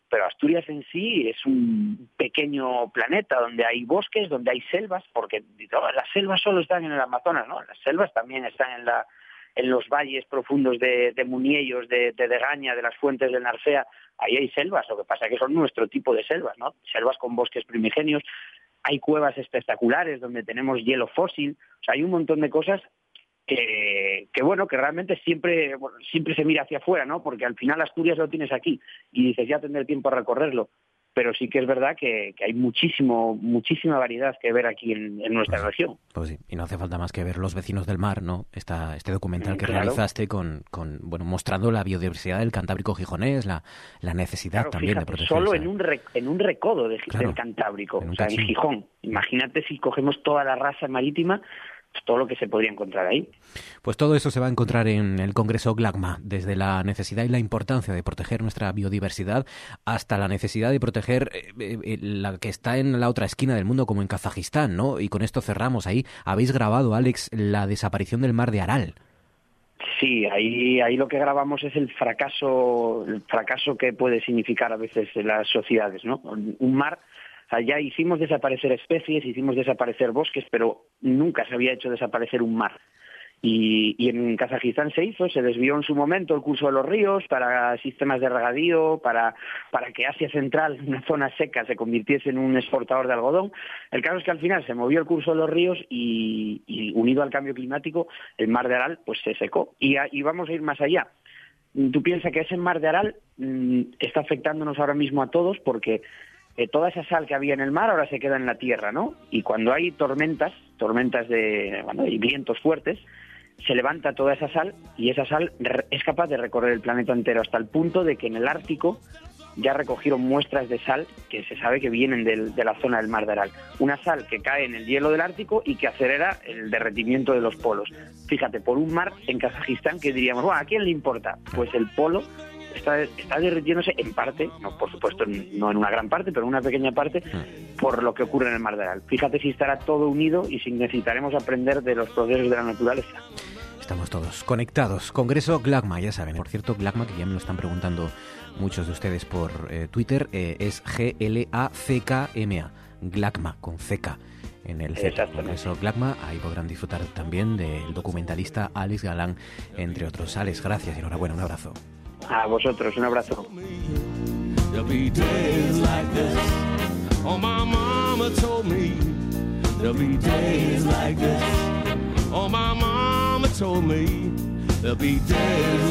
Pero Asturias en sí es un pequeño planeta donde hay bosques, donde hay selvas, porque las selvas solo están en el Amazonas, ¿no? Las selvas también están en la en los valles profundos de, de Muniellos, de, de Degaña, de las fuentes de Narcea, ahí hay selvas, lo que pasa es que son nuestro tipo de selvas, ¿no? Selvas con bosques primigenios, hay cuevas espectaculares donde tenemos hielo fósil, o sea, hay un montón de cosas que, que bueno, que realmente siempre, siempre se mira hacia afuera, ¿no? Porque al final Asturias lo tienes aquí y dices, ya tendré tiempo a recorrerlo pero sí que es verdad que, que, hay muchísimo, muchísima variedad que ver aquí en, en nuestra pues, región. Pues sí, y no hace falta más que ver Los vecinos del mar, ¿no? Esta, este documental que Claro. realizaste con, con, bueno, mostrando la biodiversidad del Cantábrico gijonés, la, la necesidad Claro, también de proteger. solo en un, re- en un recodo de, Claro, del Cantábrico, o sea, en. Gijón. Imagínate si cogemos toda la raza marítima, todo lo que se podría encontrar ahí. Pues todo eso se va a encontrar en el Congreso GLACMA, desde la necesidad y la importancia de proteger nuestra biodiversidad hasta la necesidad de proteger eh, eh, la que está en la otra esquina del mundo, como en Kazajistán, ¿no? Y con esto cerramos ahí. Habéis grabado, Alex, la desaparición del mar de Aral. Sí, ahí, ahí lo que grabamos es el fracaso, el fracaso que puede significar a veces en las sociedades, ¿no? Un mar, ya hicimos desaparecer especies, hicimos desaparecer bosques, pero nunca se había hecho desaparecer un mar. Y, y en Kazajistán se hizo, se desvió en su momento el curso de los ríos para sistemas de regadío, para, para que Asia Central, una zona seca, se convirtiese en un exportador de algodón. El caso es que al final se movió el curso de los ríos y, unido al cambio climático, el mar de Aral pues se secó. Y, y vamos a ir más allá. Tú piensas que ese mar de Aral mm, está afectándonos ahora mismo a todos porque eh, toda esa sal que había en el mar ahora se queda en la tierra, ¿no? Y cuando hay tormentas, tormentas de, bueno, y vientos fuertes, se levanta toda esa sal y esa sal es capaz de recorrer el planeta entero hasta el punto de que en el Ártico ya recogieron muestras de sal que se sabe que vienen de la zona del mar de Aral. Una sal que cae en el hielo del Ártico y que acelera el derretimiento de los polos. Fíjate, por un mar en Kazajistán que diríamos, ¿a quién le importa? Pues el polo está, está derritiéndose en parte, no por supuesto no en una gran parte, pero en una pequeña parte, por lo que ocurre en el mar de Aral. Fíjate si estará todo unido y si necesitaremos aprender de los procesos de la naturaleza. Estamos todos conectados. Congreso GLACMA, ya saben. Por cierto, GLACMA, que ya me lo están preguntando muchos de ustedes por eh, Twitter, eh, es G-L-A-C-K-M-A. GLACMA, con CK en el. Congreso GLACMA. Ahí podrán disfrutar también del documentalista Alex Galán, entre otros. Alex, gracias y enhorabuena. Un abrazo. A vosotros, un abrazo. Oh, there'll be days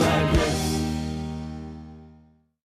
like this.